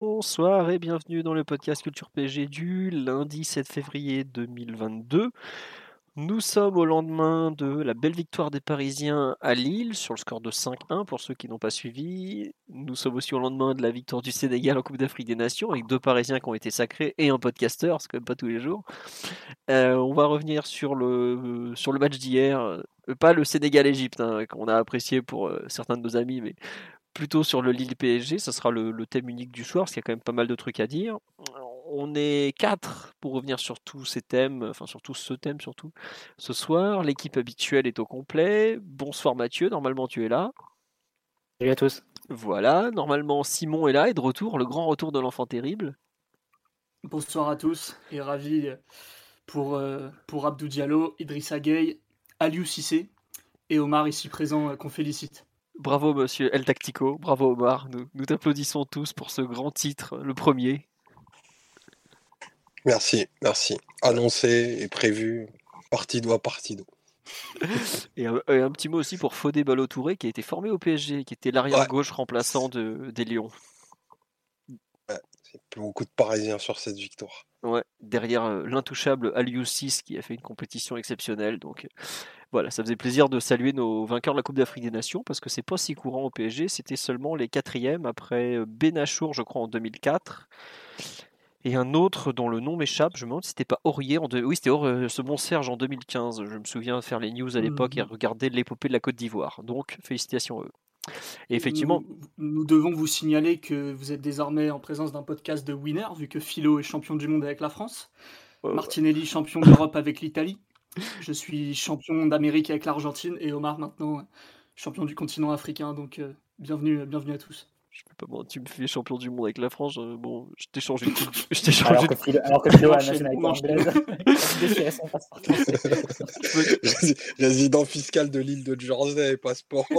Bonsoir et bienvenue dans le podcast Culture PG du lundi 7 février 2022. Nous sommes au lendemain de la belle victoire des Parisiens à Lille sur le score de 5-1 pour ceux qui n'ont pas suivi. Nous sommes aussi au lendemain de la victoire du Sénégal en Coupe d'Afrique des Nations avec deux Parisiens qui ont été sacrés et un podcasteur, c'est quand même pas tous les jours. Euh, on va revenir sur le, match d'hier, euh, pas le Sénégal-Égypte hein, qu'on a apprécié pour euh, certains de nos amis, mais plutôt sur le Lille PSG. Ça sera le, le thème unique du soir parce qu'il y a quand même pas mal de trucs à dire on est quatre pour revenir sur tous ces thèmes, enfin sur tout ce thème surtout. Ce soir, l'équipe habituelle est au complet. Bonsoir Mathieu, normalement tu es là. Salut à tous. Voilà, normalement Simon est là et de retour, le grand retour de l'enfant terrible. Bonsoir à tous et ravi pour, euh, pour Abdou Diallo, Idrissa Gueye, Aliou Sissé et Omar ici présent euh, qu'on félicite. Bravo monsieur El Tactico, bravo Omar, nous, nous t'applaudissons tous pour ce grand titre, le premier. Merci, merci. Annoncé et prévu, partie doigt, partie d'eau. et, un, et, un, petit mot aussi pour Fodé Balotouré qui a été formé au PSG, qui était l'arrière gauche remplaçant de, des Lions. Ouais, c'est beaucoup de Parisiens sur cette victoire. Ouais, derrière euh, l'intouchable Aliou 6 qui a fait une compétition exceptionnelle. Donc voilà, ça faisait plaisir de saluer nos vainqueurs de la Coupe d'Afrique des Nations parce que c'est pas si courant au PSG. C'était seulement les quatrièmes après euh, Benachour, je crois, en 2004 et un autre dont le nom m'échappe, je me demande si c'était pas Aurier. En. Oui, c'était euh, ce bon Serge en 2015. Je me souviens faire les news à l'époque et Mhm. regarder l'épopée de la Côte d'Ivoire. Donc, félicitations à eux. Et effectivement, Nous, nous devons vous signaler que vous êtes désormais en présence d'un podcast de winner, vu que Philo est champion du monde avec la France, euh, Martinelli champion d'Europe avec l'Italie, je suis champion d'Amérique avec l'Argentine, et Omar maintenant champion du continent africain. Donc euh, bienvenue, bienvenue à tous. je peux pas mentir, tu me fais champion du monde avec la France. euh, bon, je t'ai changé de coupe- je t'ai changé Alors que Philo, alors que Philo a nationalité Résident fiscal de l'île de Jersey et passeport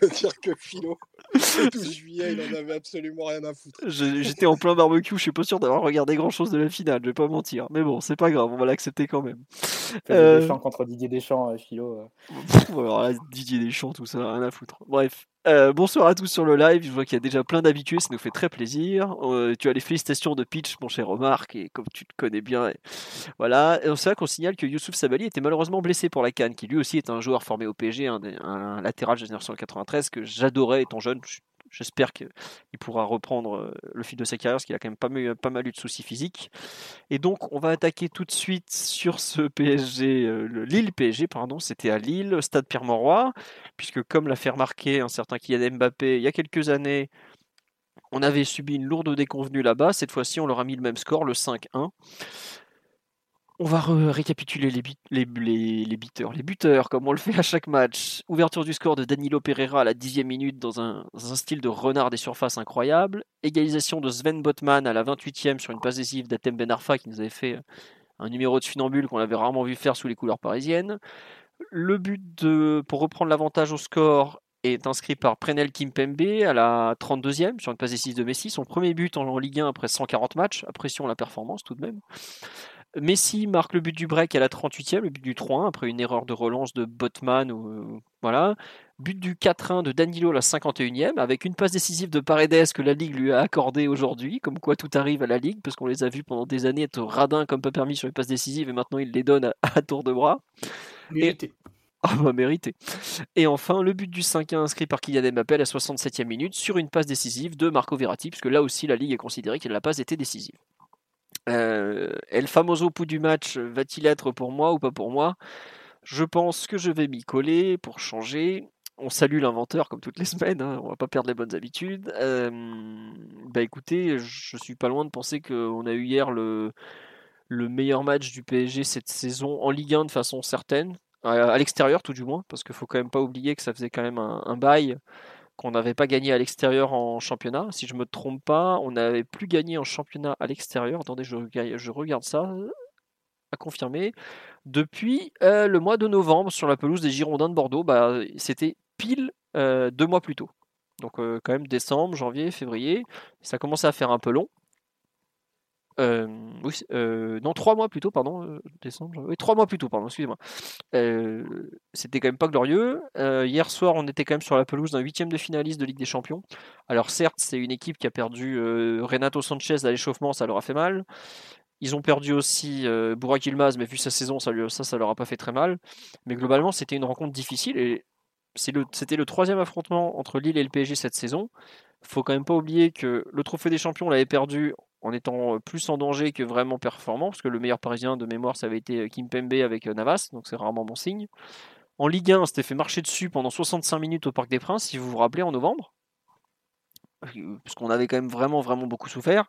britannique. Je veux dire que Philo, le 12 juillet, il en avait absolument rien à foutre. J'étais en plein barbecue, je suis pas sûr d'avoir regardé grand chose de la finale, je vais pas mentir. Mais bon, c'est pas grave, on va l'accepter quand même. Euh, Deschamps contre Didier Deschamps, euh, Philo. euh. Alors là, Didier Deschamps, tout ça, rien à foutre. Bref. Euh, bonsoir à tous sur le live. Je vois qu'il y a déjà plein d'habitués, ça nous fait très plaisir. Euh, tu as les félicitations de Pitch, mon cher Omar, et comme tu te connais bien. et- Voilà. Et C'est vrai qu'on signale que Youssouf Sabali était malheureusement blessé pour la Cannes, qui lui aussi est un joueur formé au PSG, un, latéral de génération 93 que j'adorais étant jeune. J'espère qu'il pourra reprendre euh, le fil de sa carrière, parce qu'il a quand même pas, mal- pas mal eu de soucis physiques. Et donc, on va attaquer tout de suite sur ce PSG, euh, le Lille PSG, pardon. C'était à Lille, stade Pierre-Mauroy, puisque comme l'a fait remarquer un certain Kylian Mbappé il y a quelques années, on avait subi une lourde déconvenue là-bas. Cette fois-ci, on leur a mis le même score, le 5-1. On va récapituler les, buteurs, comme on le fait à chaque match. Ouverture du score de Danilo Pereira à la dixième minute dans un, style de renard des surfaces incroyable. Égalisation de Sven Botman à la 28e sur une passe décisive d'Atem Ben Arfa qui nous avait fait un numéro de funambule qu'on avait rarement vu faire sous les couleurs parisiennes. Le but pour reprendre l'avantage au score est inscrit par Prenel Kimpembe à la 32e sur une passe décisive de Messi. Son premier but en Ligue 1 après 140 matchs. Apprécions la performance tout de même. Messi marque le but du break à la 38e, le but du 3-1 après une erreur de relance de Botman. Ou, voilà. But du 4-1 de Danilo à la 51e, avec une passe décisive de Paredes que la Ligue lui a accordée aujourd'hui, comme quoi tout arrive à la Ligue, parce qu'on les a vus pendant des années être radins comme pas permis sur les passes décisives, et maintenant il les donne à, à tour de bras. Mérité. Ah bah mérité. Et enfin, le but du 5-1 inscrit par Kylian Mbappé à la 67e minute sur une passe décisive de Marco Verratti, puisque là aussi la Ligue est considérée que la passe était décisive. Euh, El famoso pouls du match va-t-il être pour moi ou pas pour moi? Je pense que je vais m'y coller pour changer. On salue l'inventeur comme toutes les semaines, hein, on va pas perdre les bonnes habitudes. Euh, bah écoutez, je suis pas loin de penser qu'on a eu hier le, le meilleur match du PSG cette saison en Ligue 1 de façon certaine, à, à l'extérieur tout du moins, parce qu'il faut quand même pas oublier que ça faisait quand même un bail qu'on n'avait pas gagné à l'extérieur en championnat. Si je me trompe pas, on n'avait plus gagné en championnat à l'extérieur. Attendez, je regarde ça. À confirmer. Depuis euh, le mois de novembre sur la pelouse des Girondins de Bordeaux, bah, c'était pile euh, deux mois plus tôt. Donc euh, quand même décembre, janvier, février. Ça commençait à faire un peu long. Euh, euh, non, trois mois plus tôt, pardon. euh, décembre, trois mois plus tôt, pardon, excusez-moi. C'était quand même pas glorieux. Hier soir, on était quand même sur la pelouse d'un huitième de finaliste de Ligue des Champions. Alors certes, c'est une équipe qui a perdu Renato Sanchez à l'échauffement, ça leur a fait mal. Ils ont perdu aussi Burak Yilmaz, mais vu sa saison, ça, lui- ça, ça leur a pas fait très mal. Mais globalement, c'était une rencontre difficile et c'est le- c'était le troisième affrontement entre Lille et le PSG cette saison. Faut quand même pas oublier que le Trophée des Champions l'avait perdu en étant plus en danger que vraiment performant, parce que le meilleur parisien de mémoire, ça avait été euh, Kim Pembe avec euh, Navas, donc c'est rarement bon signe. En Ligue 1, on s'était fait marcher dessus pendant 65 minutes au Parc des Princes, si vous vous rappelez, en novembre. Euh, Parce qu'on avait quand même vraiment, vraiment beaucoup souffert.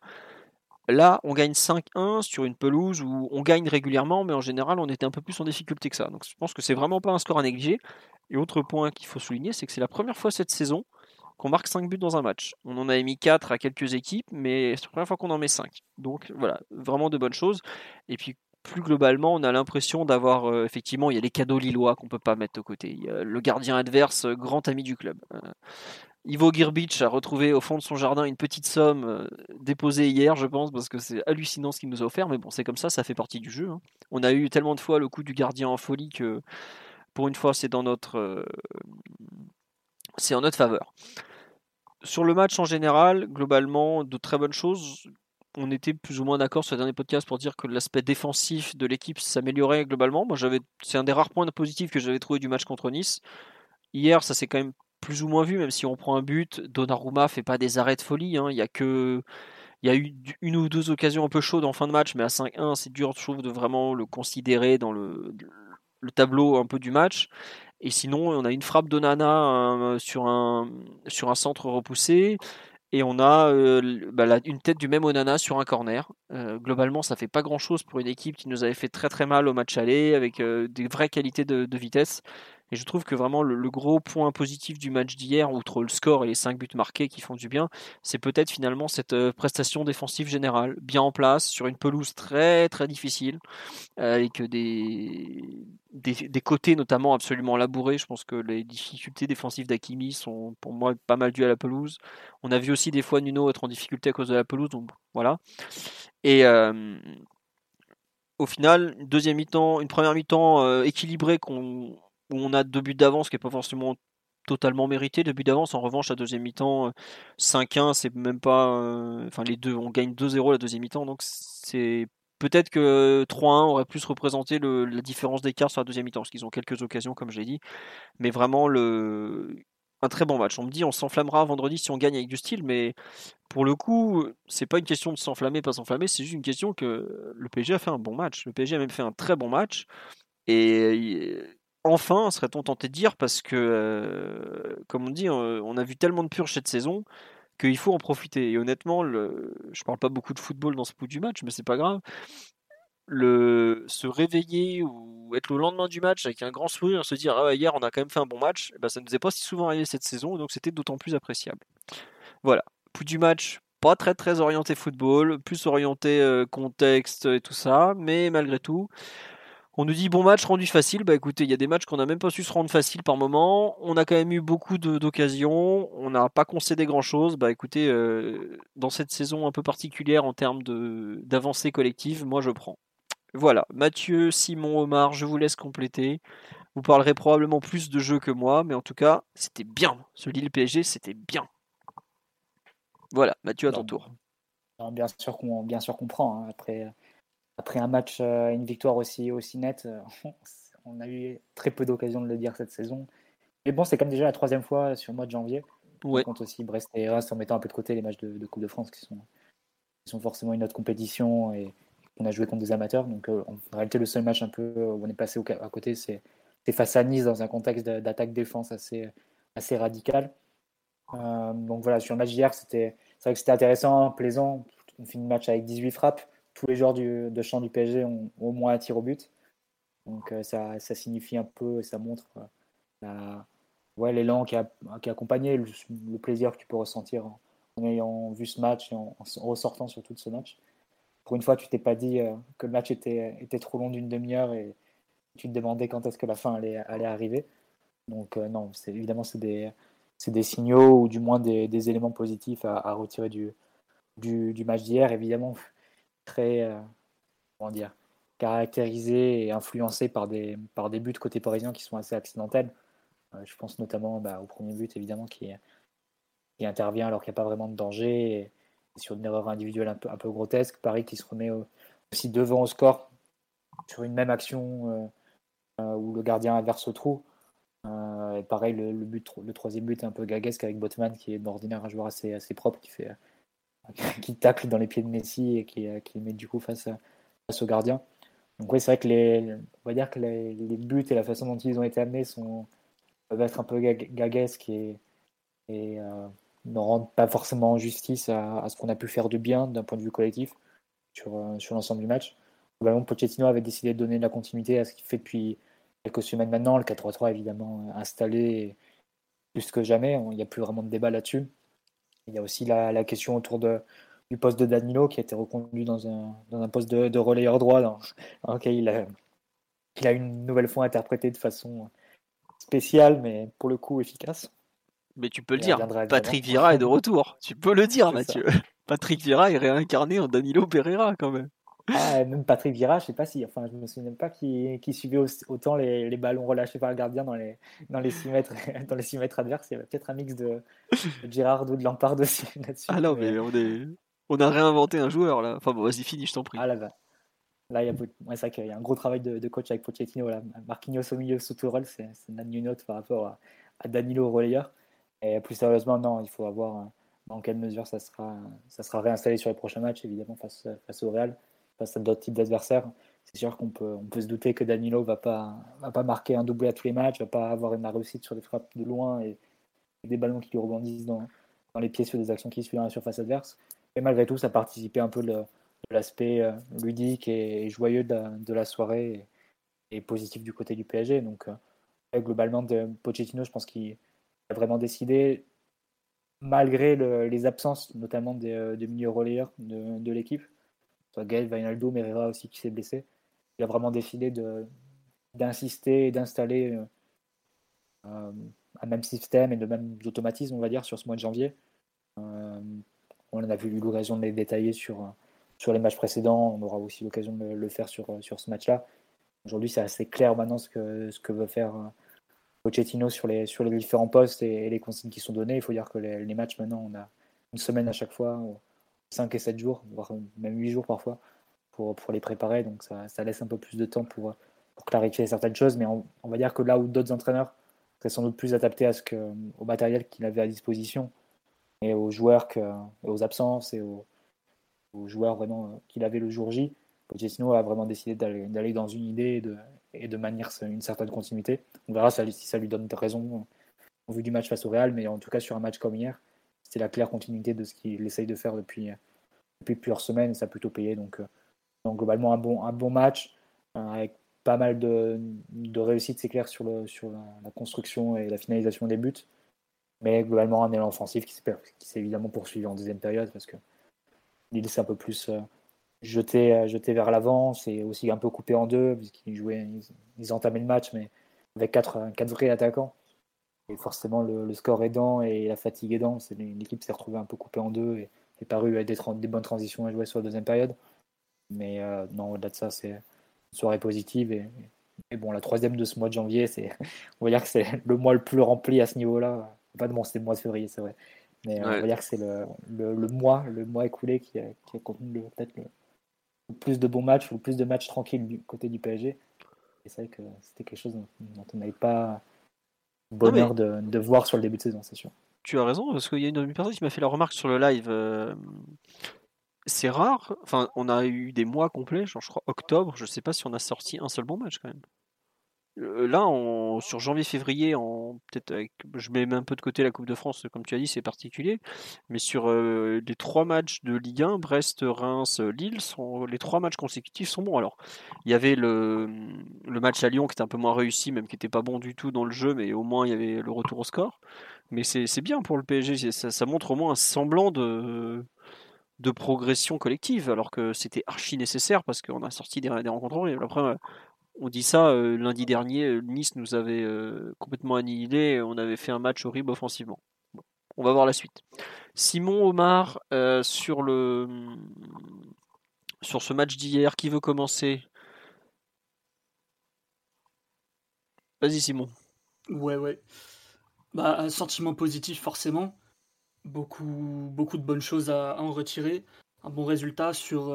Là, on gagne 5-1 sur une pelouse où on gagne régulièrement, mais en général, on était un peu plus en difficulté que ça. Donc je pense que c'est vraiment pas un score à négliger. Et autre point qu'il faut souligner, c'est que c'est la première fois cette saison qu'on marque 5 buts dans un match. On en avait mis 4 à quelques équipes, mais c'est la première fois qu'on en met 5. Donc voilà, vraiment de bonnes choses. Et puis plus globalement, on a l'impression d'avoir euh, effectivement, il y a les cadeaux lillois qu'on peut pas mettre de côté. A le gardien adverse, euh, grand ami du club. Euh, Ivo Girbic a retrouvé au fond de son jardin une petite somme déposée hier, je pense, parce que c'est hallucinant ce qu'il nous a offert. Mais bon, c'est comme ça, ça fait partie du jeu. hein. On a eu tellement de fois le coup du gardien en folie que pour une fois, c'est dans notre, c'est en notre faveur. Sur le match en général, globalement, de très bonnes choses. On était plus ou moins d'accord sur le dernier podcast pour dire que l'aspect défensif de l'équipe s'améliorait globalement. Moi, j'avais, c'est un des rares points positifs que j'avais trouvé du match contre Nice. Hier, ça s'est quand même plus ou moins vu, même si on prend un but. Donnarumma fait pas des arrêts de folie. hein. Il y a que, il y a eu une ou deux occasions un peu chaudes en fin de match, mais à 5-1, c'est dur, je trouve, de vraiment le considérer dans le, le tableau un peu du match. Et sinon, on a une frappe d'Onana euh, sur, un, centre repoussé. Et on a euh, bah, une tête du même Onana sur un corner. Euh, globalement, ça fait pas grand chose pour une équipe qui nous avait fait très très mal au match aller, avec des vraies qualités de, de vitesse. Et je trouve que vraiment le, gros point positif du match d'hier, outre le score et les 5 buts marqués qui font du bien, c'est peut-être finalement cette euh, prestation défensive générale, bien en place, sur une pelouse très très difficile, euh, avec des, des, des côtés notamment absolument labourés. Je pense que les difficultés défensives d'Akimi sont pour moi pas mal dues à la pelouse. On a vu aussi des fois Nuno être en difficulté à cause de la pelouse, donc voilà. Et euh, au final, une deuxième mi-temps, une première mi-temps euh, équilibrée qu'on, où on a deux buts d'avance, qui n'est pas forcément totalement mérité. Deux buts d'avance, en revanche, la deuxième mi-temps, euh, 5-1, c'est même pas. euh, Enfin, les deux, on gagne 2-0 la deuxième mi-temps, donc c'est. Peut-être que 3-1 aurait plus représenté la différence d'écart sur la deuxième mi-temps, parce qu'ils ont quelques occasions, comme je l'ai dit. Mais vraiment, le, un très bon match. On me dit on s'enflammera vendredi si on gagne avec du style, mais pour le coup, c'est pas une question de s'enflammer, pas s'enflammer, c'est juste une question que le PSG a fait un bon match. Le PSG a même fait un très bon match. Et euh, enfin, serait-on tenté de dire, parce que, euh, comme on dit, on a vu tellement de purges cette saison qu'il faut en profiter. Et honnêtement, le... je parle pas beaucoup de football dans ce bout du match, mais c'est pas grave. Le... Se réveiller ou être le lendemain du match avec un grand sourire, se dire ah hier on a quand même fait un bon match, eh ben, ça ne nous est pas si souvent arrivé cette saison, donc c'était d'autant plus appréciable. Voilà, bout du match, pas très très orienté football, plus orienté euh, contexte et tout ça, mais malgré tout, on nous dit bon match rendu facile. Bah écoutez, il y a des matchs qu'on n'a même pas su se rendre facile par moment. On a quand même eu beaucoup d'occasions. On n'a pas concédé grand chose. Bah écoutez, euh, dans cette saison un peu particulière en termes d'avancée collective, moi je prends. Voilà, Mathieu, Simon, Omar, je vous laisse compléter. Vous parlerez probablement plus de jeux que moi, mais en tout cas, c'était bien. Ce Lille PSG, c'était bien. Voilà, Mathieu à ton Non. tour. Non, bien sûr qu'on bien sûr qu'on prend. hein. Après, après un match, euh, une victoire aussi, aussi nette, euh, on a eu très peu d'occasions de le dire cette saison. Mais bon, c'est comme déjà la troisième fois sur le mois de janvier. Ouais. On compte aussi Brest et Reims en mettant un peu de côté les matchs de, de Coupe de France qui sont, qui sont forcément une autre compétition et on a joué contre des amateurs. Donc euh, en réalité, le seul match un peu où on est passé au à côté, c'est c'est face à Nice dans un contexte d'attaque-défense assez, assez radical. Euh, donc voilà, sur le match d'hier, c'était c'est vrai que c'était intéressant, plaisant. On finit le match avec 18 frappes. Tous les joueurs du, de champ du PSG ont, au moins un tir au but. Donc euh, ça, signifie un peu, ça montre euh, ouais, l'élan qui a, qui a accompagné, le, plaisir que tu peux ressentir en, ayant vu ce match et en, ressortant surtout de ce match. Pour une fois, tu t'es pas dit euh, que le match était, trop long d'une demi-heure et tu te demandais quand est-ce que la fin allait, arriver. Donc non, évidemment c'est des, signaux ou du moins des, éléments positifs à, retirer du, du match d'hier. Évidemment, très euh, comment dire, caractérisé et influencé par des, par des buts côté parisien qui sont assez accidentels. Euh, je pense notamment bah, au premier but, évidemment, qui, qui intervient alors qu'il n'y a pas vraiment de danger. Et, sur une erreur individuelle un peu, un peu grotesque. Paris qui se remet aussi devant au score sur une même action euh, où le gardien inverse au trou. pareil, le, but, le troisième but est un peu gaguesque avec Botman, qui est d'ordinaire un joueur assez, assez propre, qui fait qui tacle dans les pieds de Messi et qui, qui le met du coup face, face au gardien. Donc oui, c'est vrai que les, on va dire que les, buts et la façon dont ils ont été amenés peuvent être un peu gaguesques et, et euh, ne rendent pas forcément justice à, ce qu'on a pu faire de bien d'un point de vue collectif sur, euh, sur l'ensemble du match. Globalement, Pochettino avait décidé de donner de la continuité à ce qu'il fait depuis quelques semaines maintenant. Le 4-3-3 évidemment installé plus que jamais. Il n'y a plus vraiment de débat là-dessus. Il y a aussi la, question autour de, du poste de Danilo qui a été reconduit dans un, dans un poste de, relayeur droit dans, lequel il a, il a une nouvelle fois interprété de façon spéciale, mais pour le coup efficace. Mais tu peux le dire, Patrick Vieira est de retour. Tu peux le dire, Mathieu. Patrick Vieira est réincarné en Danilo Pereira quand même. Ah, même Patrick Vira, je sais pas si, enfin, je me souviens pas qui, qui suivait autant les, les, ballons relâchés par le gardien dans les, dans les 6 mètres, dans les 6 mètres adverses. Il y avait peut-être un mix de, de Girard ou de Lampard aussi là-dessus. Ah non, mais, on, est, on a réinventé un joueur là. Enfin bon, vas-y, finis, je t'en prie. Ah là, bah. là, il y a, ouais, vrai qu'il y a un gros travail de, de coach avec Pochettino. Là. Marquinhos au milieu sous Tourelle, c'est, une note par rapport à, à Danilo relayeur. Et plus sérieusement, non, il faut avoir dans quelle mesure ça sera, ça sera réinstallé sur les prochains matchs, évidemment, face, face au Real face à d'autres types d'adversaires. C'est sûr qu'on peut, se douter que Danilo va pas, va pas marquer un doublé à tous les matchs, va pas avoir une réussite sur des frappes de loin et, des ballons qui lui rebondissent dans, dans, les pieds sur des actions qui font dans la surface adverse. Et malgré tout, ça participait un peu de, l'aspect euh, ludique et, joyeux de la, soirée et, positif du côté du PSG. Donc, euh, globalement, Pochettino, je pense qu'il a vraiment décidé, malgré les absences, notamment des, euh, des milieux relayeurs de l'équipe, soit Gaël, Vainaldo, Merera aussi qui s'est blessé. Il a vraiment décidé d'insister et d'installer euh, euh, un même système et de même automatisme, on va dire, sur ce mois de janvier. Euh, on a vu l'occasion de les détailler sur, sur les matchs précédents. On aura aussi l'occasion de le faire sur, sur ce match-là. Aujourd'hui, c'est assez clair maintenant ce que, ce que veut faire Pochettino sur les, sur les différents postes et, les consignes qui sont données. Il faut dire que les matchs, maintenant, on a une semaine à chaque fois 5 et 7 jours, voire même 8 jours parfois, pour, pour les préparer. Donc ça, ça, laisse un peu plus de temps pour, pour clarifier certaines choses. Mais on, va dire que là où d'autres entraîneurs seraient sans doute plus adaptés à ce que, au matériel qu'il avait à disposition et aux joueurs, que, aux absences et aux, joueurs vraiment qu'il avait le jour J, Pochettino a vraiment décidé d'aller dans une idée et de, et de une certaine continuité. On verra si ça lui donne raison au vu du match face au Real, mais en tout cas sur un match comme hier, c'est la claire continuité de ce qu'il essaye de faire depuis, depuis plusieurs semaines. Ça a plutôt payé. Donc, euh, globalement, un bon, match euh, avec pas mal de, réussite, c'est clair, sur, la, construction et la finalisation des buts. Mais globalement, un élan offensif qui s'est évidemment poursuivi en deuxième période parce que l'idée s'est un peu plus euh, jeté, vers l'avant. C'est aussi un peu coupé en deux puisqu'ils jouaient, ils, ils entamaient le match, mais avec quatre, quatre vrais attaquants. Et forcément, le, score aidant et la fatigue aidant, l'équipe s'est retrouvée un peu coupée en deux et est paru avec des, des, bonnes transitions à jouer sur la deuxième période. Mais euh, non, au-delà de ça, c'est une soirée positive. Et, bon, la troisième de ce mois de janvier, c'est, on va dire que c'est le mois le plus rempli à ce niveau-là. Pas de bon, c'était le mois de février, c'est vrai. Mais euh, on va dire que c'est le, le, mois, le mois écoulé qui a, qui a contenu peut-être le, plus de bons matchs, le plus de matchs tranquilles du côté du PSG. Et c'est vrai que c'était quelque chose dont on n'avait pas bonheur de, de, voir sur le début de saison, c'est sûr. Tu as raison, parce qu'il y a une personne qui m'a fait la remarque sur le live. Euh, c'est rare, enfin, on a eu des mois complets, genre je crois octobre, je sais pas si on a sorti un seul bon match quand même. Euh, là, sur janvier-février, peut-être je mets un peu de côté la Coupe de France, comme tu as dit, c'est particulier. Mais sur euh, les trois matchs de Ligue 1, Brest, Reims, Lille, sont, les trois matchs consécutifs sont bons. Alors, il y avait le, match à Lyon qui était un peu moins réussi, même qui n'était pas bon du tout dans le jeu, mais au moins il y avait le retour au score. Mais c'est bien pour le PSG, ça, ça, montre au moins un semblant de, progression collective, alors que c'était archi nécessaire parce qu'on a sorti des, des rencontres horribles. Après, on dit ça, euh, lundi dernier, euh, Nice nous avait euh, complètement annihilé, on avait fait un match horrible offensivement. on va voir la suite. Simon Omar, sur, le, sur ce match d'hier, qui veut commencer? Vas-y Simon. Ouais, ouais. Bah, un sentiment positif forcément. Beaucoup de bonnes choses à, en retirer. Un bon résultat sur,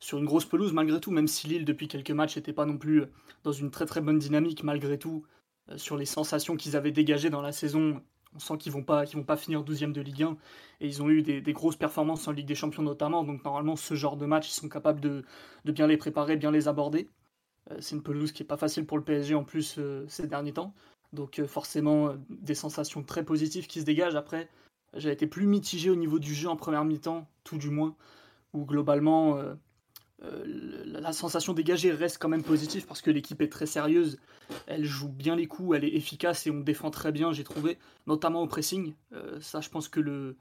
sur une grosse pelouse malgré tout, même si Lille depuis quelques matchs n'était pas non plus dans une très très bonne dynamique malgré tout, euh, sur les sensations qu'ils avaient dégagées dans la saison, on sent qu'ils vont pas vont pas finir 12e de Ligue 1 et ils ont eu des, grosses performances en Ligue des Champions notamment, donc normalement ce genre de match ils sont capables de, bien les préparer, bien les aborder. Euh, c'est une pelouse qui est pas facile pour le PSG en plus euh, ces derniers temps, donc forcément des sensations très positives qui se dégagent. Après, j'ai été plus mitigé au niveau du jeu en première mi-temps, tout du moins, où globalement euh, la sensation dégagée reste quand même positive parce que l'équipe est très sérieuse, elle joue bien les coups, elle est efficace et on défend très bien, j'ai trouvé, notamment au pressing. Euh, ça, je pense que le,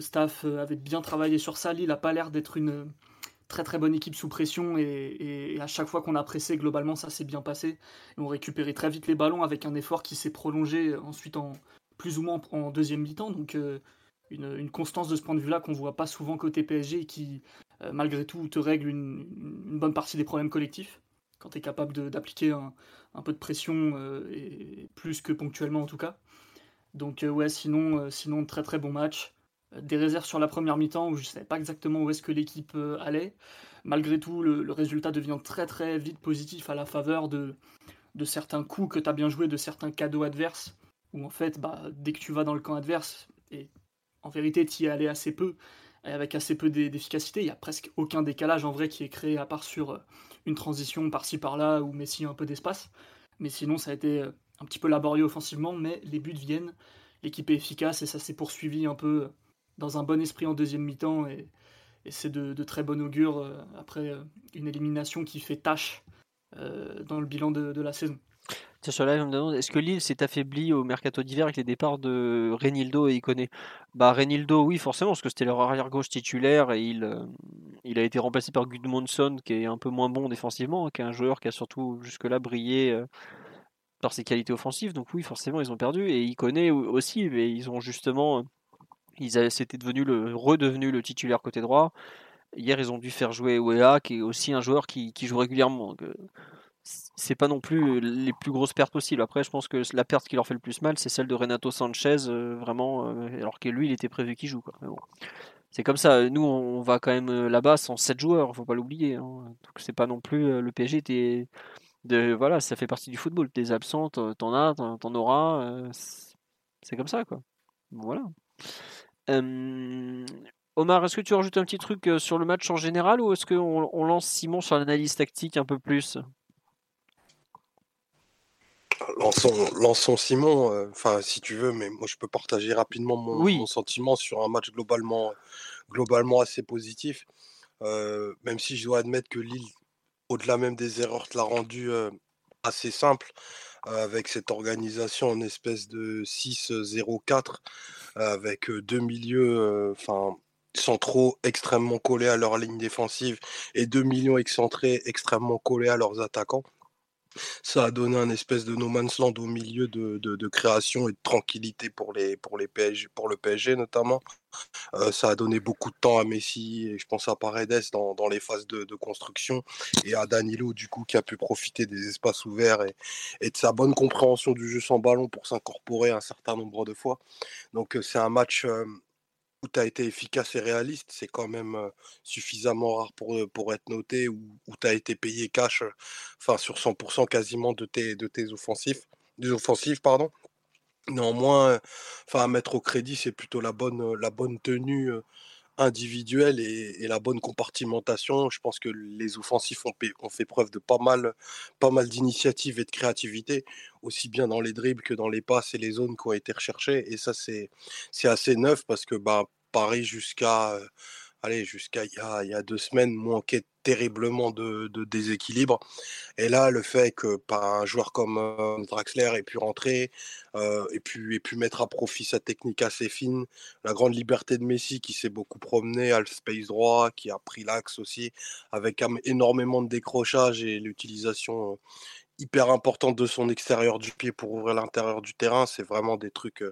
staff avait bien travaillé sur ça. Lille n'a pas l'air d'être une très très bonne équipe sous pression et, à chaque fois qu'on a pressé, globalement, ça s'est bien passé. Et on récupérait très vite les ballons avec un effort qui s'est prolongé ensuite en plus ou moins en deuxième mi-temps. Donc euh, une, constance de ce point de vue-là qu'on voit pas souvent côté PSG et qui, euh, malgré tout, te règle une, bonne partie des problèmes collectifs, quand tu es capable d'appliquer un, peu de pression, euh, plus que ponctuellement en tout cas. Donc euh, ouais, sinon, sinon très très bon match. Des réserves sur la première mi-temps où je ne savais pas exactement où est-ce que l'équipe allait. Malgré tout, le, résultat devient très très vite positif à la faveur de, certains coups que tu as bien joué, de certains cadeaux adverses, où en fait, bah, dès que tu vas dans le camp adverse, et en vérité, tu y es allé assez peu, avec assez peu d'efficacité. Il n'y a presque aucun décalage en vrai qui est créé, à part sur euh, une transition par-ci par-là où Messi un peu d'espace. Mais sinon, ça a été euh, un petit peu laborieux offensivement, mais les buts viennent, l'équipe est efficace et ça s'est poursuivi un peu euh, dans un bon esprit en deuxième mi-temps et, c'est de, très bon augure après une élimination qui fait tâche dans le bilan de la saison est-ce que Lille s'est affaibli au mercato d'hiver avec les départs de Renildo et Iconé? Bah Renildo, oui, forcément, parce que c'était leur arrière-gauche titulaire et il, euh, il a été remplacé par Gudmundsson, qui est un peu moins bon défensivement, qui est un joueur qui a surtout jusque-là brillé euh, par ses qualités offensives. Donc oui, forcément, ils ont perdu. Et Iconé aussi, mais ils ont justement... Ils c'était devenu le, redevenu le titulaire côté droit. Hier, ils ont dû faire jouer Wea, qui est aussi un joueur qui, joue régulièrement. Euh, c'est pas non plus les plus grosses pertes possibles. Après, je pense que la perte qui leur fait le plus mal, c'est celle de Renato Sanchez, euh, vraiment, euh, alors que lui, il était prévu qu'il joue. Bon. C'est comme ça. Nous, on va quand même euh, là-bas sans 7 joueurs, faut pas l'oublier. Hein. C'est pas non plus le PSG. De, voilà, ça fait partie du football. Des absents, t'en as, t'en auras. c'est comme ça, quoi. Voilà. Omar, est-ce que tu rajoutes un petit truc sur le match en général ou est-ce qu'on on lance Simon sur l'analyse tactique un peu plus? Lançons, Simon, euh, enfin si tu veux, mais moi je peux partager rapidement mon, sentiment sur un match globalement, globalement assez positif. Euh, même si je dois admettre que Lille, au-delà même des erreurs, l'a rendu euh, assez simple avec cette organisation en espèce de 6-0-4 avec deux milieux, enfin centraux extrêmement collés à leur ligne défensive et deux milieux excentrés extrêmement collés à leurs attaquants. Ça a donné un espèce de no man's land au milieu de, de, création et de tranquillité pour, les, pour, les PSG, pour le PSG notamment. Euh, ça a donné beaucoup de temps à Messi et je pense à Paredes dans, dans les phases de, construction et à Danilo du coup qui a pu profiter des espaces ouverts et, de sa bonne compréhension du jeu sans ballon pour s'incorporer un certain nombre de fois. Donc euh, c'est un match euh, tu as été efficace et réaliste, c'est quand même suffisamment rare pour, pour être noté, où, tu as été payé cash, enfin sur 100% quasiment de tes, de tes offensifs, des offensives. Pardon. Néanmoins, enfin, à mettre au crédit, c'est plutôt la bonne, la bonne tenue individuelle et, la bonne compartimentation. Je pense que les offensifs ont, fait preuve de pas mal, pas mal d'initiatives et de créativité, aussi bien dans les dribbles que dans les passes et les zones qui ont été recherchées. Et ça, c'est assez neuf parce que bah, Paris, jusqu'à allez, jusqu'à il, y, a, deux semaines, manquait terriblement de, déséquilibre. Et là, le fait que par un joueur comme Draxler ait pu rentrer et, et puis mettre à profit sa technique assez fine, la grande liberté de Messi qui s'est beaucoup promené à space droit, qui a pris l'axe aussi, avec énormément de décrochage et l'utilisation hyper importante de son extérieur du pied pour ouvrir l'intérieur du terrain, c'est vraiment des trucs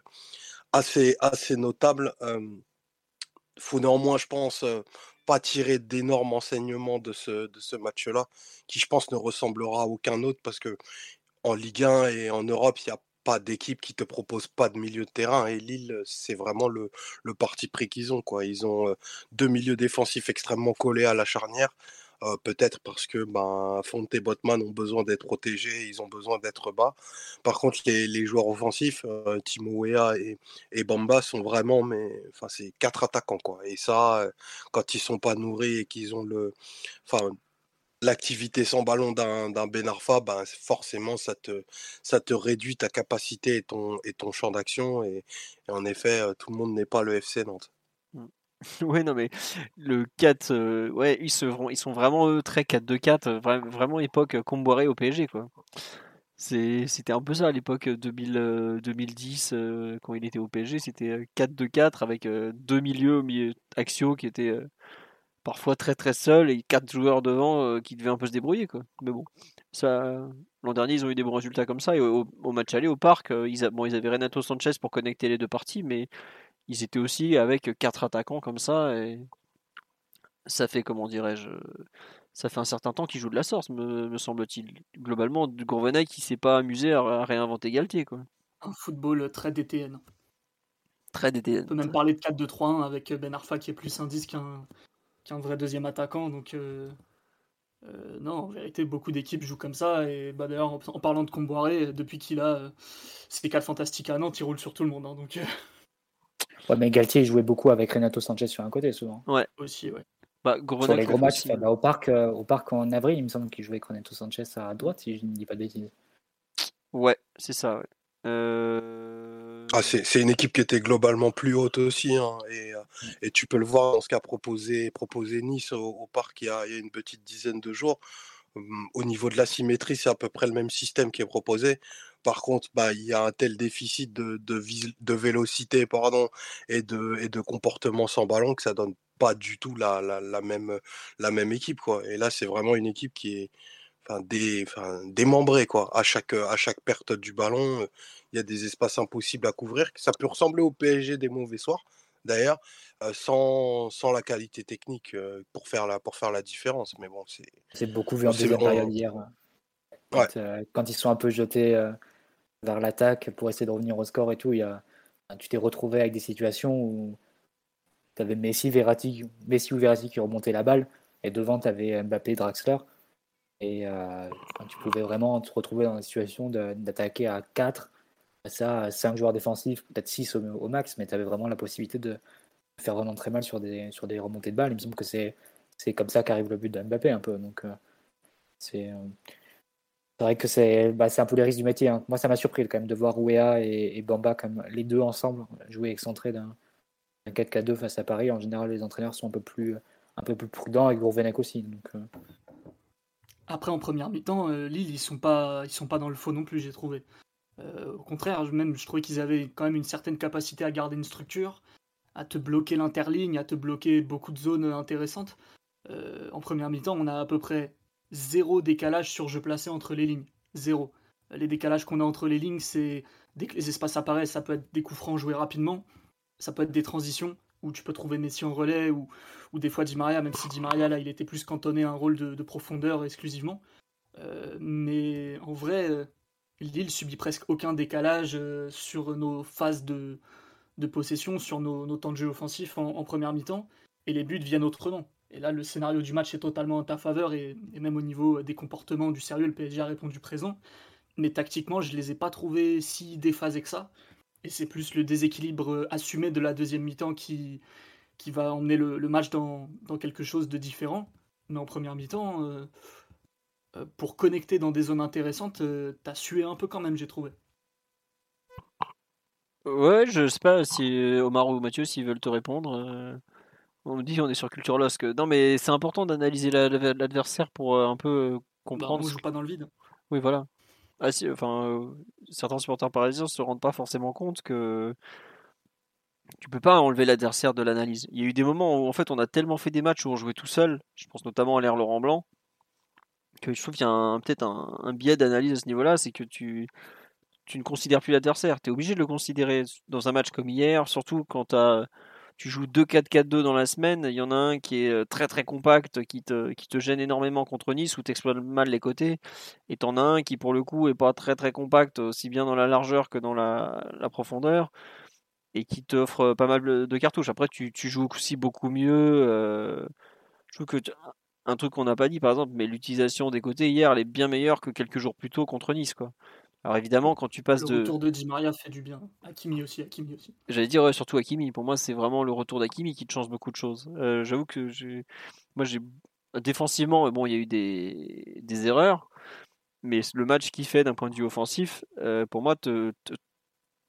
assez, assez notables faut néanmoins, je pense, pas tirer d'énormes enseignements de ce, match-là, qui, je pense, ne ressemblera à aucun autre, parce que en Ligue 1 et en Europe, il n'y a pas d'équipe qui te propose pas de milieu de terrain. Et Lille, c'est vraiment le, parti pris qu'ils ont. Ils ont deux milieux défensifs extrêmement collés à la charnière. Euh, peut-être parce que ben, Fonte et Botman ont besoin d'être protégés, ils ont besoin d'être bas. Par contre, les, joueurs offensifs, euh, Timo et, et, Bamba, sont vraiment, mais enfin, c'est quatre attaquants. Quoi. Et ça, euh, quand ils sont pas nourris et qu'ils ont le. Enfin, l'activité sans ballon d'un Ben Arfa, ben, forcément, ça te, ça te réduit ta capacité et ton, et ton champ d'action. Et, et, en effet, tout le monde n'est pas le FC Nantes. Ouais, non, mais le 4, euh, ouais, ils, se, ils sont vraiment très 4-2-4, euh, vraiment époque euh, Comboiré au PSG, quoi. C'était un peu ça à l'époque 2010, quand il était au PSG, c'était 4-2-4 avec deux milieux milieu Axio qui étaient parfois très très seuls et quatre joueurs devant qui devaient un peu se débrouiller, quoi. Mais bon, ça, l'an dernier, ils ont eu des bons résultats comme ça et au, match aller au parc, ils, bon, ils avaient Renato Sanchez pour connecter les deux parties, mais ils étaient aussi avec quatre attaquants comme ça et ça fait comment dirais-je ça fait un certain temps qu'ils jouent de la sorte me, semble-t-il globalement Gourvenay qui s'est pas amusé à, réinventer Galtier quoi un football très DTN très DTN on peut même parler de 4-2-3-1 avec Ben Arfa qui est plus indice qu'un qu'un vrai deuxième attaquant donc euh, euh, non, en vérité, beaucoup d'équipes jouent comme ça. Et bah, d'ailleurs, en, parlant de Comboiré, depuis qu'il a euh, ses 4 fantastiques à Nantes, il roule sur tout le monde. Hein, donc, Ouais, mais Galtier jouait beaucoup avec Renato Sanchez sur un côté souvent. Ouais, aussi, ouais. Bah, sur les gros matchs, bah, au, parc, euh, au parc en avril, il me semble qu'il jouait avec Renato Sanchez à droite, si je ne dis pas de bêtises. Ouais, c'est ça. Ouais. Euh... Ah, c'est une équipe qui était globalement plus haute aussi. Hein, et, euh, et, tu peux le voir dans ce qu'a proposé, proposé Nice au, parc il y, a, il y, a, une petite dizaine de jours. Hum, au niveau de la symétrie, c'est à peu près le même système qui est proposé. Par contre, bah, il y a un tel déficit de, de, de vélocité pardon, et, de, et de comportement sans ballon que ça donne pas du tout la, la, la même, la même équipe. Quoi. Et là, c'est vraiment une équipe qui est enfin, dé, enfin, démembrée. Quoi. À, chaque, à chaque perte du ballon, il y a des espaces impossibles à couvrir. Ça peut ressembler au PSG des mauvais soirs, d'ailleurs, sans, sans, la qualité technique pour, faire la, pour faire la différence. Mais bon, c'est. C'est beaucoup vu en deuxième période hier. Quand, quand, ils sont un peu jetés vers l'attaque pour essayer de revenir au score et tout, il y a, tu t'es retrouvé avec des situations où tu avais Messi, Verratti, Messi ou Verratti qui remontaient la balle, et devant tu avais Mbappé, Draxler. Et euh, tu pouvais vraiment te retrouver dans la situation d'attaquer à 4, ça, 5 joueurs défensifs, peut-être 6 au, max, mais tu avais vraiment la possibilité de faire vraiment très mal sur des, sur des remontées de balles. Il me semble que c'est comme ça qu'arrive le but de Mbappé un peu. Donc euh, c'est. Euh, c'est vrai que c'est bah, un peu les risques du métier. Hein. Moi, ça m'a surpris quand même de voir Ouéa et, Bamba les deux ensemble jouer excentrés d'un 4K2 face à Paris. En général, les entraîneurs sont un peu plus, un peu plus prudents et Gourvenec aussi. Donc, euh. Après, en première mi-temps, euh, Lille, ils sont pas, ils sont pas dans le faux non plus, j'ai trouvé. Euh, au contraire, même, je trouvais qu'ils avaient quand même une certaine capacité à garder une structure, à te bloquer l'interligne, à te bloquer beaucoup de zones intéressantes. en première mi-temps, on a à peu près zéro décalage sur jeu placé entre les lignes. Zéro. Les décalages qu'on a entre les lignes, c'est dès que les espaces apparaissent, ça peut être des coups francs joués rapidement, ça peut être des transitions où tu peux trouver Messi en relais ou, ou des fois Di Maria, même si Di Maria là il était plus cantonné à un rôle de, profondeur exclusivement. Euh, mais en vrai, euh, Lille subit presque aucun décalage euh, sur nos phases de, de possession, sur nos, temps de jeu offensif en, en première mi-temps, et les buts viennent autrement. Et là, le scénario du match est totalement en ta faveur, et, même au niveau des comportements, du sérieux, le PSG a répondu présent. Mais tactiquement, je ne les ai pas trouvés si déphasés que ça. Et c'est plus le déséquilibre assumé de la deuxième mi-temps qui, qui va emmener le, match dans, quelque chose de différent. Mais en première mi-temps, pour connecter dans des zones intéressantes, t'as sué un peu quand même, j'ai trouvé. Ouais, je sais pas si Omar ou Mathieu s'ils veulent te répondre. On me dit on est sur Culture. Non, mais c'est important d'analyser l'adversaire pour un peu bah, comprendre. on joue pas dans le vide. Oui, voilà. Ah, si, enfin, certains supporters parisiens se rendent pas forcément compte que tu peux pas enlever l'adversaire de l'analyse. Il y a eu des moments où en fait on a tellement fait des matchs où on jouait tout seul, je pense notamment à l'ère Laurent Blanc, que je trouve qu'il y a peut-être un, biais d'analyse à ce niveau-là, c'est que tu, tu ne considères plus l'adversaire. Tu es obligé de le considérer dans un match comme hier, surtout quand tu joues 2-4-4-2 dans la semaine. Il y en a un qui est euh, très très compact, qui te, gêne énormément contre Nice, où tu exploites mal les côtés. Et tu en as un qui, pour le coup, est pas très très compact, aussi bien dans la largeur que dans la, profondeur. Et qui t'offre pas mal de cartouches. Après, tu, joues aussi beaucoup mieux. Euh, je trouve que un truc qu'on n'a pas dit, par exemple, mais l'utilisation des côtés hier, elle est bien meilleure que quelques jours plus tôt contre Nice. Quoi. Alors évidemment, quand tu passes de. Le retour de Di Maria fait du bien. Hakimi aussi, Hakimi aussi. J'allais dire surtout Hakimi. Pour moi, c'est vraiment le retour d'Hakimi qui te change beaucoup de choses. Euh, j'avoue que j'ai... moi, j'ai défensivement, bon, il y a eu des, des erreurs, mais le match qu'il fait d'un point de vue offensif, euh, pour moi, te, te,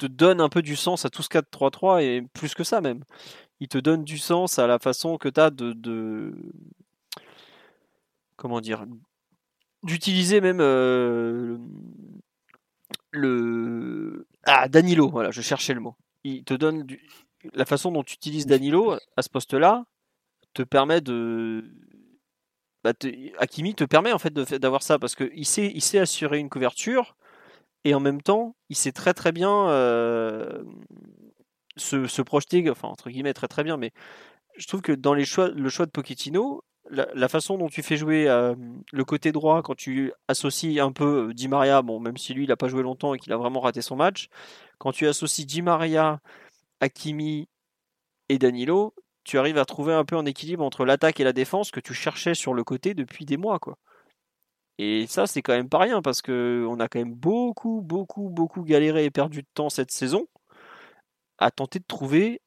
donne un peu du sens à tout ce 4-3-3 et plus que ça même. Il te donne du sens à la façon que tu as de, de, comment dire, d'utiliser même euh, le ah Danilo. Voilà, je cherchais le mot. Il te donne la façon dont tu utilises Danilo à ce poste-là te permet de bah, te permet en fait d'avoir ça parce sait, il sait assurer une couverture et en même temps il sait très très bien euh, se, se, projeter, enfin entre guillemets très très bien, mais je trouve que dans les choix, le choix de Pochettino, la, façon dont tu fais jouer euh, le côté droit quand tu associes un peu euh, Di Maria, bon, même si lui il n'a pas joué longtemps et qu'il a vraiment raté son match, quand tu associes Di Maria, Hakimi et Danilo, tu arrives à trouver un peu un équilibre entre l'attaque et la défense que tu cherchais sur le côté depuis des mois, quoi. Et ça, c'est quand même pas rien parce que on a quand même beaucoup, beaucoup, beaucoup galéré et perdu de temps cette saison à tenter de trouver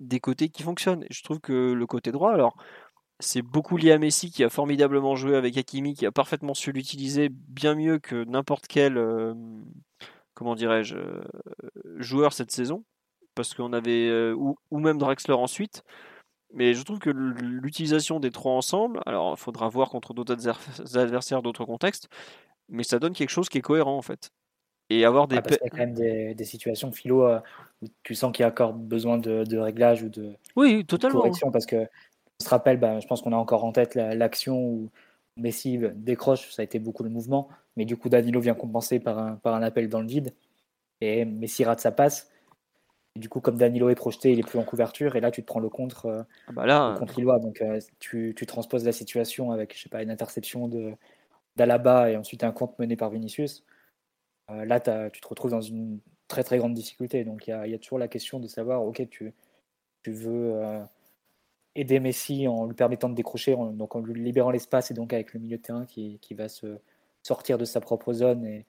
des côtés qui fonctionnent. je trouve que le côté droit, alors c'est beaucoup lié à Messi qui a formidablement joué avec Hakimi, qui a parfaitement su l'utiliser bien mieux que n'importe quel, euh, comment dirais-je, euh, joueur cette saison, parce qu'on avait euh, ou, même Drexler ensuite. Mais je trouve que l'utilisation des trois ensemble, alors il faudra voir contre d'autres adversaires, d'autres contextes, mais ça donne quelque chose qui est cohérent en fait. Et avoir des. Ah, parce y a quand même des, situations philo où tu sens qu'il y a encore besoin de, de réglage ou de, oui, totalement. correction parce que se rappelle, bah, je pense qu'on a encore en tête l'action où Messi décroche, ça a été beaucoup le mouvement, mais du coup Danilo vient compenser par un, par un appel dans le vide, et Messi rate sa passe. Et du coup, comme Danilo est projeté, il est plus en couverture, et là tu te prends le contre, euh, ah bah là, contre. Donc euh, tu, tu, transposes la situation avec, je sais pas, une interception d'Alaba et ensuite un compte mené par Vinicius. Euh, là, tu te retrouves dans une très très grande difficulté. Donc il y a, y a, toujours la question de savoir, ok, tu, tu veux aider Messi en lui permettant de décrocher, en, donc en lui libérant l'espace et donc avec le milieu de terrain qui, qui va se sortir de sa propre zone et,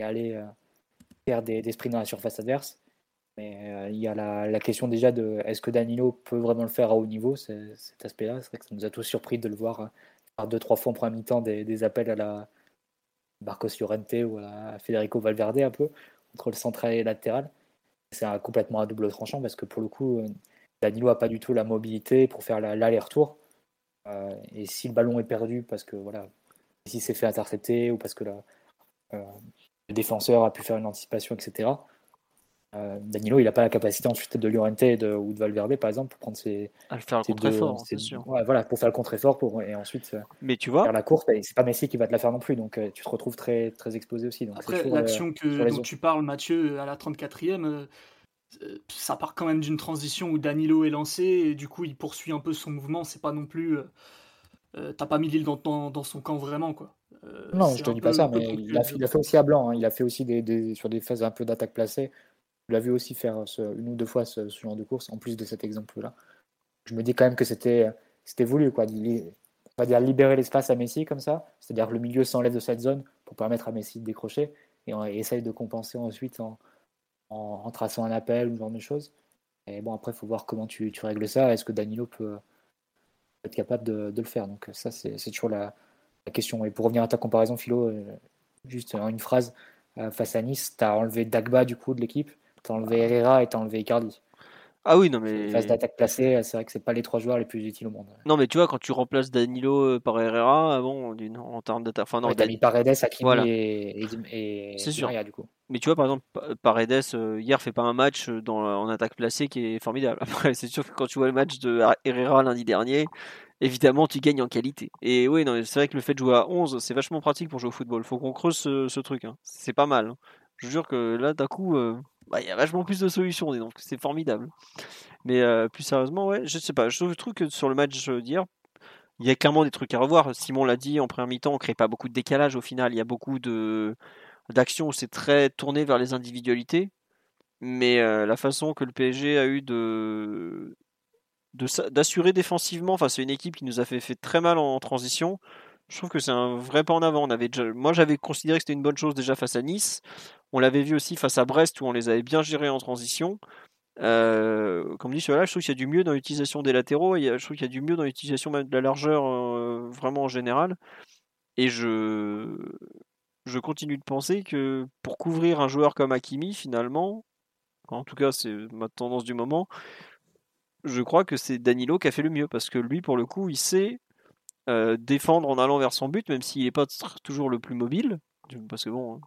aller euh, faire des, des, sprints dans la surface adverse. Mais euh, il y a la, la, question déjà de est-ce que Danilo peut vraiment le faire à haut niveau, cet aspect-là. C'est vrai que ça nous a tous surpris de le voir euh, faire deux, trois fois en premier mi-temps des, des, appels à la Marcos Llorente ou à Federico Valverde un peu, entre le central et le latéral. C'est complètement à double tranchant parce que pour le coup, Danilo n'a pas du tout la mobilité pour faire l'aller-retour. Euh, et si le ballon est perdu parce que voilà, si c'est fait intercepter ou parce que euh, le défenseur a pu faire une anticipation, etc. Euh, Danilo, il n'a pas la capacité ensuite de Llorente ou de Valverde, par exemple, pour prendre ses. À faire le contre-effort, c'est sûr. voilà, pour faire le contre-effort pour, et ensuite Mais tu vois, faire la course. Et c'est pas Messi qui va te la faire non plus, donc tu te retrouves très, très exposé aussi. Donc Après, l'action que dont tu parles, Mathieu, à la 34e, euh, ça part quand même d'une transition où Danilo est lancé et du coup il poursuit un peu son mouvement. C'est pas non plus. Euh, euh, t'as pas mis l'île dans, dans, son camp vraiment quoi. non, je te dis pas ça, mais il a, fait, aussi à blanc. Hein. Il a fait aussi des, sur des phases un peu d'attaque placée. Je l'ai vu aussi faire une ou deux fois ce, genre de course en plus de cet exemple-là. Je me dis quand même que c'était c'était voulu quoi. On va dire libérer l'espace à Messi comme ça, c'est-à-dire le milieu s'enlève de cette zone pour permettre à Messi de décrocher et on essaye de compenser ensuite en, en, traçant un appel ou ce genre de choses. Et bon, après, il faut voir comment tu, règles ça. Est-ce que Danilo peut être capable de, le faire? Donc, ça, c'est toujours la, question. Et pour revenir à ta comparaison, Philo, euh, juste en une phrase, euh, face à Nice, tu as enlevé Dagba du coup de l'équipe, tu as enlevé Herrera et tu as enlevé Icardi. Ah oui, non mais. Phase d'attaque placée, c'est vrai que c'est pas les trois joueurs les plus utiles au monde. Non, mais tu vois, quand tu remplaces Danilo euh, par Herrera, bon, en termes d'attaque. Enfin, non, t'as mis Paredes, Hakimi et, et, c'est sûr. du coup. Mais tu vois, par exemple, Paredes, euh, hier, fait pas un match euh, dans, en attaque placée qui est formidable. Après, c'est sûr que quand tu vois le match de Herrera lundi dernier, évidemment, tu gagnes en qualité. Et oui, c'est vrai que le fait de jouer à 11, c'est vachement pratique pour jouer au football. Faut qu'on creuse ce, truc. Hein. C'est pas mal. Hein. Je jure que là, d'un coup, bah, il y a vachement plus de solutions, donc c'est formidable. Mais euh, plus sérieusement, ouais, je sais pas. Je trouve que sur le match d'hier, il y a clairement des trucs à revoir. Simon l'a dit en première mi-temps, on crée pas beaucoup de décalage au final. Il y a beaucoup de d'actions où c'est très tourné vers les individualités. Mais euh, la façon que le PSG a eu de d'assurer défensivement face à une équipe qui nous a fait, très mal en, transition, je trouve que c'est un vrai pas en avant. Moi, j'avais considéré que c'était une bonne chose déjà face à Nice. On l'avait vu aussi face à Brest où on les avait bien gérés en transition. Euh, comme dit là, je trouve qu'il y a du mieux dans l'utilisation des latéraux, je trouve qu'il y a du mieux dans l'utilisation de la largeur euh, vraiment en général. Et je, je continue de penser que pour couvrir un joueur comme Hakimi, finalement, en tout cas c'est ma tendance du moment, je crois que c'est Danilo qui a fait le mieux, parce que lui, pour le coup, il sait euh, défendre en allant vers son but, même s'il n'est pas toujours le plus mobile, parce que bon,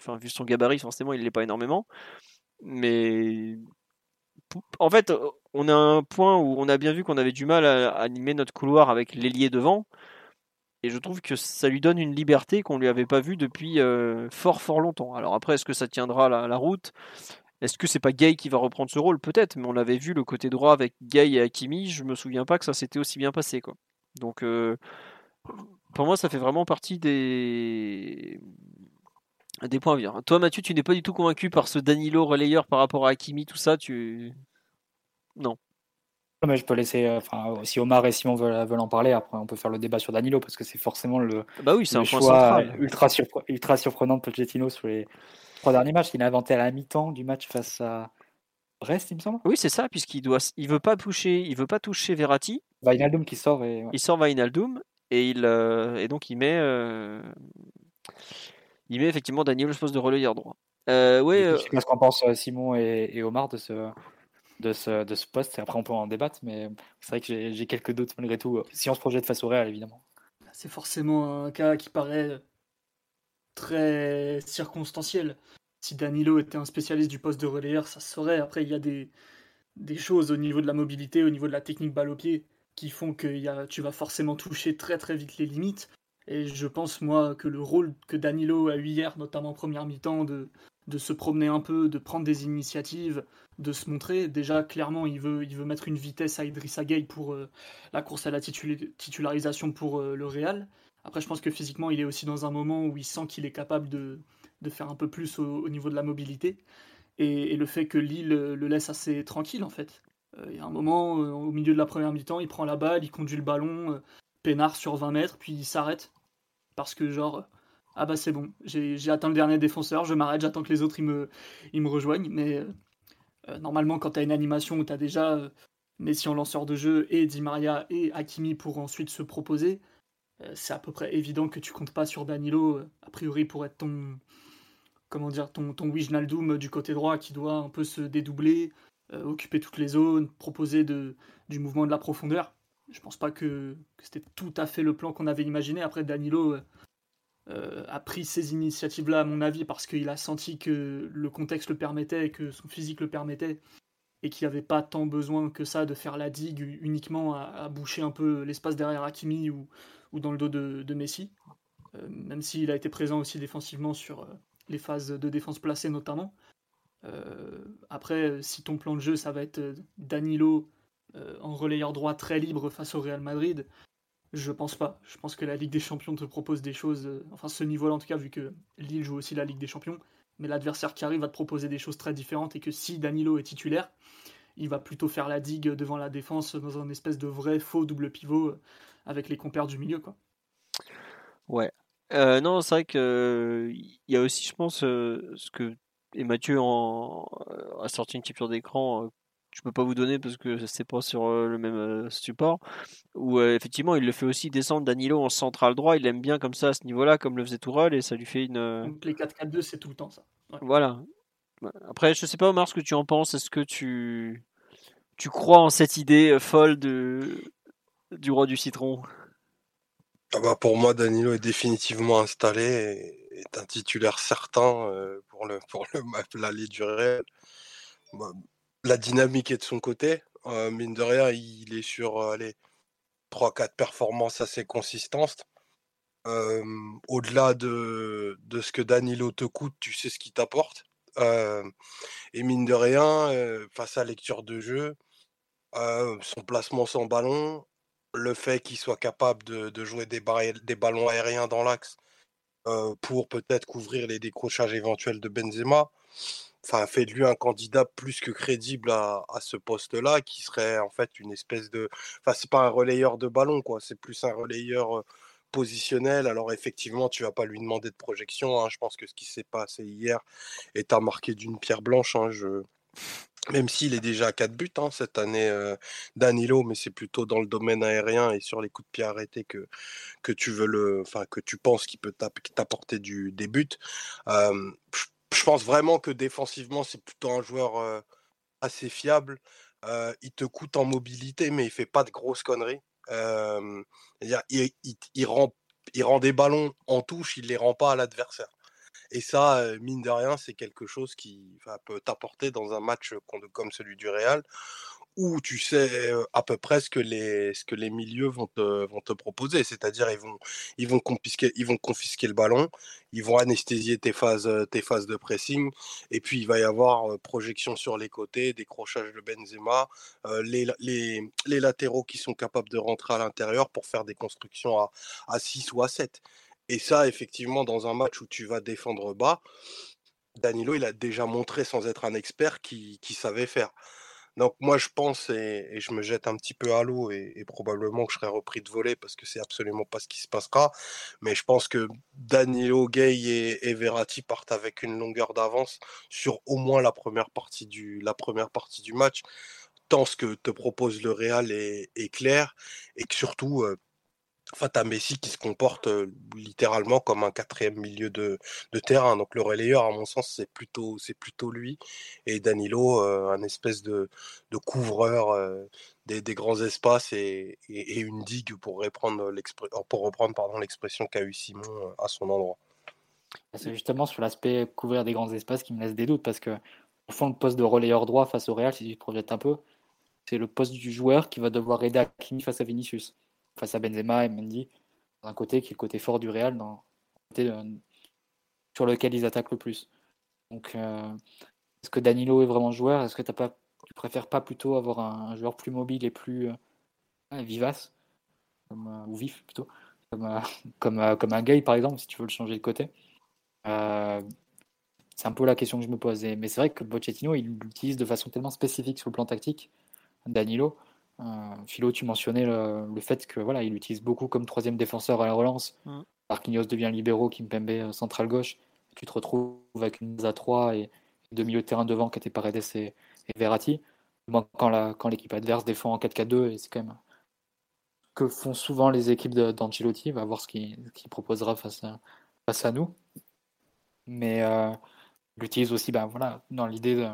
enfin, vu son gabarit, forcément, il l'est pas énormément. Mais en fait, on a un point où on a bien vu qu'on avait du mal à, animer notre couloir avec l'ailier devant. Et je trouve que ça lui donne une liberté qu'on lui avait pas vue depuis euh, fort fort longtemps. Alors après, est-ce que ça tiendra la, route? Est-ce que c'est pas Gay qui va reprendre ce rôle? Peut-être, mais on l'avait vu le côté droit avec Gay et Hakimi. Je me souviens pas que ça s'était aussi bien passé, quoi. Donc, euh, pour moi, ça fait vraiment partie des des points à venir. Toi, Mathieu, tu n'es pas du tout convaincu par ce Danilo relayeur par rapport à Hakimi, tout ça. Tu non. Mais je peux laisser, euh, enfin, si Omar et Simon veulent, en parler, après on peut faire le débat sur Danilo parce que c'est forcément le, bah oui, c'est un choix ultra, ultra surprenant de Pochettino sur les trois derniers matchs qu'il a inventé à la mi-temps du match face à Brest, il me semble. Oui, c'est ça, puisqu'il doit, il veut pas toucher, il veut pas toucher Verratti. Vainaldum qui sort et il sort Vainaldum et il euh, et donc il met euh, il met effectivement Daniel au poste de relayeur droit. Euh, ouais, Je sais pas ce qu'en pensent Simon et, Omar de ce, de ce, de ce poste. Et après, on peut en débattre, mais c'est vrai que j'ai quelques doutes malgré tout. Si on se projette face au Real, évidemment. C'est forcément un cas qui paraît très circonstanciel. Si Danilo était un spécialiste du poste de relayeur, ça se. Après, il y a des, des choses au niveau de la mobilité, au niveau de la technique balle au pied, qui font que tu vas forcément toucher très très vite les limites. Et je pense, moi, que le rôle que Danilo a eu hier, notamment en première mi-temps, de, de se promener un peu, de prendre des initiatives, de se montrer, déjà, clairement, il veut, il veut mettre une vitesse à Idrissa Gueye pour euh, la course à la titularisation pour euh, le Real. Après, je pense que physiquement, il est aussi dans un moment où il sent qu'il est capable de, de, faire un peu plus au, niveau de la mobilité. Et, le fait que Lille le laisse assez tranquille, en fait. Euh, il y a un moment, au milieu de la première mi-temps, il prend la balle, il conduit le ballon, peinard sur 20 mètres, puis il s'arrête parce que genre ah bah c'est bon, j'ai atteint le dernier défenseur, je m'arrête, j'attends que les autres ils me, ils me rejoignent. Mais euh, euh, normalement, quand tu une animation où tu as déjà euh, Messi en lanceur de jeu et Di Maria et Hakimi pour ensuite se proposer, c'est à peu près évident que tu comptes pas sur Danilo, a priori pour être ton comment dire ton, ton du côté droit qui doit un peu se dédoubler, occuper toutes les zones, proposer du mouvement de la profondeur. Je pense pas que, c'était tout à fait le plan qu'on avait imaginé. Après, Danilo euh, euh, a pris ces initiatives-là, à mon avis, parce qu'il a senti que le contexte le permettait, que son physique le permettait, et qu'il n'y avait pas tant besoin que ça de faire la digue uniquement à, boucher un peu l'espace derrière Hakimi ou, ou, dans le dos de, Messi. Euh, même s'il a été présent aussi défensivement sur les phases de défense placée notamment. après, si ton plan de jeu, ça va être Danilo euh, en relayeur droit très libre face au Real Madrid, je pense pas. Je pense que la Ligue des Champions te propose des choses, euh, enfin ce niveau-là en tout cas, vu que Lille joue aussi la Ligue des Champions, mais l'adversaire qui arrive va te proposer des choses très différentes et que si Danilo est titulaire, il va plutôt faire la digue devant la défense dans un espèce de vrai faux double pivot euh, avec les compères du milieu. Quoi. Ouais. non, c'est vrai que il y a aussi, je pense, ce que et Mathieu en, a sorti une capture d'écran je peux pas vous donner parce que c'est pas sur le même support, où effectivement il le fait aussi descendre Danilo en central droit, il aime bien comme ça à ce niveau-là, comme le faisait Tourelle, et ça lui fait une. Donc les 4-4-2, c'est tout le temps ça. Voilà. Après, je sais pas Omar ce que tu en penses, est-ce que tu tu crois en cette idée folle de du roi du citron? Ah bah pour moi, Danilo est définitivement installé et est un titulaire certain pour le pour le l'allée du Real. Bah, la dynamique est de son côté. mine de rien, il est sur les 3-4 performances assez consistantes. Au-delà de, ce que Danilo te coûte, tu sais ce qu'il t'apporte. et mine de rien, face à lecture de jeu, son placement sans ballon, le fait qu'il soit capable de, jouer des, ballons aériens dans l'axe pour peut-être couvrir les décrochages éventuels de Benzema, enfin, fait de lui un candidat plus que crédible à, ce poste-là, qui serait en fait une espèce de. Enfin, c'est pas un relayeur de ballon, quoi, c'est plus un relayeur positionnel. Alors, effectivement, tu vas pas lui demander de projection. Hein, je pense que ce qui s'est passé hier est à marquer d'une pierre blanche. Hein, même s'il est déjà à 4 buts hein, cette année, Danilo, mais c'est plutôt dans le domaine aérien et sur les coups de pied arrêtés que, que tu veux le, que tu penses qu'il peut t'apporter du des buts. Je pense vraiment que défensivement, c'est plutôt un joueur assez fiable. il te coûte en mobilité, mais il fait pas de grosses conneries. il, il, rend, des ballons en touche, il les rend pas à l'adversaire. Et ça, mine de rien, c'est quelque chose qui peut t'apporter dans un match comme celui du Real, où tu sais à peu près ce que les, ce que les milieux vont te, vont te proposer. C'est-à-dire ils vont, ils, vont confisquer, ils vont confisquer le ballon, ils vont anesthésier tes phases, tes phases de pressing, et puis il va y avoir projection sur les côtés, décrochage de Benzema, les, les, les, latéraux qui sont capables de rentrer à l'intérieur pour faire des constructions à, à 6 ou à 7. Et ça, effectivement, dans un match où tu vas défendre bas, Danilo, il a déjà montré sans être un expert qui, savait faire. Donc moi, je pense, et, je me jette un petit peu à l'eau, et, probablement que je serai repris de voler parce que c'est absolument pas ce qui se passera, mais je pense que Danilo, Gay et, Verratti partent avec une longueur d'avance sur au moins la première partie du, la première partie du match, tant ce que te propose le Real est, clair, et que surtout... Enfin, tu Messi qui se comporte littéralement comme un quatrième milieu de, terrain. Donc le relayeur, à mon sens, c'est plutôt, c'est plutôt lui. Et Danilo, un espèce de, couvreur des, grands espaces et, une digue pour reprendre, pour reprendre pardon, l'expression qu'a eu Simon à son endroit. Bah, c'est justement sur l'aspect couvrir des grands espaces qui me laisse des doutes parce que au fond, le poste de relayeur droit face au Real, si tu projettes un peu, c'est le poste du joueur qui va devoir aider Hakimi face à Vinicius face à Benzema et Mendy, d'un côté qui est le côté fort du Real, dans côté euh, sur lequel ils attaquent le plus. Donc, euh, est-ce que Danilo est vraiment joueur? Est-ce que as pas, tu préfères pas plutôt avoir un, joueur plus mobile et plus euh, vivace, ou vif plutôt, comme, comme, comme un Gay par exemple, si tu veux le changer de côté C'est un peu la question que je me posais. Mais c'est vrai que Pochettino, il l'utilise de façon tellement spécifique sur le plan tactique, Danilo, Philo, tu mentionnais le, fait que voilà, il utilise beaucoup comme troisième défenseur à la relance. Mm. Marquinhos devient libéraux, Kimpembe euh, central gauche. Tu te retrouves avec une base à 3 et deux milieux de terrain devant étaient Paredes et, et Verratti. quand, quand l'équipe adverse défend en 4-4-2, et c'est quand même que font souvent les équipes d'Ancelotti. Va voir ce qu'il proposera face à, face à nous. Mais euh, il utilise aussi ben, voilà, dans l'idée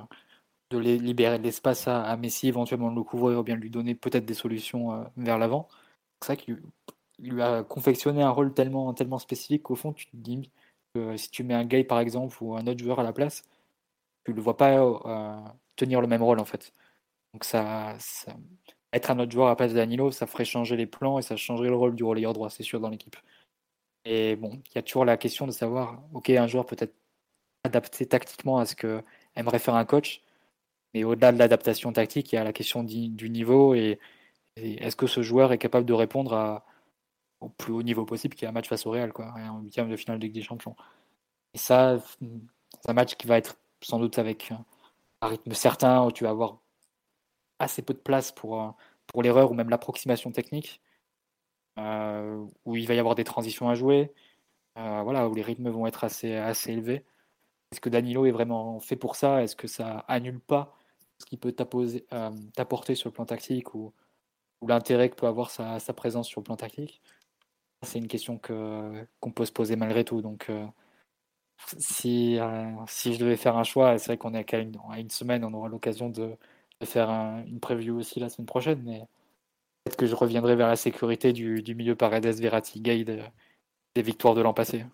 de de libérer de l'espace à, Messi, éventuellement de le couvrir ou bien lui donner peut-être des solutions euh, vers l'avant. C'est ça qu'il lui a confectionné un rôle tellement, tellement spécifique qu'au fond, tu te dis que si tu mets un gay par exemple ou un autre joueur à la place, tu ne le vois pas euh, tenir le même rôle en fait. Donc ça, être un autre joueur à la place de Danilo, ça ferait changer les plans et ça changerait le rôle du relayeur droit, c'est sûr, dans l'équipe. Et bon, il y a toujours la question de savoir, ok, un joueur peut être adapté tactiquement à ce que aimerait faire un coach, mais au-delà de l'adaptation tactique, il y a la question du niveau et, est-ce que ce joueur est capable de répondre à, au plus haut niveau possible, qui est un match face au Real, quoi, en huitième de finale de Ligue des Champions. Et ça, c'est un match qui va être sans doute avec un rythme certain, où tu vas avoir assez peu de place pour, pour l'erreur ou même l'approximation technique, euh, où il va y avoir des transitions à jouer, euh, voilà, où les rythmes vont être assez, assez élevés. Est-ce que Danilo est vraiment fait pour ça? Est-ce que ça annule pas ce qui peut t'apporter sur le plan tactique ou, l'intérêt que peut avoir sa, présence sur le plan tactique? C'est une question qu'on peut se poser malgré tout. Donc, si, si je devais faire un choix, c'est vrai qu'on est qu'à une, une semaine, on aura l'occasion de, faire une preview aussi la semaine prochaine, mais peut-être que je reviendrai vers la sécurité du, milieu Paredes, Verratti, Guide des victoires de l'an passé.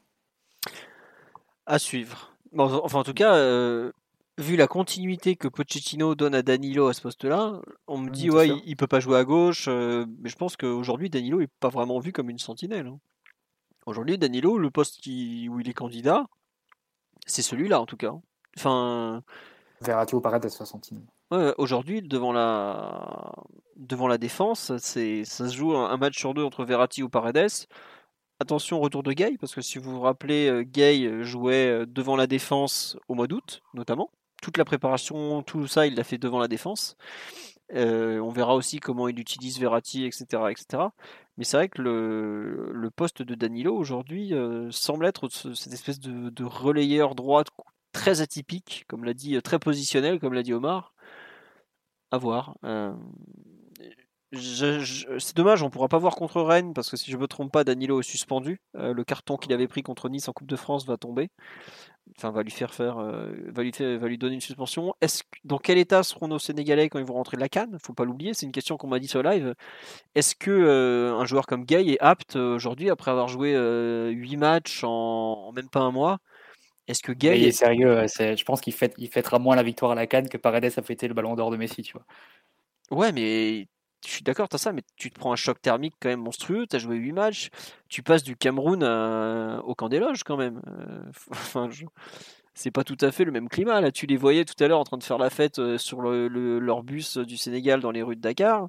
À suivre. enfin, en tout cas, euh, vu la continuité que Pochettino donne à Danilo à ce poste-là, on me dit, ouais, il, peut pas jouer à gauche, euh, mais je pense qu'aujourd'hui, Danilo est pas vraiment vu comme une sentinelle. Hein. Aujourd'hui, Danilo, le poste qui, où il est candidat, c'est celui-là en tout cas. Enfin. Verratti ou Paredes, sentinelle. aujourd'hui, devant la, devant la défense, c'est, ça se joue un match sur deux entre Verratti ou Paredes. Attention au retour de Gay, parce que si vous vous rappelez, euh, Gay euh, jouait devant la défense au mois d'août, notamment. Toute la préparation, tout ça, il l'a fait devant la défense. on verra aussi comment il utilise Verratti, etc. etc. Mais c'est vrai que le, poste de Danilo aujourd'hui semble être cette espèce de, relayeur droite très atypique, comme l'a dit, très positionnel, comme l'a dit Omar. À voir c'est dommage, on pourra pas voir contre Rennes parce que si je me trompe pas, Danilo est suspendu. Euh, le carton qu'il avait pris contre Nice en Coupe de France va tomber. Enfin, va lui faire faire, euh, va, lui va lui donner une suspension. Est-ce dans quel état seront nos Sénégalais quand ils vont rentrer de la Cannes? Faut pas l'oublier, c'est une question qu'on m'a dit sur live. Est-ce que euh, un joueur comme Gay est apte aujourd'hui après avoir joué 8 matchs en... même pas un mois? Est-ce que Gay est sérieux Je pense qu'il il fêtera moins la victoire à la Cannes que Paredes a fêté le Ballon d'Or de Messi, tu vois. Ouais, mais je suis d'accord, as ça, mais tu te prends un choc thermique quand même monstrueux. Tu as joué 8 matchs. Tu passes du Cameroun au camp des loges quand même. Euh, c'est pas tout à fait le même climat. Là, tu les voyais tout à l'heure en train de faire la fête euh, sur leur bus du Sénégal dans les rues de Dakar.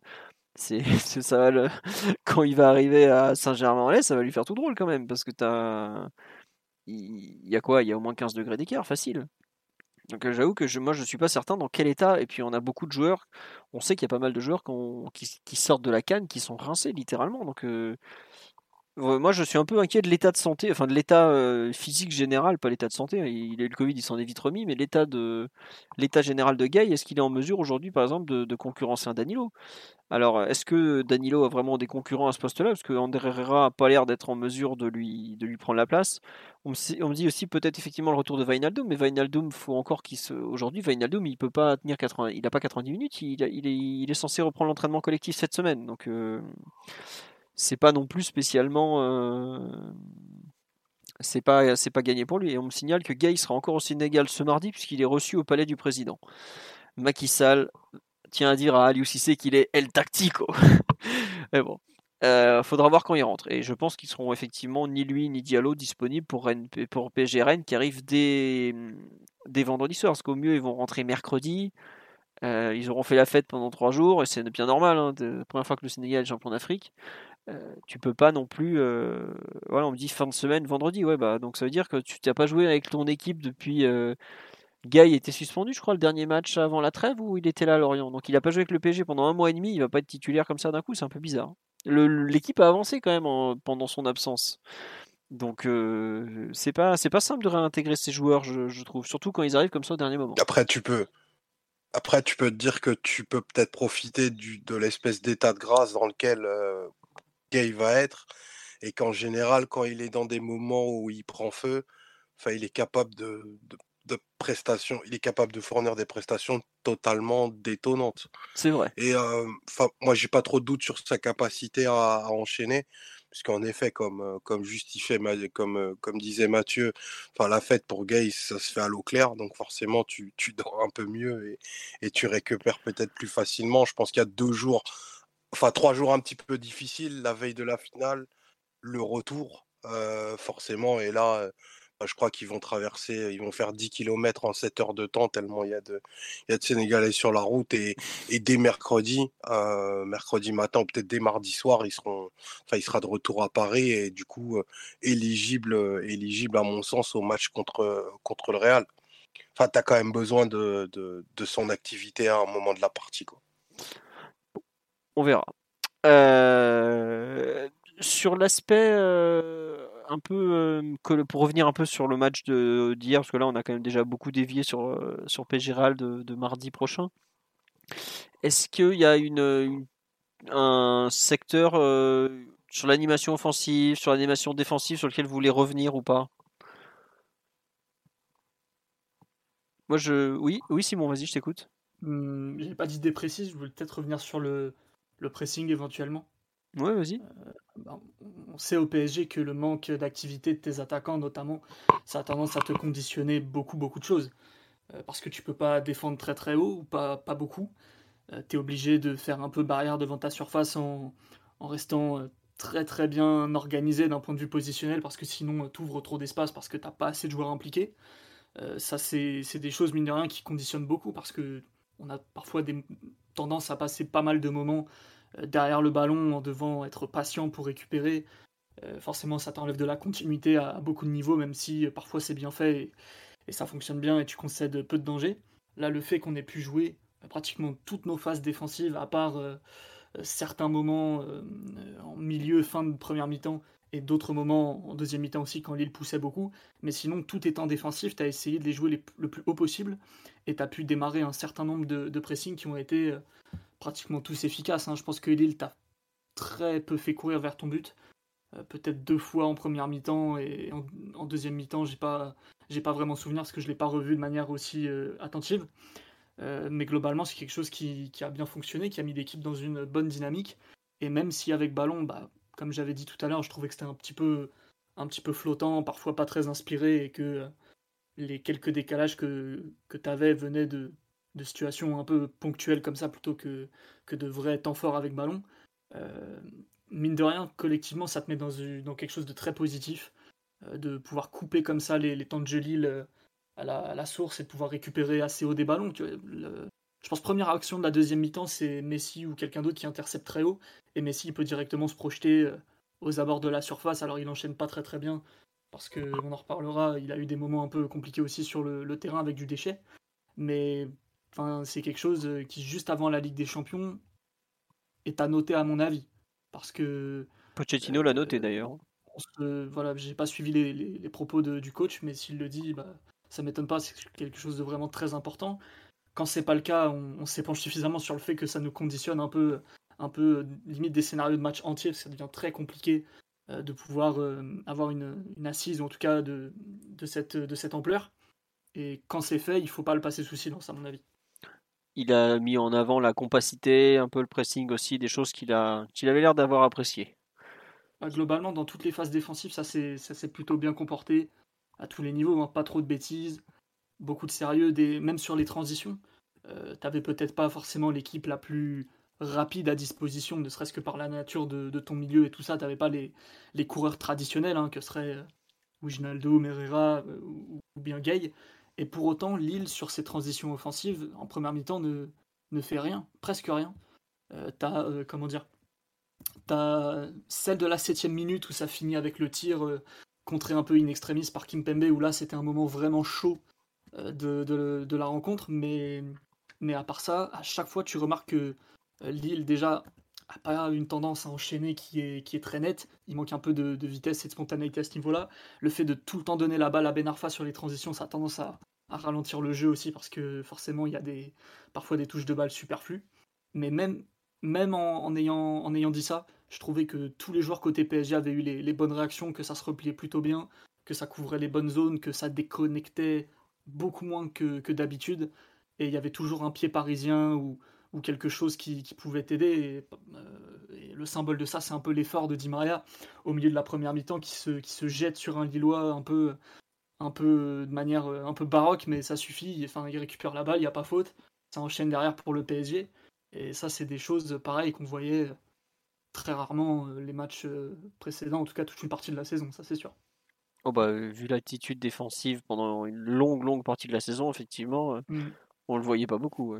C'est ça va quand il va arriver à Saint-Germain-en-Laye, ça va lui faire tout drôle quand même parce que t'as il y a quoi Il y a au moins 15 degrés d'écart, facile. Donc euh, j'avoue que moi je suis pas certain dans quel état. Et puis on a beaucoup de joueurs. On sait qu'il y a pas mal de joueurs qui, sortent de la canne, qui sont rincés littéralement. Donc euh, moi je suis un peu inquiet de l'état de santé, enfin de l'état euh, physique général, pas l'état de santé. Il, a eu le Covid, il s'en est vite remis, mais l'état général de Gay, est-ce qu'il est en mesure aujourd'hui, par exemple, de, concurrencer un Danilo? Alors est-ce que Danilo a vraiment des concurrents à ce poste-là? Parce que André Herrera a pas l'air d'être en mesure de lui prendre la place. On me, dit aussi peut-être effectivement le retour de Vainaldum, mais Vainaldum, faut encore qu'il se. Aujourd'hui, Vainaldum, il peut pas tenir 80. Il n'a pas 90 minutes, il, il, est, censé reprendre l'entraînement collectif cette semaine. Donc, euh, c'est pas non plus spécialement. Euh, c'est pas, c'est pas gagné pour lui. Et on me signale que Gay sera encore au Sénégal ce mardi, puisqu'il est reçu au palais du président. Macky Sall tient à dire à Aliou Cissé qu'il est El Tactico. mais bon. Euh, faudra voir quand ils rentrent. Et je pense qu'ils seront effectivement ni lui ni Diallo disponibles pour, Rennes, Rennes qui arrive dès, dès vendredi soir. Parce qu'au mieux, ils vont rentrer mercredi. Euh, ils auront fait la fête pendant trois jours et c'est bien normal. Hein, la première fois que le Sénégal est champion d'Afrique. Euh, tu peux pas non plus. voilà, on me dit fin de semaine, vendredi. Ouais, bah donc ça veut dire que tu n'as pas joué avec ton équipe depuis. Guy était suspendu, je crois, le dernier match avant la trêve ou il était là à Lorient? Donc il a pas joué avec le PSG pendant un mois et demi. Il va pas être titulaire comme ça d'un coup. C'est un peu bizarre. L'équipe a avancé quand même pendant son absence. Donc euh, c'est pas c'est pas simple de réintégrer ces joueurs, je, trouve, surtout quand ils arrivent comme ça au dernier moment. Après tu peux après tu peux te dire que tu peux peut-être profiter du, de l'espèce d'état de grâce dans lequel euh, Gay va être et qu'en général quand il est dans des moments où il prend feu, enfin il est capable de de prestations, il est capable de fournir des prestations totalement détonnantes. C'est vrai. Et enfin, moi, j'ai pas trop de doute sur sa capacité à, enchaîner, puisqu'en effet, comme comme justifié, comme comme disait Mathieu, enfin la fête pour Gay, ça se fait à l'eau claire, donc forcément, tu, tu dors un peu mieux et, et tu récupères peut-être plus facilement. Je pense qu'il y a deux jours, enfin trois jours un petit peu difficiles, la veille de la finale, le retour, forcément, et là je crois qu'ils vont traverser, ils vont faire 10 km en 7 heures de temps, tellement il y a de, y a de Sénégalais sur la route. Et, dès mercredi, euh, mercredi matin ou peut-être dès mardi soir, ils seront, enfin, il sera de retour à Paris et du coup euh, éligible, euh, éligible à mon sens au match contre, contre le Real. Enfin, tu as quand même besoin de, de, de, son activité à un moment de la partie. Quoi. On verra. sur l'aspect un peu pour revenir un peu sur le match d'hier, parce que là on a quand même déjà beaucoup dévié sur, sur de, mardi prochain. Est-ce qu'il y a une, un secteur sur l'animation offensive, sur l'animation défensive sur lequel vous voulez revenir ou pas? Moi, je. Oui, oui, Simon, vas-y, je t'écoute. Mmh, J'ai pas d'idée précise, je voulais peut-être revenir sur le, le pressing éventuellement. Ouais, vas-y. Euh, bah, on sait au PSG que le manque d'activité de tes attaquants, notamment, ça a tendance à te conditionner beaucoup, beaucoup de choses. Euh, parce que tu peux pas défendre très très haut ou pas, pas beaucoup. Euh, tu es obligé de faire un peu barrière devant ta surface en, en restant très très bien organisé d'un point de vue positionnel parce que sinon tu ouvres trop d'espace parce que t'as pas assez de joueurs impliqués. ça, c'est des choses, mine de rien, qui conditionnent beaucoup parce que on a parfois des tendances à passer pas mal de moments euh, derrière le ballon en devant être patient pour récupérer. Euh, forcément, ça t'enlève de la continuité à, beaucoup de niveaux, même si euh, parfois c'est bien fait et, ça fonctionne bien et tu concèdes peu de danger. Là, le fait qu'on ait pu jouer pratiquement toutes nos phases défensives, à part certains moments en milieu, fin de première mi-temps, et d'autres moments en deuxième mi-temps aussi quand Lille poussait beaucoup. Mais sinon, tout étant défensif, tu as essayé de les jouer le plus haut possible et tu pu démarrer un certain nombre de, pressings qui ont été euh, pratiquement tous efficaces. Hein. Je pense que Lille t'a très peu fait courir vers ton but. Euh, peut-être deux fois en première mi-temps et en, deuxième mi-temps, j'ai pas, pas vraiment souvenir parce que je l'ai pas revu de manière aussi euh, attentive. mais globalement, c'est quelque chose qui, a bien fonctionné, qui a mis l'équipe dans une bonne dynamique. Et même si avec ballon, bah, comme j'avais dit tout à l'heure, je trouvais que c'était un petit peu un petit peu flottant, parfois pas très inspiré, et que euh, les quelques décalages que, que tu avais venaient de, de, situations un peu ponctuelles comme ça, plutôt que, que de vrais temps forts avec ballon. Euh, mine de rien, collectivement, ça te met dans, quelque chose de très positif, euh, de pouvoir couper comme ça les, temps de jeu à la, source et de pouvoir récupérer assez haut des ballons. je pense première action de la deuxième mi-temps, c'est Messi ou quelqu'un d'autre qui intercepte très haut et Messi peut directement se projeter euh, aux abords de la surface. Alors il enchaîne pas très très bien parce que on en reparlera. Il a eu des moments un peu compliqués aussi sur le, terrain avec du déchet, mais enfin c'est quelque chose euh, qui juste avant la Ligue des Champions est à noter à mon avis parce que Pochettino l'a noté euh, d'ailleurs. voilà, j'ai pas suivi les, propos du coach, mais s'il le dit, bah, ça m'étonne pas. C'est quelque chose de vraiment très important. Quand c'est pas le cas, on, on s'épanche suffisamment sur le fait que ça nous conditionne un peu un peu euh, limite des scénarios de match entiers, parce que ça devient très compliqué euh, de pouvoir avoir une, assise, ou en tout cas de, de, cette, de cette ampleur. Et quand c'est fait, il faut pas le passer sous silence, à mon avis. Il a mis en avant la compacité, un peu le pressing aussi, des choses qu'il a, qu'il avait l'air d'avoir apprécié. Bah, globalement, dans toutes les phases défensives, ça s'est plutôt bien comporté à tous les niveaux, hein. pas trop de bêtises, beaucoup de sérieux, même sur les transitions. Euh, T'avais peut-être pas forcément l'équipe la plus rapide à disposition, ne serait-ce que par la nature de, ton milieu et tout ça. Tu n'avais pas les, coureurs traditionnels, hein, que seraient euh, Wijnaldo, Merera euh, ou, bien Gay. Et pour autant, Lille, sur ses transitions offensives, en première mi-temps, ne, fait rien, presque rien. Euh, t'as, comment dire, celle de la septième minute où ça finit avec le tir contré un peu in extremis par Kimpembe, où là c'était un moment vraiment chaud de, de, la rencontre, mais, mais à part ça, à chaque fois tu remarques que euh, Lille, déjà, a pas une tendance à enchaîner qui est, qui est très nette. Il manque un peu de, vitesse et de spontanéité à ce niveau-là. Le fait de tout le temps donner la balle à Ben Arfa sur les transitions, ça a tendance à, ralentir le jeu aussi parce que forcément, il y a des, parfois des touches de balle superflues. Mais même, même en, ayant, en ayant dit ça, je trouvais que tous les joueurs côté PSG avaient eu les, bonnes réactions, que ça se repliait plutôt bien, que ça couvrait les bonnes zones, que ça déconnectait beaucoup moins que, que d'habitude. Et il y avait toujours un pied parisien ou ou quelque chose qui, pouvait t'aider. Euh, et, le symbole de ça, c'est un peu l'effort de Di Maria au milieu de la première mi-temps qui se, qui se jette sur un Lillois un peu, un peu de manière euh, un peu baroque, mais ça suffit. Enfin, il récupère la balle, il n'y a pas faute. Ça enchaîne derrière pour le PSG. Et ça, c'est des choses pareilles qu'on voyait très rarement euh, les matchs précédents, en tout cas toute une partie de la saison, ça c'est sûr. Oh bah, vu l'attitude défensive pendant une longue, longue partie de la saison, effectivement, mm. on le voyait pas beaucoup.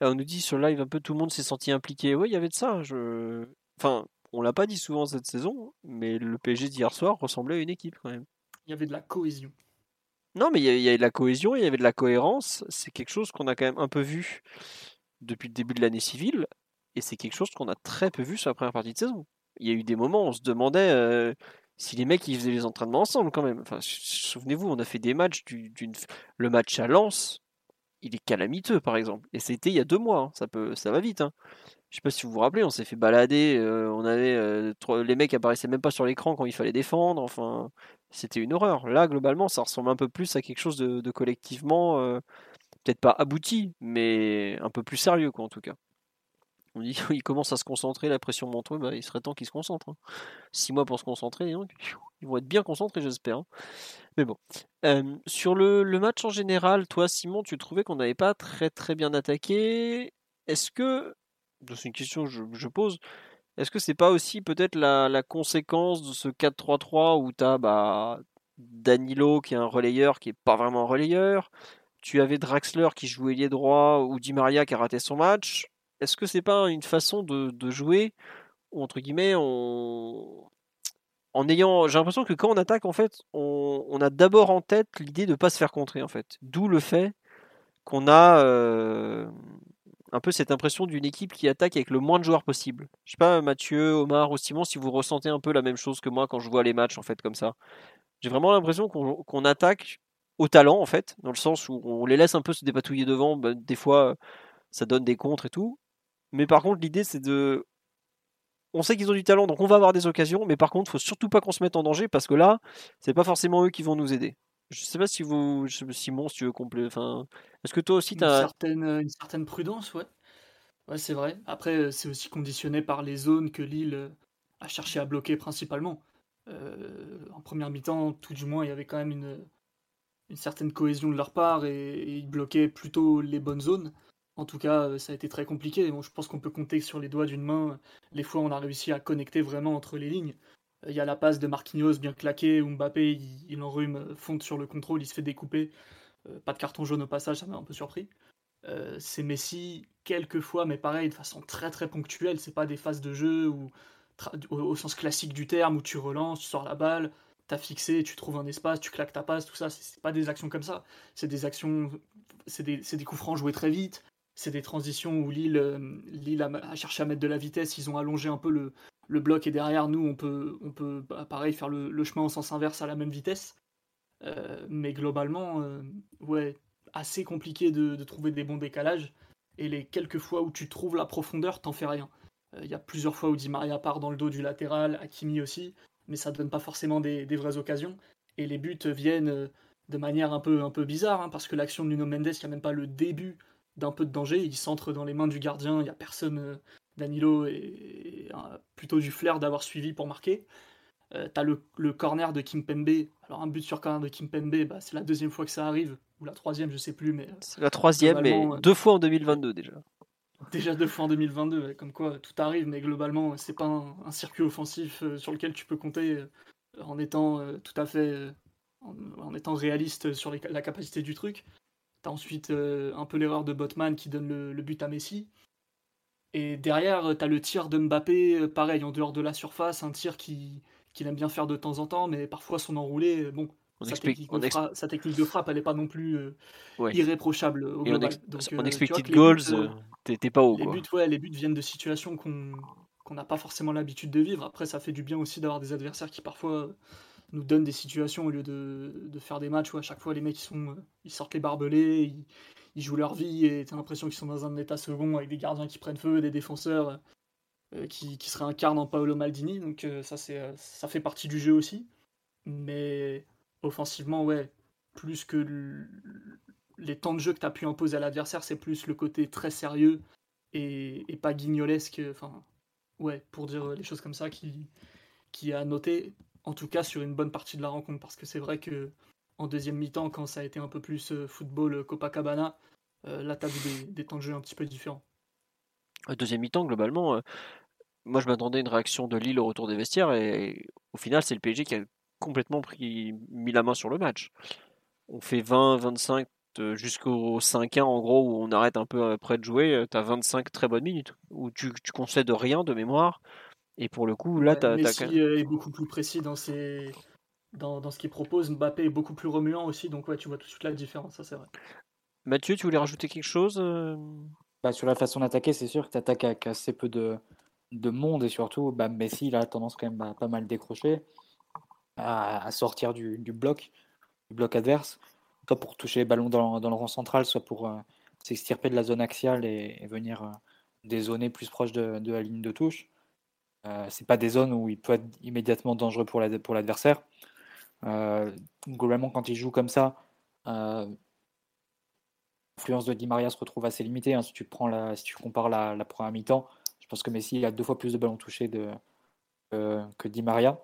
On nous dit sur live un peu tout le monde s'est senti impliqué. Oui, il y avait de ça. Je... Enfin, on l'a pas dit souvent cette saison, mais le PSG d'hier soir ressemblait à une équipe quand même. Il y avait de la cohésion. Non, mais il y avait de la cohésion, il y avait de la cohérence. C'est quelque chose qu'on a quand même un peu vu depuis le début de l'année civile, et c'est quelque chose qu'on a très peu vu sur la première partie de saison. Il y a eu des moments où on se demandait euh, si les mecs ils faisaient les entraînements ensemble quand même. Enfin, souvenez-vous, on a fait des matchs, d'une le match à Lens, il est calamiteux, par exemple. Et c'était il y a deux mois, hein. ça, peut, ça va vite. Hein. Je sais pas si vous vous rappelez, on s'est fait balader, euh, on avait euh, les mecs apparaissaient même pas sur l'écran quand il fallait défendre. Enfin, c'était une horreur. Là, globalement, ça ressemble un peu plus à quelque chose de, collectivement, euh, peut-être pas abouti, mais un peu plus sérieux, quoi, en tout cas. On dit qu'il commence à se concentrer, la pression monte, bah, il serait temps qu'il se concentre. Hein. Six mois pour se concentrer, ils vont être bien concentrés, j'espère. Mais bon. sur le, le, match en général, toi, Simon, tu trouvais qu'on n'avait pas très très bien attaqué. Est-ce que c'est une question que je, pose. Est-ce que c'est pas aussi peut-être la, conséquence de ce 4-3-3 où tu as bah, Danilo qui est un relayeur qui est pas vraiment un relayeur Tu avais Draxler qui jouait lié droit ou Di Maria qui a raté son match. Est-ce que c'est pas une façon de, jouer ou entre guillemets en ayant j'ai l'impression que quand on attaque en fait on, a d'abord en tête l'idée de pas se faire contrer en fait d'où le fait qu'on a euh, un peu cette impression d'une équipe qui attaque avec le moins de joueurs possible. Je sais pas, Mathieu, Omar ou Simon, si vous ressentez un peu la même chose que moi quand je vois les matchs en fait comme ça. J'ai vraiment l'impression qu'on attaque au talent en fait, dans le sens où on les laisse un peu se dépatouiller devant. Bah, des fois, ça donne des contres et tout. Mais par contre, l'idée c'est de on sait qu'ils ont du talent, donc on va avoir des occasions, mais par contre, il faut surtout pas qu'on se mette en danger parce que là, c'est pas forcément eux qui vont nous aider. Je sais pas si vous, Simon, si tu veux compléter. Enfin, est-ce que toi aussi tu as. Une certaine, une certaine prudence, ouais. Ouais, c'est vrai. Après, euh, c'est aussi conditionné par les zones que Lille euh, a cherché à bloquer principalement. Euh, en première mi-temps, tout du moins, il y avait quand même une, une certaine cohésion de leur part et, ils bloquaient plutôt les bonnes zones. En tout cas, ça a été très compliqué. Je pense qu'on peut compter sur les doigts d'une main les fois où on a réussi à connecter vraiment entre les lignes. Il y a la passe de Marquinhos bien claquée où Mbappé il, enrhume, euh, fonte sur le contrôle, il se fait découper. Euh, pas de carton jaune au passage, ça m'a un peu surpris. Euh, c'est Messi quelques fois, mais pareil, de façon très très ponctuelle. C'est pas des phases de jeu au, sens classique du terme où tu relances, tu sors la balle, t'as fixé, tu trouves un espace, tu claques ta passe, tout ça. C'est pas des actions comme ça. C'est des actions, c'est des, coups francs joués très vite. C'est des transitions où Lille, Lille a, cherché à mettre de la vitesse. Ils ont allongé un peu le, bloc est derrière nous, on peut, on peut bah, pareil faire le, chemin en sens inverse à la même vitesse. Euh, mais globalement, euh, ouais, assez compliqué de, trouver des bons décalages. Et les quelques fois où tu trouves la profondeur, t'en fais rien. Euh, il y a plusieurs fois où Di Maria part dans le dos du latéral, Hakimi aussi, mais ça donne pas forcément des, vraies occasions. Et les buts viennent de manière un peu, un peu bizarre, hein, parce que l'action de Nuno Mendes, il n'y a même pas le début d'un peu de danger, il centre dans les mains du gardien, il n'y a personne Danilo est, plutôt du flair d'avoir suivi pour marquer. Euh, t'as le, corner de Kimpembe. Alors un but sur corner de Kimpembe, bah, c'est la deuxième fois que ça arrive, ou la troisième, je sais plus. mais C'est la troisième, mais euh, deux fois en 2022 déjà. Déjà deux fois en 2022, comme quoi tout arrive, mais globalement, c'est pas un, circuit offensif euh, sur lequel tu peux compter en étant tout à fait en, étant réaliste sur la capacité du truc. T'as ensuite un peu l'erreur de Botman qui donne le, but à Messi. Et derrière, euh, tu as le tir de Mbappé, euh, pareil, en dehors de la surface, un tir qu'il aime bien faire de temps en temps, mais parfois son enroulé, euh, bon, sa, technique de frappe, elle n'est pas non plus irréprochable au global. On, explique en goals, t'es pas haut. Les, Buts, ouais, les buts viennent de situations qu'on n'a pas forcément l'habitude de vivre. Après, ça fait du bien aussi d'avoir des adversaires qui parfois nous donnent des situations au lieu de, de, faire des matchs où à chaque fois les mecs ils, sont, ils sortent les barbelés, ils, jouent leur vie et t'as l'impression qu'ils sont dans un état second avec des gardiens qui prennent feu, des défenseurs euh, qui, qui, se réincarnent en Paolo Maldini. Donc euh, ça, c'est, euh, ça fait partie du jeu aussi. Mais offensivement, ouais, plus que les temps de jeu que tu as pu imposer à l'adversaire, c'est plus le côté très sérieux et, et, pas guignolesque. Enfin, ouais, pour dire les choses comme ça, qui, qui a noté, en tout cas sur une bonne partie de la rencontre. Parce que c'est vrai que en deuxième mi-temps, quand ça a été un peu plus football Copacabana, euh, la table des, temps de jeu un petit peu différent. Deuxième mi-temps, globalement, euh, moi je m'attendais à une réaction de Lille au retour des vestiaires et, au final c'est le PSG qui a complètement pris, mis la main sur le match. On fait 20-25 euh, jusqu'au 5-1 en gros où on arrête un peu après de jouer, tu as 25 très bonnes minutes où tu, tu concèdes rien de mémoire. Et pour le coup, là, tu as, Messi est beaucoup plus précis dans ses, dans, dans ce qu'il propose. Mbappé est beaucoup plus remuant aussi, donc ouais, tu vois tout de suite la différence, ça c'est vrai. Mathieu, tu voulais rajouter quelque chose euh? Bah, Sur la façon d'attaquer, c'est sûr que tu attaques avec assez peu de, de monde et surtout, bah, Messi il a tendance quand même à pas mal décrocher, à, sortir du, du, bloc, du bloc adverse. soit pour toucher les ballons dans, le rang central, soit pour s'extirper de la zone axiale et, venir dézoner plus proche de, la ligne de touche. C'est pas des zones où il peut être immédiatement dangereux pour l'adversaire. globalement, quand il joue comme ça, l'influence de Di Maria se retrouve assez limitée. Hein. Si, tu la, compares la, la première mi-temps, je pense que Messi a deux fois plus de ballons touchés de, que Di Maria,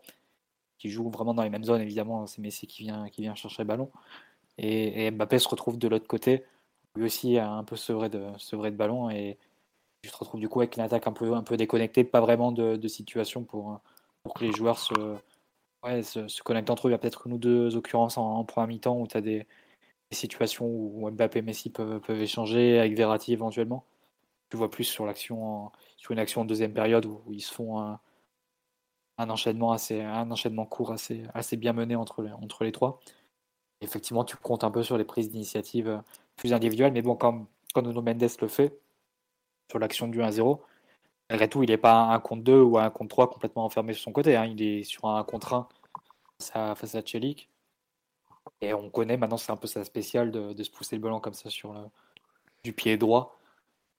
qui joue vraiment dans les mêmes zones. Évidemment, c'est Messi qui vient, qui vient chercher le ballon. Et, Mbappé se retrouve de l'autre côté, lui aussi un peu sevré de, sevré de ballon. Et je te retrouve du coup avec une attaque un peu, un peu déconnectée, pas vraiment de, situation pour, pour que les joueurs se, se, connectent entre eux. Il y a peut-être une ou deux occurrences en, en première mi-temps où tu as des, situations où Mbappé et Messi peuvent, peuvent échanger avec Verratti éventuellement. Tu vois plus sur l'action sur une action en deuxième période où, ils se font un, un, enchaînement assez un enchaînement court assez, assez bien mené entre les, entre les trois. effectivement, tu comptes un peu sur les prises d'initiative euh, plus individuelles, mais bon, quand, quand Nuno Mendes le fait sur l'action du 1-0, malgré tout, il n'est pas un contre 2 ou un contre 3 complètement enfermé sur son côté. Hein. Il est sur un contre 1 face à, face à et on connaît maintenant, c'est un peu sa spéciale de, se pousser le ballon comme ça sur le, du pied droit,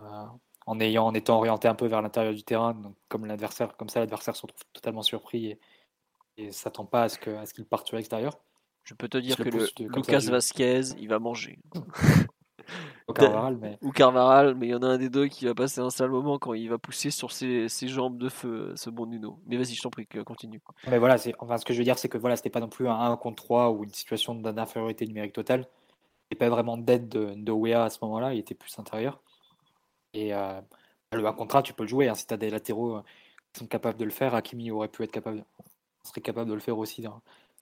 euh, en ayant, en étant orienté un peu vers l'intérieur du terrain. Donc, comme l'adversaire, comme ça, l'adversaire se retrouve totalement surpris et, et s'attend pas à ce que, à ce qu'il parte sur l'extérieur. Je peux te dire que le, Lucas Vasquez, il va manger. Ou Carvaral, mais... Ou Carvaral, mais il y en a un des deux qui va passer un sale moment quand il va pousser sur ses, ses jambes de feu, ce bon Nuno. Mais vas-y, je t'en prie, continue. Mais voilà, enfin, ce que je veux dire, c'est que voilà, c'était pas non plus un 1 contre 3 ou une situation d'infériorité numérique totale. Il n'y pas vraiment d'aide de, de à ce moment-là, il était plus intérieur. Et euh, le 1 contre 1, tu peux le jouer. Hein, si tu as des latéraux euh, qui sont capables de le faire, Hakimi aurait pu être capable, serait capable de le faire aussi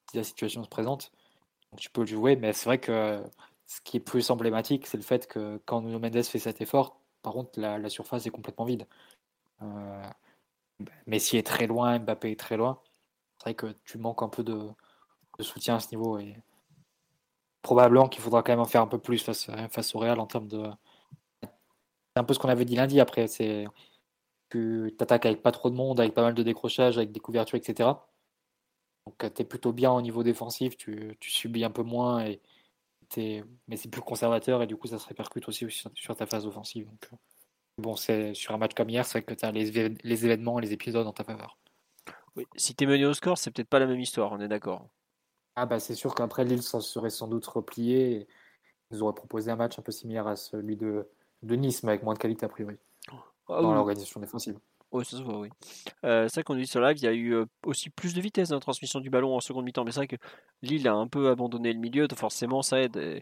si la situation se présente. Donc tu peux le jouer, mais c'est vrai que ce qui est plus emblématique, c'est le fait que quand Nuno Mendes fait cet effort, par contre, la, surface est complètement vide. Euh, Messi est très loin, Mbappé est très loin. C'est vrai que tu manques un peu de, soutien à ce niveau et probablement qu'il faudra quand même en faire un peu plus face, face au Real en termes de. C'est un peu ce qu'on avait dit lundi après. C'est tu t'attaques avec pas trop de monde, avec pas mal de décrochages, avec des couvertures, etc. Donc tu es plutôt bien au niveau défensif, tu, tu subis un peu moins et mais c'est plus conservateur et du coup ça se répercute aussi sur, ta phase offensive. Donc, euh, bon, c'est sur un match comme hier, c'est que tu as les, les, événements, les épisodes en ta faveur. Oui, si tu es mené au score, c'est peut-être pas la même histoire, on est d'accord. Ah bah c'est sûr qu'après Lille s'en serait sans doute replié et nous aurait proposé un match un peu similaire à celui de, de Nice, mais avec moins de qualité a priori. Ah dans l'organisation défensive. Oui, ça se voit, oui. Euh, qu'on dit sur live, il y a eu aussi plus de vitesse dans la transmission du ballon en seconde mi-temps, mais c'est vrai que Lille a un peu abandonné le milieu, forcément ça aide.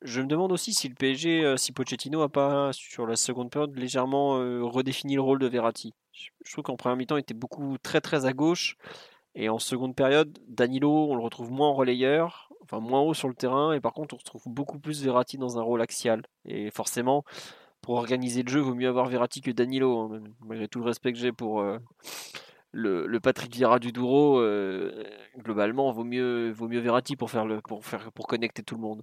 je me demande aussi si le PSG, si Pochettino a pas, sur la seconde période, légèrement redéfini le rôle de Verratti. Je, trouve qu'en première mi-temps, il était beaucoup très très à gauche, et en seconde période, Danilo, on le retrouve moins en relayeur, enfin moins haut sur le terrain, et par contre, on retrouve beaucoup plus Verratti dans un rôle axial. Et forcément, organiser le jeu, vaut mieux avoir Verratti que Danilo, hein, malgré tout le respect que j'ai pour euh, le, Patrick Vieira du Douro. Euh, globalement, vaut mieux, vaut mieux Verratti pour faire le, pour faire, pour connecter tout le monde.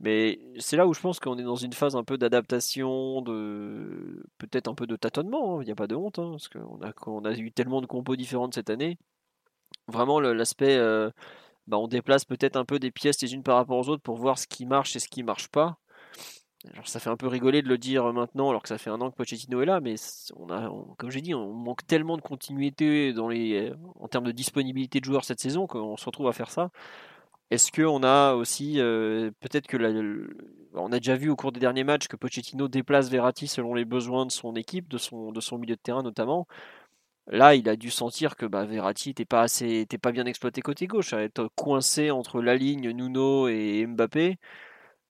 Mais c'est là où je pense qu'on est dans une phase un peu d'adaptation, de peut-être un peu de tâtonnement. Hein, il n'y a pas de honte, hein, parce qu'on a, on a eu tellement de compos différentes cette année. Vraiment, l'aspect, euh, bah, on déplace peut-être un peu des pièces les unes par rapport aux autres pour voir ce qui marche et ce qui marche pas ça fait un peu rigoler de le dire maintenant, alors que ça fait un an que Pochettino est là, mais on a, comme j'ai dit, on manque tellement de continuité dans les, en termes de disponibilité de joueurs cette saison qu'on se retrouve à faire ça. Est-ce qu'on a aussi, euh, peut-être que on a déjà vu au cours des derniers matchs que Pochettino déplace Verratti selon les besoins de son équipe, de son, de son milieu de terrain notamment. Là, il a dû sentir que bah, Verratti n'était pas pas bien exploité côté gauche, à être coincé entre la ligne Nuno et Mbappé.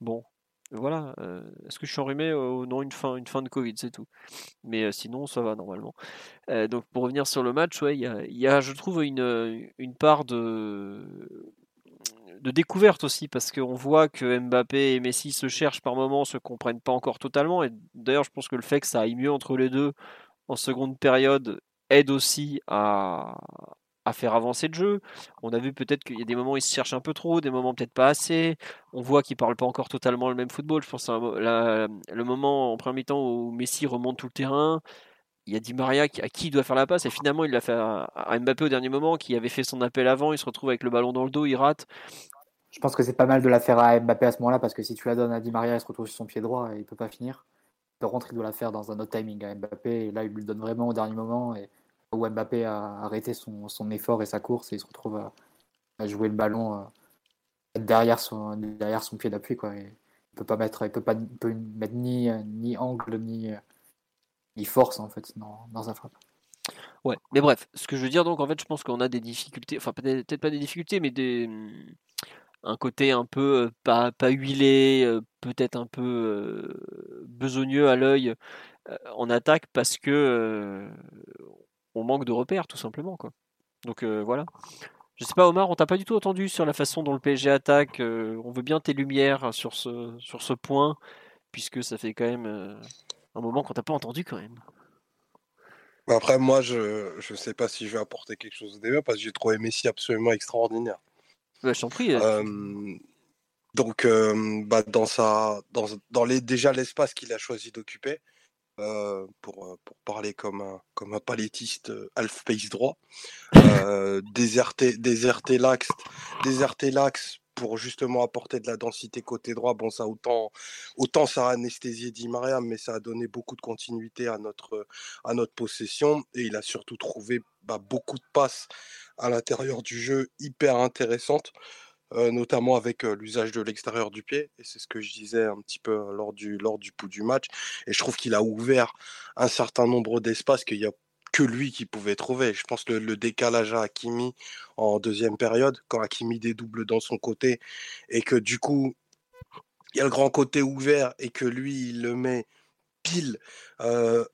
Bon, voilà, est-ce que je suis enrhumé euh, Non, une fin, une fin de Covid, c'est tout. Mais sinon, ça va normalement. donc pour revenir sur le match, ouais, il y a, je trouve, une, une part de, de découverte aussi, parce qu'on voit que Mbappé et Messi se cherchent par moments, se comprennent pas encore totalement. Et d'ailleurs, je pense que le fait que ça aille mieux entre les deux en seconde période aide aussi à, à faire avancer le jeu. On a vu peut-être qu'il y a des moments où ils se cherchent un peu trop, des moments peut-être pas assez. On voit qu'ils parlent pas encore totalement le même football. Je pense à le moment en premier mi-temps où Messi remonte tout le terrain. Il y a Di Maria à qui il doit faire la passe et finalement il l'a fait à, Mbappé au dernier moment qui avait fait son appel avant. Il se retrouve avec le ballon dans le dos, il rate. je pense que c'est pas mal de la faire à Mbappé à ce moment-là, parce que si tu la donnes à Di Maria, il se retrouve sur son pied droit et il peut pas finir. De rentrer, il doit la faire dans un autre timing à Mbappé, et là, il lui donne vraiment au dernier moment, et où Mbappé a arrêté son, effort et sa course, et il se retrouve à, jouer le ballon euh, derrière, son, pied d'appui. Quoi, il peut pas mettre, il peut pas mettre ni, angle, ni, ni force, en fait, dans, sa frappe. Ouais, mais bref, ce que je veux dire, donc en fait, je pense qu'on a des difficultés, enfin peut-être pas des difficultés, mais des, un côté un peu pas, pas huilé, peut-être un peu besogneux à l'œil en attaque parce que on manque de repères tout simplement quoi. Donc voilà. Je sais pas Omar, on t'a pas du tout entendu sur la façon dont le PSG attaque. on veut bien tes lumières sur ce sur ce point puisque ça fait quand même un moment qu'on t'a pas entendu quand même. Après moi je je sais pas si je vais apporter quelque chose au débat parce que j'ai trouvé Messi absolument extraordinaire. Bah, je t'en prie. donc, bah, dans, sa, dans, dans les, déjà l'espace qu'il a choisi d'occuper, pour, pour parler comme un, comme un palétiste half pace droit, déserter, l'axe, pour justement apporter de la densité côté droit. Bon, ça autant, autant ça a anesthésié Di Maria, mais ça a donné beaucoup de continuité à notre, à notre possession. Et il a surtout trouvé bah, beaucoup de passes à l'intérieur du jeu hyper intéressante, notamment avec l'usage de l'extérieur du pied. Et c'est ce que je disais un petit peu lors du, lors du pouls du match. Et je trouve qu'il a ouvert un certain nombre d'espaces qu'il y a que lui qui pouvait trouver. Je pense que le, décalage à Hakimi en deuxième période, quand Hakimi dédouble dans son côté, et que du coup, il y a le grand côté ouvert et que lui, il le met pile à,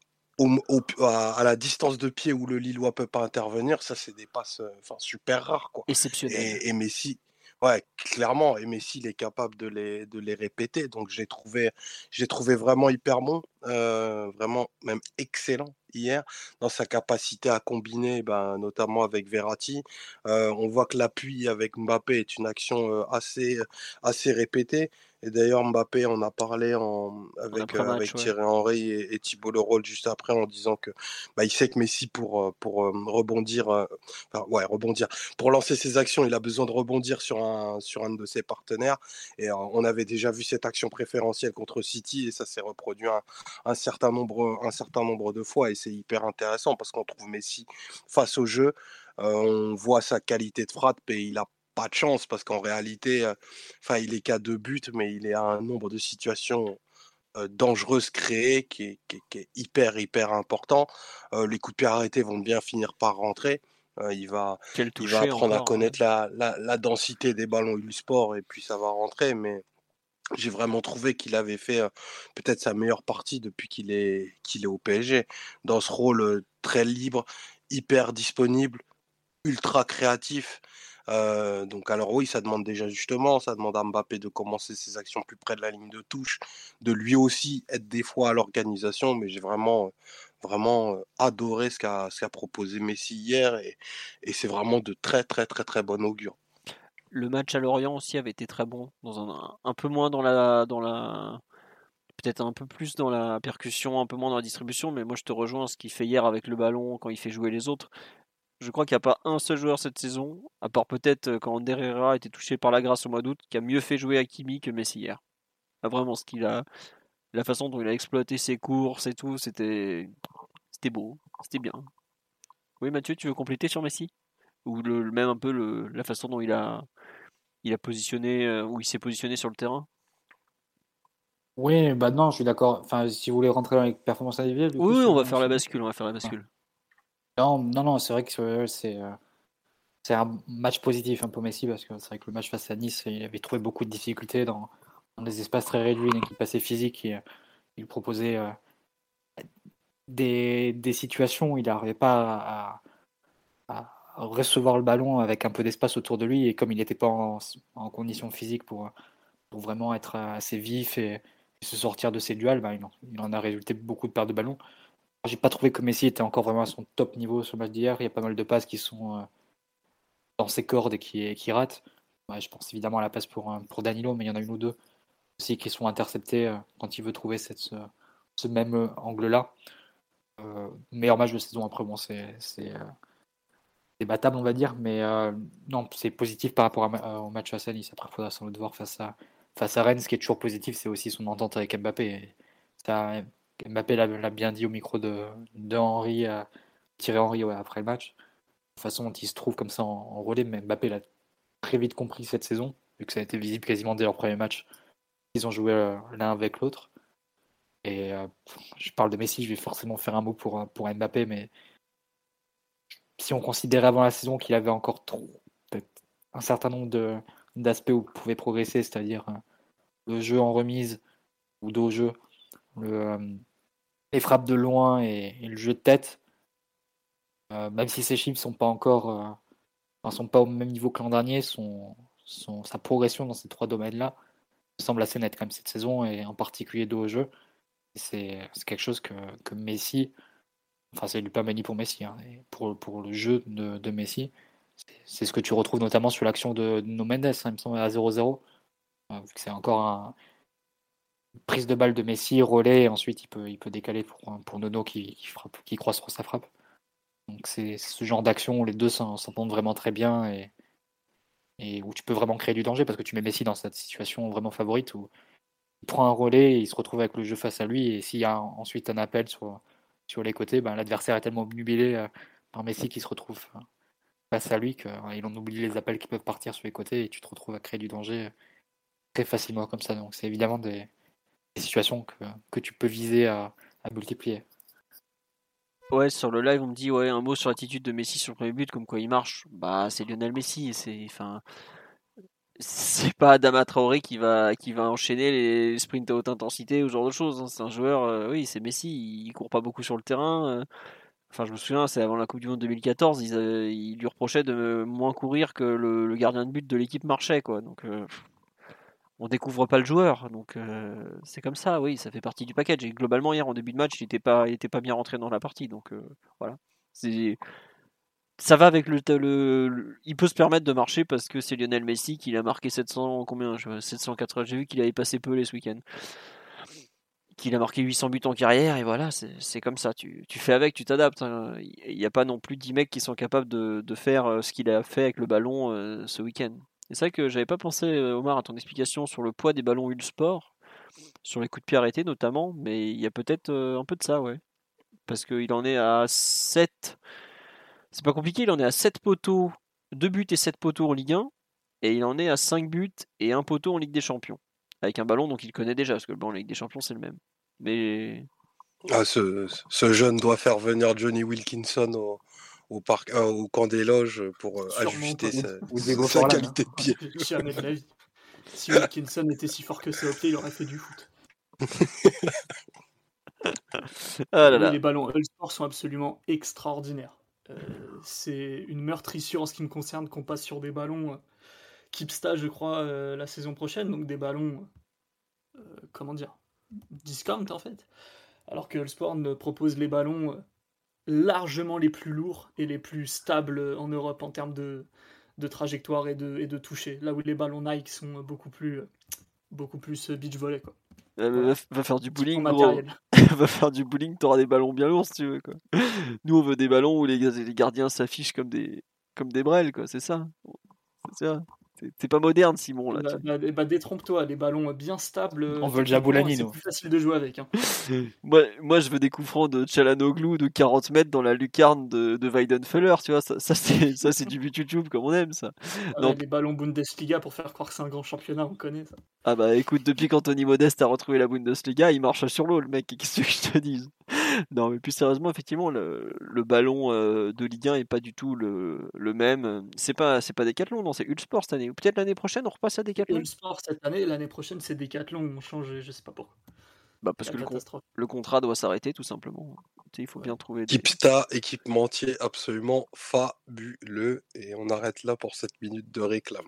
la distance de pied où le Lillois peut pas intervenir, ça c'est des passes enfin, super rares. Quoi. Exceptionnel. Et, Messi, ouais, clairement, et Messi il est capable de les, de les répéter. Donc j'ai trouvé, trouvé vraiment hyper bon, vraiment même excellent hier dans sa capacité à combiner, ben, notamment avec Verratti. on voit que l'appui avec Mbappé est une action assez, assez répétée. Et d'ailleurs, Mbappé en a parlé en, avec, euh, avec Thierry Henry et, Thibault Leroy juste après en disant que bah, il sait que Messi pour, euh, pour euh, rebondir, enfin, ouais, rebondir, pour lancer ses actions, il a besoin de rebondir sur un, sur un de ses partenaires. Et on avait déjà vu cette action préférentielle contre City et ça s'est reproduit un, un, certain nombre, un certain nombre de fois. Et c'est hyper intéressant parce qu'on trouve Messi face au jeu. on voit sa qualité de frappe et il a pas de chance parce qu'en réalité, enfin, il est qu'à deux buts, mais il est à un nombre de situations dangereuses créées qui est, hyper, hyper important. les coups de pied arrêtés vont bien finir par rentrer. il va, il va apprendre à hein. connaître la, la, densité des ballons du sport et puis ça va rentrer. Mais j'ai vraiment trouvé qu'il avait fait peut-être sa meilleure partie depuis qu'il est, qu'il est au PSG. Dans ce rôle très libre, hyper disponible, ultra créatif donc alors oui, ça demande déjà justement, ça demande à Mbappé de commencer ses actions plus près de la ligne de touche, de lui aussi être des fois à l'organisation, mais j'ai vraiment, vraiment adoré ce qu'a proposé Messi hier et, c'est vraiment de très très très très bon augure. Le match à Lorient aussi avait été très bon, dans un, un peu moins dans la, dans la, peut-être un peu plus dans la percussion, un peu moins dans la distribution, mais moi je te rejoins ce qu'il fait hier avec le ballon quand il fait jouer les autres je crois qu'il n'y a pas un seul joueur cette saison, à part peut-être euh, quand Derrera a été touché par la grâce au mois d'août, qui a mieux fait jouer Hakimi que Messi hier. Ah, vraiment, ce qu'il a, la façon dont il a exploité ses courses et tout, c'était, c'était beau, c'était bien. Oui, Mathieu, tu veux compléter sur Messi? Ou le, même un peu le, la façon dont il a, il a positionné, euh, où il s'est positionné sur le terrain? Oui, bah non, je suis d'accord. Enfin, si vous voulez rentrer dans les performances individuelles. Oui, on va faire la bascule, on va faire la bascule. Non, non, non c'est vrai que c'est euh, c'est un match positif un peu Messi parce que c'est vrai que le match face à Nice, il avait trouvé beaucoup de difficultés dans, des espaces très réduits, une équipe assez physique. Et, il proposait euh, des, situations où il n'arrivait pas à, recevoir le ballon avec un peu d'espace autour de lui. Et comme il n'était pas en, en, condition physique pour, pour vraiment être assez vif et, se sortir de ses duels, bah, il, en, il en a résulté beaucoup de pertes de ballon. J'ai pas trouvé que Messi était encore vraiment à son top niveau sur le match d'hier. Il y a pas mal de passes qui sont euh, dans ses cordes et qui, ratent. je pense évidemment à la passe pour, euh, pour Danilo, mais il y en a une ou deux aussi qui sont interceptées euh, quand il veut trouver ce, même angle-là. meilleur match de saison après, bon, c'est débattable, on va dire. Mais non, c'est positif par rapport au match à Nice. Après, il faudra sans doute voir face à, face à Rennes. Ce qui est toujours positif, c'est aussi son entente avec Mbappé. Ça, Mbappé l'a bien dit au micro de, de Henry, Thierry Henry après le match. De façon dont il se trouve comme ça en, relais, mais Mbappé l'a très vite compris cette saison, vu que ça a été visible quasiment dès leur premier match. Ils ont joué l'un avec l'autre. Et euh, je parle de Messi, je vais forcément faire un mot pour, pour Mbappé, mais si on considérait avant la saison qu'il avait encore trop, un certain nombre d'aspects où il pouvait progresser, c'est-à-dire euh, le jeu en remise ou dos jeu, le, euh, les frappes de loin et, le jeu de tête, même si ses chiffres sont pas encore sont pas au même niveau que l'an dernier, son, son, sa progression dans ces trois domaines-là semble assez nette quand cette saison et en particulier dos au jeu. C'est quelque chose que, que Messi, enfin c'est pas Mani pour Messi, hein, pour, pour le jeu de, de Messi, c'est ce que tu retrouves notamment sur l'action de, No Mendes, hein, il me semble à 0-0. Euh, c'est encore un prise de balle de Messi, relais, et ensuite il peut, il peut décaler pour, pour Nono qui, qui, frappe, qui croise sa frappe. Donc c'est ce genre d'action où les deux s'entendent vraiment très bien et, et où tu peux vraiment créer du danger parce que tu mets Messi dans cette situation vraiment favorite où il prend un relais et il se retrouve avec le jeu face à lui. Et s'il y a ensuite un appel sur, sur les côtés, ben, l'adversaire est tellement obnubilé euh, par Messi qu'il se retrouve euh, face à lui qu'il en oublie les appels qui peuvent partir sur les côtés et tu te retrouves à créer du danger euh, très facilement comme ça. Donc c'est évidemment des, situations que, que, tu peux viser à, multiplier. Ouais, sur le live, on me dit ouais un mot sur l'attitude de Messi sur le premier but, comme quoi il marche. Bah, c'est Lionel Messi. C'est, enfin, c'est pas Adama Traoré qui va, qui va enchaîner les sprints à haute intensité ou ce genre de choses. Hein. C'est un joueur, euh, oui, c'est Messi, il court pas beaucoup sur le terrain. Euh. Enfin, je me souviens, c'est avant la Coupe du Monde 2014, ils, lui reprochaient de moins courir que le, gardien de but de l'équipe marchait, quoi. Donc, euh, on découvre pas le joueur. Donc, c'est comme ça, oui, ça fait partie du package. Globalement, hier, en début de match, il était pas, pas bien rentré dans la partie. Donc, voilà. C'est ça va avec le, il peut se permettre de marcher parce que c'est Lionel Messi qui a marqué 700 combien 780 j'ai vu qu'il avait passé peu les ce week-end qu'il a marqué 800 buts en carrière et voilà c'est comme ça tu, fais avec tu t'adaptes hein. il n'y a pas non plus 10 mecs qui sont capables de, faire euh, ce qu'il a fait avec le ballon euh, ce week-end c'est ça que j'avais pas pensé euh, Omar à ton explication sur le poids des ballons Sport sur les coups de pied arrêtés notamment mais il y a peut-être un peu de ça ouais parce qu'il en est à 7 c'est pas compliqué, il en est à 7 poteaux, 2 buts et 7 poteaux en Ligue 1, et il en est à 5 buts et 1 poteau en Ligue des Champions. Avec un ballon donc il connaît déjà, parce que le ballon en Ligue des Champions c'est le même. Mais. Ah, ce, jeune doit faire venir Johnny Wilkinson au, au, parc, euh, au camp des loges pour euh, ajuster sa, qualité de pied. Jamais de la vie. Si Wilkinson était si fort que ça au pied, il aurait fait du foot. ah Les ballons Sport sont absolument extraordinaires. Euh, c'est une meurtrissure en ce qui me concerne qu'on passe sur des ballons euh, Kipsta, je crois, euh, la saison prochaine, donc des ballons, comment dire, discount en fait. Alors que Sport propose les ballons largement les plus lourds et les plus stables en Europe en termes de, de trajectoire et de, et de toucher. Là où les ballons Nike sont beaucoup plus, beaucoup plus beach volley. Quoi. va, faire du bowling. va faire du bowling, t'auras des ballons bien lourds si tu veux. Quoi. Nous, on veut des ballons où les, les gardiens s'affichent comme des, comme des brels, quoi. C'est ça. C'est ça. T'es pas moderne, Simon. Là, bah, bah, bah, détrompe-toi, les ballons bien stables. On veut le Jaboulani, C'est plus facile de jouer avec. Hein. moi, moi, je veux des coups francs de Chalanoglu de 40 mètres dans la lucarne de, de Weidenfeller, tu vois. Ça, ça c'est du but YouTube comme on aime, ça. Donc... Les ballons Bundesliga pour faire croire que c'est un grand championnat, on connaît ça. Ah bah écoute, depuis qu'Anthony Modeste a retrouvé la Bundesliga, il marche sur l'eau, le mec. Qu'est-ce que je te dise? Non, mais plus sérieusement, effectivement, le, ballon euh, de Ligue 1 est pas du tout le, le même. C'est pas, c'est pas Decathlon, non, c'est Ulsport cette année. Ou peut-être l'année prochaine, on repasse à Decathlon. Ulsport cette année, l'année prochaine, c'est Decathlon. On change, je sais pas pourquoi. Bah parce que le, le, contrat doit s'arrêter tout simplement. il faut bien trouver. Des... Kipsta, équipementier absolument fabuleux. Et on arrête là pour cette minute de réclame.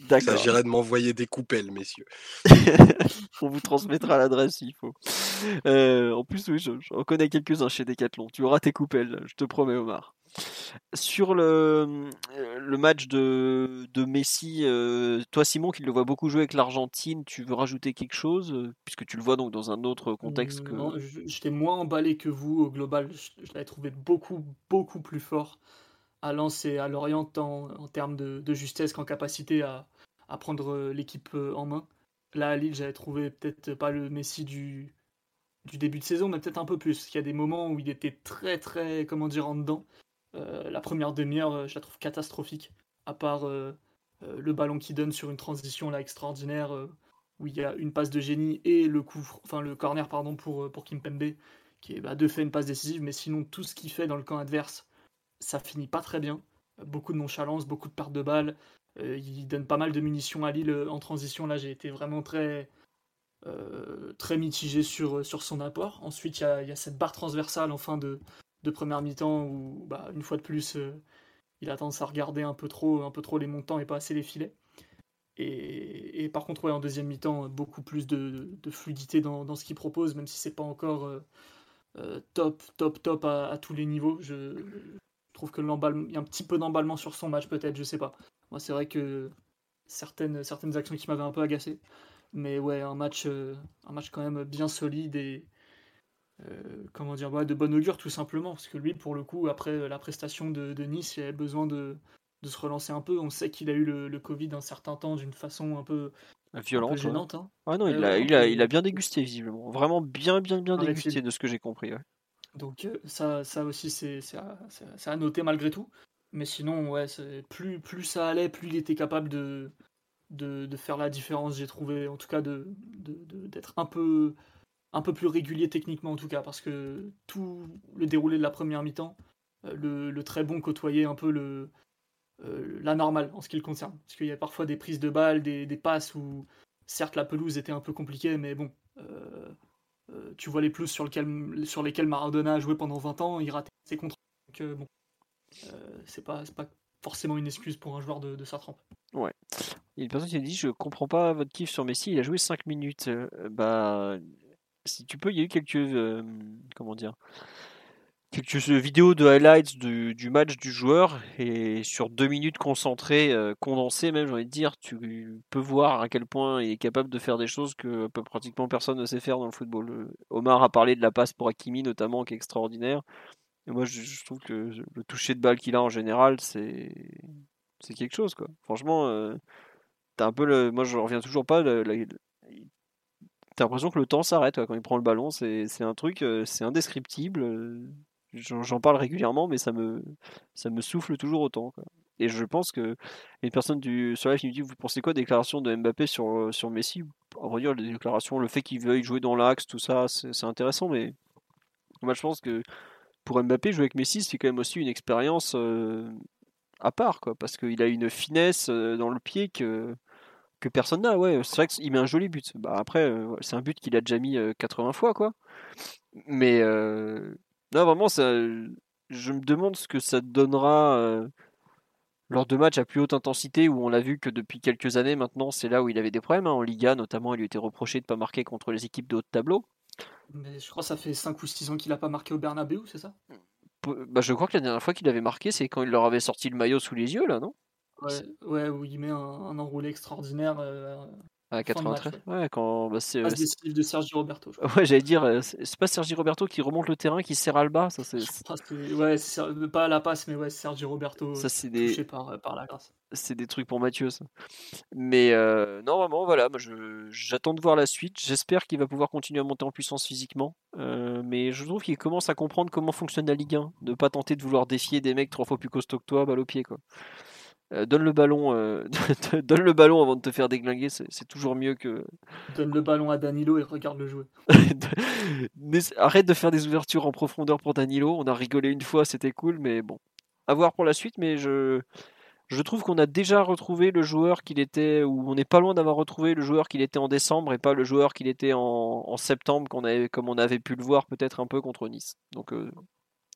Il s'agirait de m'envoyer des coupelles, messieurs. On vous transmettra l'adresse s'il faut. Euh, en plus, oui, je, connais quelques-uns chez Decathlon. Tu auras tes coupelles, je te promets, Omar. Sur le, euh, le match de, de Messi, euh, toi Simon, qui le vois beaucoup jouer avec l'Argentine, tu veux rajouter quelque chose Puisque tu le vois donc dans un autre contexte que. Non, j'étais moins emballé que vous au global. Je, je l'avais trouvé beaucoup, beaucoup plus fort à Lens et à Lorient en, en termes de, justesse qu'en capacité à, prendre l'équipe en main. Là, à Lille, j'avais trouvé peut-être pas le Messi du, début de saison, mais peut-être un peu plus. Il y a des moments où il était très, très, comment dire, en dedans. Euh, la première demi-heure, euh, je la trouve catastrophique, à part euh, le ballon qui donne sur une transition là extraordinaire, où il y a une passe de génie et le coup, enfin le corner pardon pour, pour Kimpembe, qui est bah, de fait une passe décisive, mais sinon tout ce qu'il fait dans le camp adverse, ça finit pas très bien. Beaucoup de nonchalance, beaucoup de pertes de balles. il donne pas mal de munitions à Lille en transition. Là, j'ai été vraiment très, euh, très mitigé sur, sur son apport. Ensuite, il y a, cette barre transversale en fin de, de première mi-temps où, bah, une fois de plus, euh, il a tendance à regarder un peu trop, un peu trop les montants et pas assez les filets. Et, par contre, en deuxième mi-temps, beaucoup plus de, fluidité dans, ce qu'il propose, même si c'est pas encore euh, top, top, top à, tous les niveaux. Je, trouve que il y a un petit peu d'emballement sur son match, peut-être, je sais pas. Moi, c'est vrai que certaines, certaines actions qui m'avaient un peu agacé. Mais ouais, un match, euh, un match quand même bien solide et euh, comment dire, de bon augure tout simplement. Parce que lui, pour le coup, après la prestation de, Nice, il avait besoin de, se relancer un peu. On sait qu'il a eu le, Covid un certain temps d'une façon un peu violente. gênante. Hein. Ah non, il, a, il, a, il, a, bien dégusté visiblement. Vraiment bien, bien, bien dégusté de ce que j'ai compris. Donc euh, ça, ça aussi, c'est à, noter malgré tout. Mais sinon, ouais, plus, ça allait, plus il était capable de, faire la différence, j'ai trouvé, en tout cas, d'être un, peu, un peu plus régulier techniquement, en tout cas, parce que tout le déroulé de la première mi-temps, euh, le, très bon côtoyait un peu le, euh, la normale en ce qui le concerne. Parce qu'il y a parfois des prises de balles, des, passes où, certes, la pelouse était un peu compliquée, mais bon, tu vois les pelouses sur, sur lesquelles Maradona a joué pendant 20 ans, il ratait ses contrôles. Donc, bon, c'est pas, pas forcément une excuse pour un joueur de, de sa trempe. Ouais. Il y a une personne qui a dit Je comprends pas votre kiff sur Messi, il a joué 5 minutes. Euh, bah, si tu peux, il y a eu quelques. Euh, comment dire Quelques vidéos de highlights du, match du joueur, et sur 2 minutes concentrées, euh, condensées, même, j'ai envie de dire, tu peux voir à quel point il est capable de faire des choses que pratiquement personne ne sait faire dans le football. Omar a parlé de la passe pour Hakimi, notamment, qui est extraordinaire. Et moi, je, trouve que le toucher de balle qu'il a en général, c'est c'est quelque chose, quoi. Franchement, t'as un peu le. Moi, je reviens toujours pas. T'as l'impression que le temps s'arrête quand il prend le ballon. C'est un truc, euh, c'est indescriptible. Euh, j'en parle régulièrement, mais ça me, ça me souffle toujours autant. Et je pense que une personne du sur live qui me dit Vous pensez quoi des déclarations de Mbappé sur, euh, sur Messi? Redire les déclarations, le fait qu'il veuille jouer dans l'axe, tout ça, c'est intéressant, mais moi je pense que pour Mbappé, jouer avec Messi, c'est quand même aussi une expérience à part, quoi, parce qu'il a une finesse dans le pied que que personne n'a. Ouais, c'est vrai qu'il met un joli but. Bah, après, euh, c'est un but qu'il a déjà mis 80 euh, fois, quoi. Mais euh, non, vraiment, ça, je me demande ce que ça donnera lors de matchs à plus haute intensité où on l'a vu que depuis quelques années maintenant, c'est là où il avait des problèmes. Hein. En Liga, notamment, il lui était reproché de ne pas marquer contre les équipes de haut de tableau. Mais je crois que ça fait 5 ou 6 ans qu'il n'a pas marqué au Bernabeu, c'est ça? Bah, Je crois que la dernière fois qu'il avait marqué, c'est quand il leur avait sorti le maillot sous les yeux, là, non? Ouais, ouais, où il met un, un enroulé extraordinaire. Euh, à 93 Ouais, quand. Bah, c'est, passe décisive de Sergi Roberto. Ouais, j'allais dire, euh, c'est pas Sergi Roberto qui remonte le terrain, qui serre Alba ça, c'est... Ouais, c'est, pas à la passe, mais ouais, Sergi Roberto. Ça, c'est des... touché par, par la grâce. C'est des trucs pour Mathieu, ça. Mais euh, non, vraiment, voilà, moi, je, j'attends de voir la suite. J'espère qu'il va pouvoir continuer à monter en puissance physiquement. Euh, mais je trouve qu'il commence à comprendre comment fonctionne la Ligue 1. De pas tenter de vouloir défier des mecs trois fois plus costauds que toi, balle au pied, quoi. Euh, donne le ballon, euh, donne le ballon avant de te faire déglinguer, c'est toujours mieux que. Donne le ballon à Danilo et regarde le jouer. arrête de faire des ouvertures en profondeur pour Danilo. On a rigolé une fois, c'était cool, mais bon, à voir pour la suite. Mais je, je trouve qu'on a déjà retrouvé le joueur qu'il était, ou on n'est pas loin d'avoir retrouvé le joueur qu'il était en décembre et pas le joueur qu'il était en, septembre, qu'on avait, comme on avait pu le voir peut-être un peu contre Nice. Donc, euh,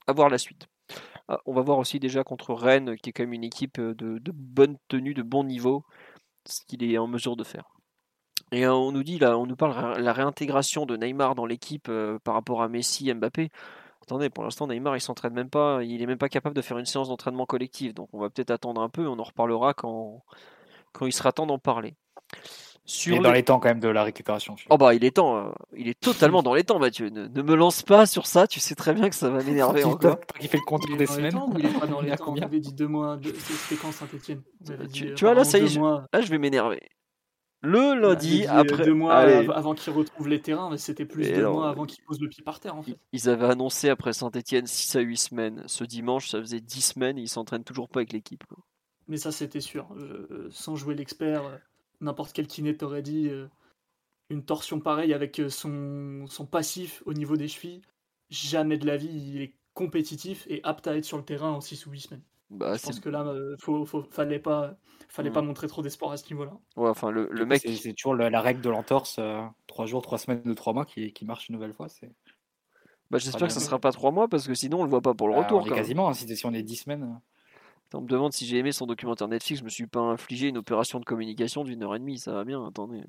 à voir la suite. Ah, on va voir aussi déjà contre Rennes, qui est quand même une équipe euh, de, bonne tenue, de bon niveau, ce qu'il est en mesure de faire. Et euh, on nous dit là, on nous parle de la réintégration de Neymar dans l'équipe euh, par rapport à Messi, Mbappé. Attendez, pour l'instant Neymar il s'entraîne même pas, il est même pas capable de faire une séance d'entraînement collective. Donc on va peut-être attendre un peu, on en reparlera quand, quand il sera temps d'en parler. Sur il est dans les temps quand même de la récupération. Oh bah il est temps, euh, il est totalement dans les temps Mathieu. Ne, me lance pas sur ça, tu sais très bien que ça va m'énerver encore. Qui fait le compte des semaines. il est pas dans les temps. On avait dit deux mois, c'était quand Saint-Etienne tu, vois là ça y est, là je vais m'énerver. Le lundi, euh, après. Deux mois avant qu'ils retrouvent les terrains, mais c'était plus de deux mois avant qu'ils posent le pied par terre en fait. Ils avaient annoncé après Saint-Etienne 6 à 8 semaines. Ce dimanche, ça faisait 10 semaines et ils s'entraînent toujours pas avec l'équipe. Mais ça, c'était sûr. Euh, sans jouer l'expert, euh, n'importe quel kiné t'aurait dit une torsion pareille avec son, son passif au niveau des chevilles. Jamais de la vie, il est compétitif et apte à être sur le terrain en 6 ou 8 semaines. Bah, je pense que là, euh, faut, fallait pas, fallait pas montrer trop d'espoir à ce niveau-là. Ouais, enfin, le, le mec. C'est toujours la, règle de l'entorse, 3 euh, jours, 3 semaines de 3 mois qui, qui marche une nouvelle fois. C'est. Bah, j'espère que ça sera pas 3 mois parce que sinon on le voit pas pour le bah, retour. On quasiment, hein, si, si, on est 10 semaines. On me demande si j'ai aimé son documentaire Netflix, je me suis pas infligé une opération de communication d'une heure et demie, ça va bien, attendez.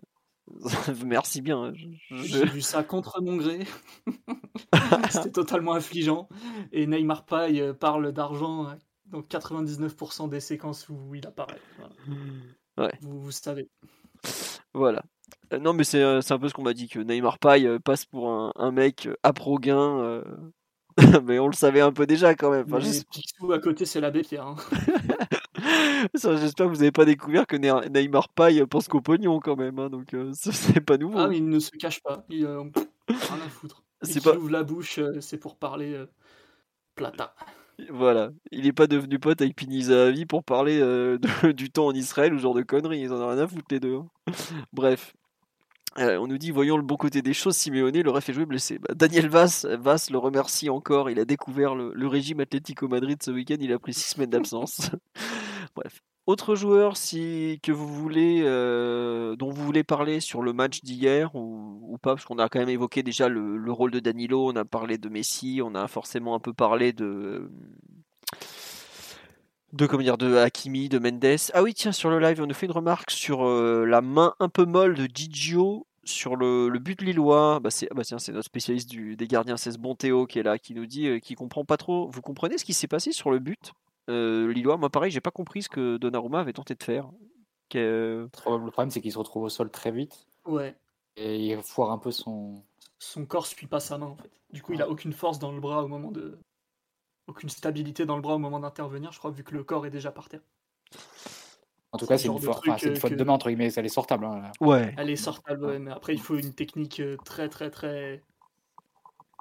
Merci bien. J'ai vu ça contre mon gré. C'était totalement affligeant. Et Neymar Paye euh, parle d'argent donc 99% des séquences où il apparaît. Ouais. Vous, vous, savez. Voilà. Euh, non, mais c'est euh, un peu ce qu'on m'a dit que Neymar euh, passe pour un, un mec à mais on le savait un peu déjà quand même. Enfin, Picsou à côté, c'est l'abbé Pierre. Hein. J'espère que vous n'avez pas découvert que Neymar Paye pense qu'au pognon quand même. Hein, donc c'est pas nouveau. Ah, mais il ne se cache pas. Il a rien à foutre. C'est pas... ouvre la bouche, c'est pour parler plata. Voilà, il n'est pas devenu pote avec Pinizavi pour parler euh, du temps en Israël ou genre de conneries, ils en ont rien à foutre les deux. Hein. Bref. Euh, on nous dit, voyons le bon côté des choses, Simeone, le ref est joué blessé. Bah, Daniel Vass, Vass le remercie encore, il a découvert le, régime Atlético Madrid ce week-end, il a pris six semaines d'absence. Bref. Autre joueur si, que vous voulez, euh, dont vous voulez parler sur le match d'hier ou, pas, parce qu'on a quand même évoqué déjà le, rôle de Danilo, on a parlé de Messi, on a forcément un peu parlé de de comment dire de Hakimi, de Mendes. Ah oui tiens sur le live on nous fait une remarque sur euh, la main un peu molle de Gigio sur le, but lillois. Bah c'est ah bah c'est notre spécialiste des gardiens, c'est ce bon Théo qui est là, qui nous dit, euh, qui comprend pas trop. Vous comprenez ce qui s'est passé sur le but euh, Lillois, moi pareil, j'ai pas compris ce que Donnarumma avait tenté de faire. Le problème, c'est qu'il se retrouve au sol très vite. Ouais. Et il foire un peu son. Son corps suit pas sa main en fait. Du coup, il a aucune force dans le bras au moment de. Aucune stabilité dans le bras au moment d'intervenir, je crois, vu que le corps est déjà par terre. En tout cas, c'est une, faute, une faute de main, entre guillemets, elle est sortable. Hein. Ouais. Elle est sortable, ouais, mais après, il faut une technique euh, très, très, très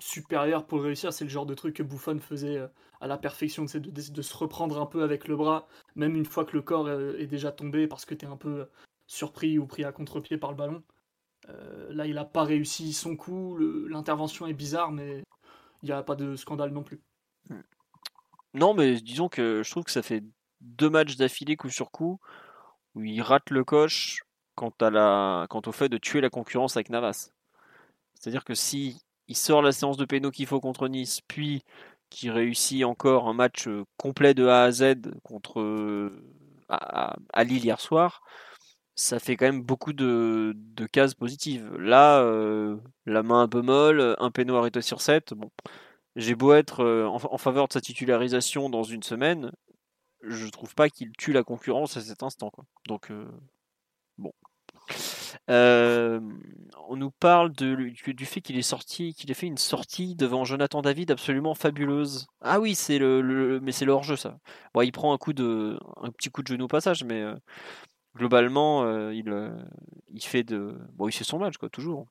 supérieur pour réussir. C'est le genre de truc que Buffon faisait euh, à la perfection, de, de, se reprendre un peu avec le bras, même une fois que le corps euh, est déjà tombé parce que tu es un peu surpris ou pris à contre-pied par le ballon. Euh, là, il n'a pas réussi son coup, l'intervention est bizarre, mais il n'y a pas de scandale non plus. Non, mais disons que je trouve que ça fait deux matchs d'affilée coup sur coup où il rate le coche quant, au fait de tuer la concurrence avec Navas. C'est-à-dire que si il sort la séance de pénaux qu'il faut contre Nice, puis qui réussit encore un match euh, complet de A à Z contre euh, à, Lille hier soir, ça fait quand même beaucoup de, cases positives. Là, euh, la main un peu molle, un péno arrêté sur 7. Bon, j'ai beau être en, faveur de sa titularisation dans une semaine, je trouve pas qu'il tue la concurrence à cet instant. Donc, bon. Euh, on nous parle du fait qu'il est sorti, qu'il ait fait une sortie devant Jonathan David absolument fabuleuse. Ah oui, c'est le, mais c'est le hors-jeu ça. Bon, il prend un coup de, un petit coup de genou au passage, mais euh, globalement, euh, il, fait de, bon, il son match quoi, toujours.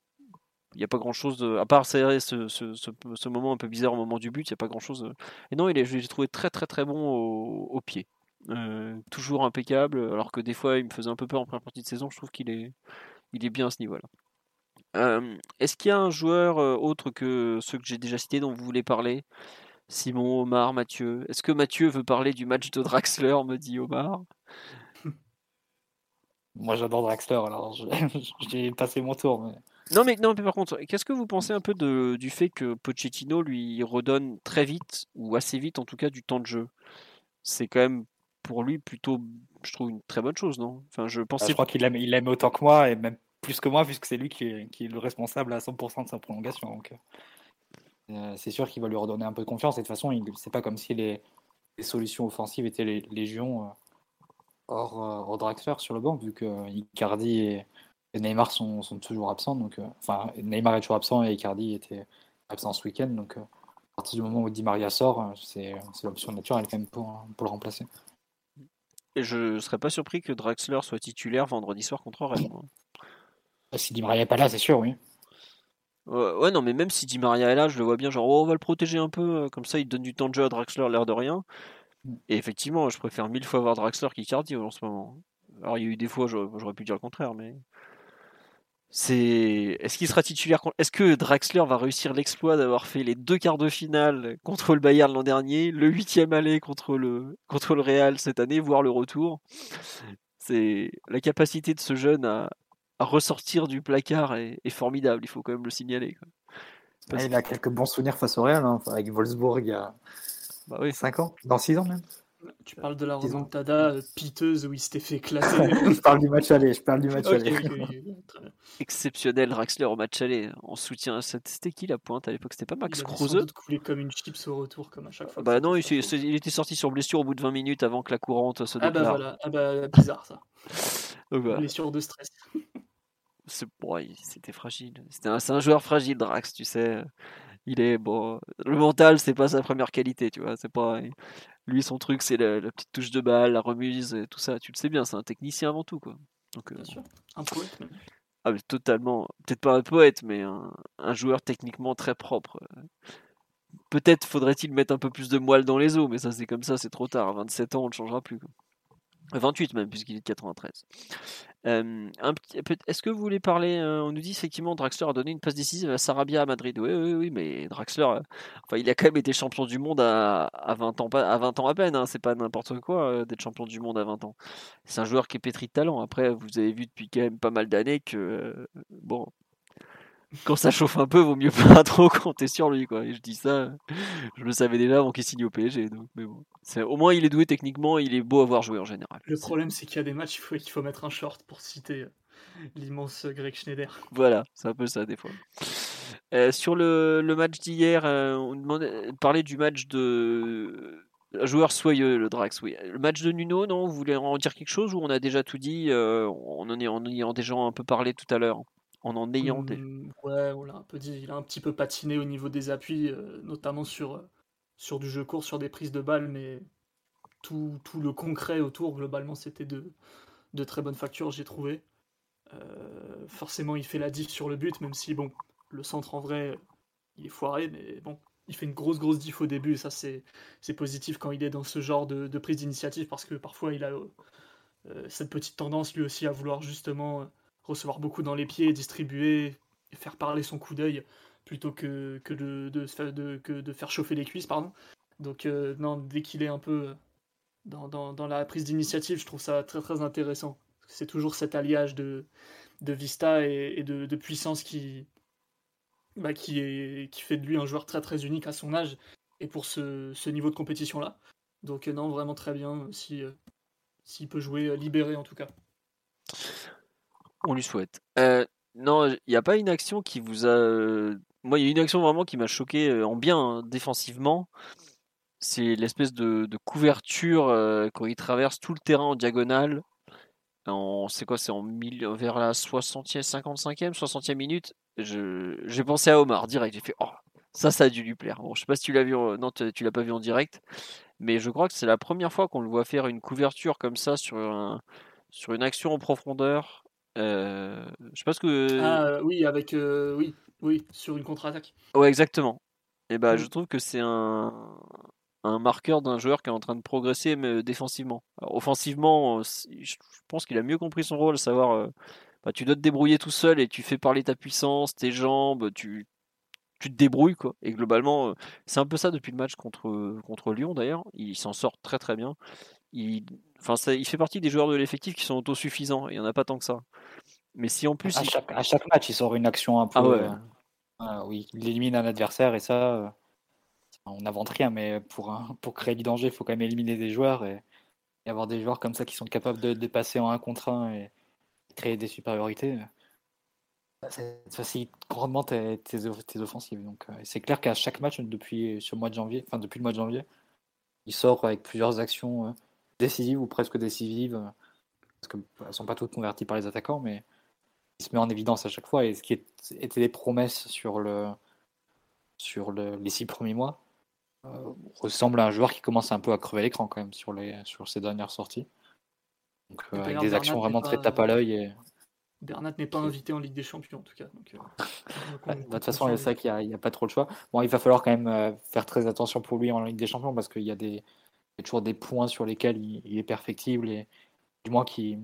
Il n'y a pas grand chose, à part ce, ce, ce, moment un peu bizarre au moment du but, il n'y a pas grand chose. Et non, il est, je l'ai trouvé très très très bon au, pied. toujours impeccable, alors que des fois il me faisait un peu peur en première partie de saison. Je trouve qu'il est, il est bien à ce niveau-là. Est-ce qu'il y a un joueur autre que ceux que j'ai déjà cités dont vous voulez parler? Simon, Omar, Mathieu. Est-ce que Mathieu veut parler du match de Draxler me dit Omar? Moi j'adore Draxler, alors j'ai passé mon tour. Mais... Non, mais, non, par contre, qu'est-ce que vous pensez un peu du fait que Pochettino lui redonne très vite, ou assez vite en tout cas, du temps de jeu? C'est quand même pour lui plutôt, je trouve, une très bonne chose, non? Enfin, je, pensais... je crois qu'il aime, il aime autant que moi, et même plus que moi, puisque c'est lui qui est, le responsable à 100% de sa prolongation. Donc, euh, c'est sûr qu'il va lui redonner un peu de confiance. De toute façon, c'est pas comme si les, solutions offensives étaient les légions euh, hors, euh, sur le banc, vu que Icardi et, et Neymar sont, sont, toujours absents. Donc, enfin, Neymar est toujours absent et Icardi était absent ce week-end. Donc, à partir du moment où Di Maria sort, c'est l'option naturelle quand même pour, pour le remplacer. Et je ne serais pas surpris que Draxler soit titulaire vendredi soir contre Rennes. Si Di Maria n'est pas là, c'est sûr, oui. Ouais, non, mais même si Di Maria est là, je le vois bien, genre, oh, on va le protéger un peu, euh, comme ça, il donne du temps de jeu à Draxler, l'air de rien. Mm. Et effectivement, je préfère mille fois voir Draxler qu'Icardi en ce moment. Alors, il y a eu des fois, j'aurais pu dire le contraire, mais. C'est. Est-ce qu'il sera titulaire Est-ce que Draxler va réussir l'exploit d'avoir fait les deux quarts de finale contre le Bayern l'an dernier, le huitième aller contre le contre le Real cette année, voire le retour? C'est la capacité de ce jeune à, à ressortir du placard est, formidable, il faut quand même le signaler. il a quelques bons souvenirs face au Real, hein, avec Wolfsburg il y a bah oui. 5 ans, dans 6 ans même. Tu parles de la remontada euh, piteuse où il s'était fait éclater. je parle du match aller, je parle du match aller. Exceptionnel Draxler au match aller, en soutien. C'était qui la pointe à l'époque? C'était pas Max Kruse? Il coulé comme une chips au retour, comme à chaque fois. Bah non, il, il, était sorti sur blessure au bout de 20 minutes avant que la courante se déclare. Ah bah voilà, ah bah bizarre ça. Blessure de stress. c'était fragile. C'était un, un joueur fragile, Drax, tu sais. Il est bon. Le mental, c'est pas sa première qualité, tu vois. C'est pas lui son truc, c'est la, petite touche de balle, la remise, et tout ça. Tu le sais bien, c'est un technicien avant tout, quoi. Donc, bien euh, sûr, un poète même. Ah, mais totalement. Peut-être pas un poète, mais un, un, joueur techniquement très propre. Peut-être faudrait-il mettre un peu plus de moelle dans les os, mais ça c'est comme ça, c'est trop tard. À 27 ans, on ne changera plus. Quoi. 28 même, puisqu'il est de 93. Est-ce que vous voulez parler On nous dit effectivement Draxler a donné une passe décisive à Sarabia à Madrid. Oui, oui, oui, mais Draxler, enfin, il a quand même été champion du monde à, 20, ans, à 20 ans à peine. Hein, c'est pas n'importe quoi d'être champion du monde à 20 ans. C'est un joueur qui est pétri de talent. Après, vous avez vu depuis quand même pas mal d'années que, bon, quand ça chauffe un peu, vaut mieux pas trop compter sur lui. Quoi. Et je dis ça, je le savais déjà avant qu'il signe au PSG. Donc, mais bon. Au moins, il est doué techniquement, il est beau à voir jouer en général. Le problème, c'est qu'il y a des matchs qu'il faut, qu'il faut mettre un short pour citer euh, l'immense Greg Schneider. Voilà, c'est un peu ça des fois. Euh, sur le, le match d'hier, euh, on demandait, parlait du match de joueur soyeux, le Drax. Oui. Le match de Nuno, non? Vous voulez en dire quelque chose ou on a déjà tout dit On en est en ayant déjà un peu parlé tout à l'heure? En en ayant des... Mmh, ouais, on l'a un peu dit. Il a un petit peu patiné au niveau des appuis, notamment sur sur du jeu court, sur des prises de balles, mais tout, le concret autour, globalement, c'était de, très bonnes factures, j'ai trouvé. Euh, forcément, il fait la diff sur le but, même si, bon, le centre en vrai, il est foiré, mais bon, il fait une grosse, grosse diff au début, et ça, c'est, positif quand il est dans ce genre de, de prise d'initiative, parce que parfois, il a euh, cette petite tendance, lui aussi, à vouloir justement recevoir beaucoup dans les pieds, distribuer, faire parler son coup d'œil plutôt que, que, de, faire chauffer les cuisses. Pardon. Donc, euh, non, dès qu'il est un peu dans, dans, la prise d'initiative, je trouve ça très très intéressant. C'est toujours cet alliage de, vista et, de, puissance qui, bah, qui, fait de lui un joueur très très unique à son âge et pour ce, niveau de compétition-là. Donc, euh, non, vraiment très bien si, euh, s'il peut jouer libéré en tout cas. On lui souhaite. non, il n'y a pas une action qui vous a moi, il y a une action vraiment qui m'a choqué euh, en bien hein, défensivement. C'est l'espèce de, couverture euh, quand il traverse tout le terrain en diagonale. C'est quoi C'est en vers la 60e, 55e, 60e minute. J'ai pensé à Omar direct. J'ai fait Oh, ça, ça a dû lui plaire. Bon, je sais pas si tu l'as vu. Non, tu l'as pas vu en direct. Mais je crois que c'est la première fois qu'on le voit faire une couverture comme ça sur une action en profondeur. Euh, je sais pas ce que. Ah oui, avec. oui, oui, sur une contre-attaque. Ouais, exactement. Et bah, je mm. trouve que c'est un, un marqueur d'un joueur qui est en train de progresser mais défensivement. offensivement, je pense qu'il a mieux compris son rôle, savoir euh, bah, tu dois te débrouiller tout seul et tu fais parler ta puissance, tes jambes, tu, tu te débrouilles quoi. Et globalement, euh, c'est un peu ça depuis le match contre, contre Lyon d'ailleurs. Il s'en sort très très bien. Il, enfin, ça, il fait partie des joueurs de l'effectif qui sont autosuffisants. Il n'y en a pas tant que ça. Mais si en plus. À, chaque, match, il sort une action un peu. Ah euh, oui, il élimine un adversaire et ça, euh, on n'invente rien, mais pour, pour créer du danger, il faut quand même éliminer des joueurs et, avoir des joueurs comme ça qui sont capables de dépasser en un contre un et créer des supériorités. Ça facilite grandement tes, tes, offensives. Donc, euh, c'est clair qu'à chaque match, depuis, sur le mois de janvier, enfin, depuis le mois de janvier, il sort avec plusieurs actions décisives ou presque décisives, parce qu'elles ne sont pas toutes converties par les attaquants, mais se met en évidence à chaque fois et ce qui était des promesses sur, le, sur les six premiers mois euh, ressemble à un joueur qui commence un peu à crever l'écran quand même sur, les, sur ses dernières sorties. Donc, euh, avec des actions vraiment très tape à l'œil. Et... Bernat n'est pas invité en Ligue des Champions en tout cas. Donc, euh, de toute façon, c'est ça qu'il n'y a, pas trop le choix. Bon, il va falloir quand même faire très attention pour lui en Ligue des Champions parce qu'il y a des, toujours des points sur lesquels il, est perfectible et du moins qui,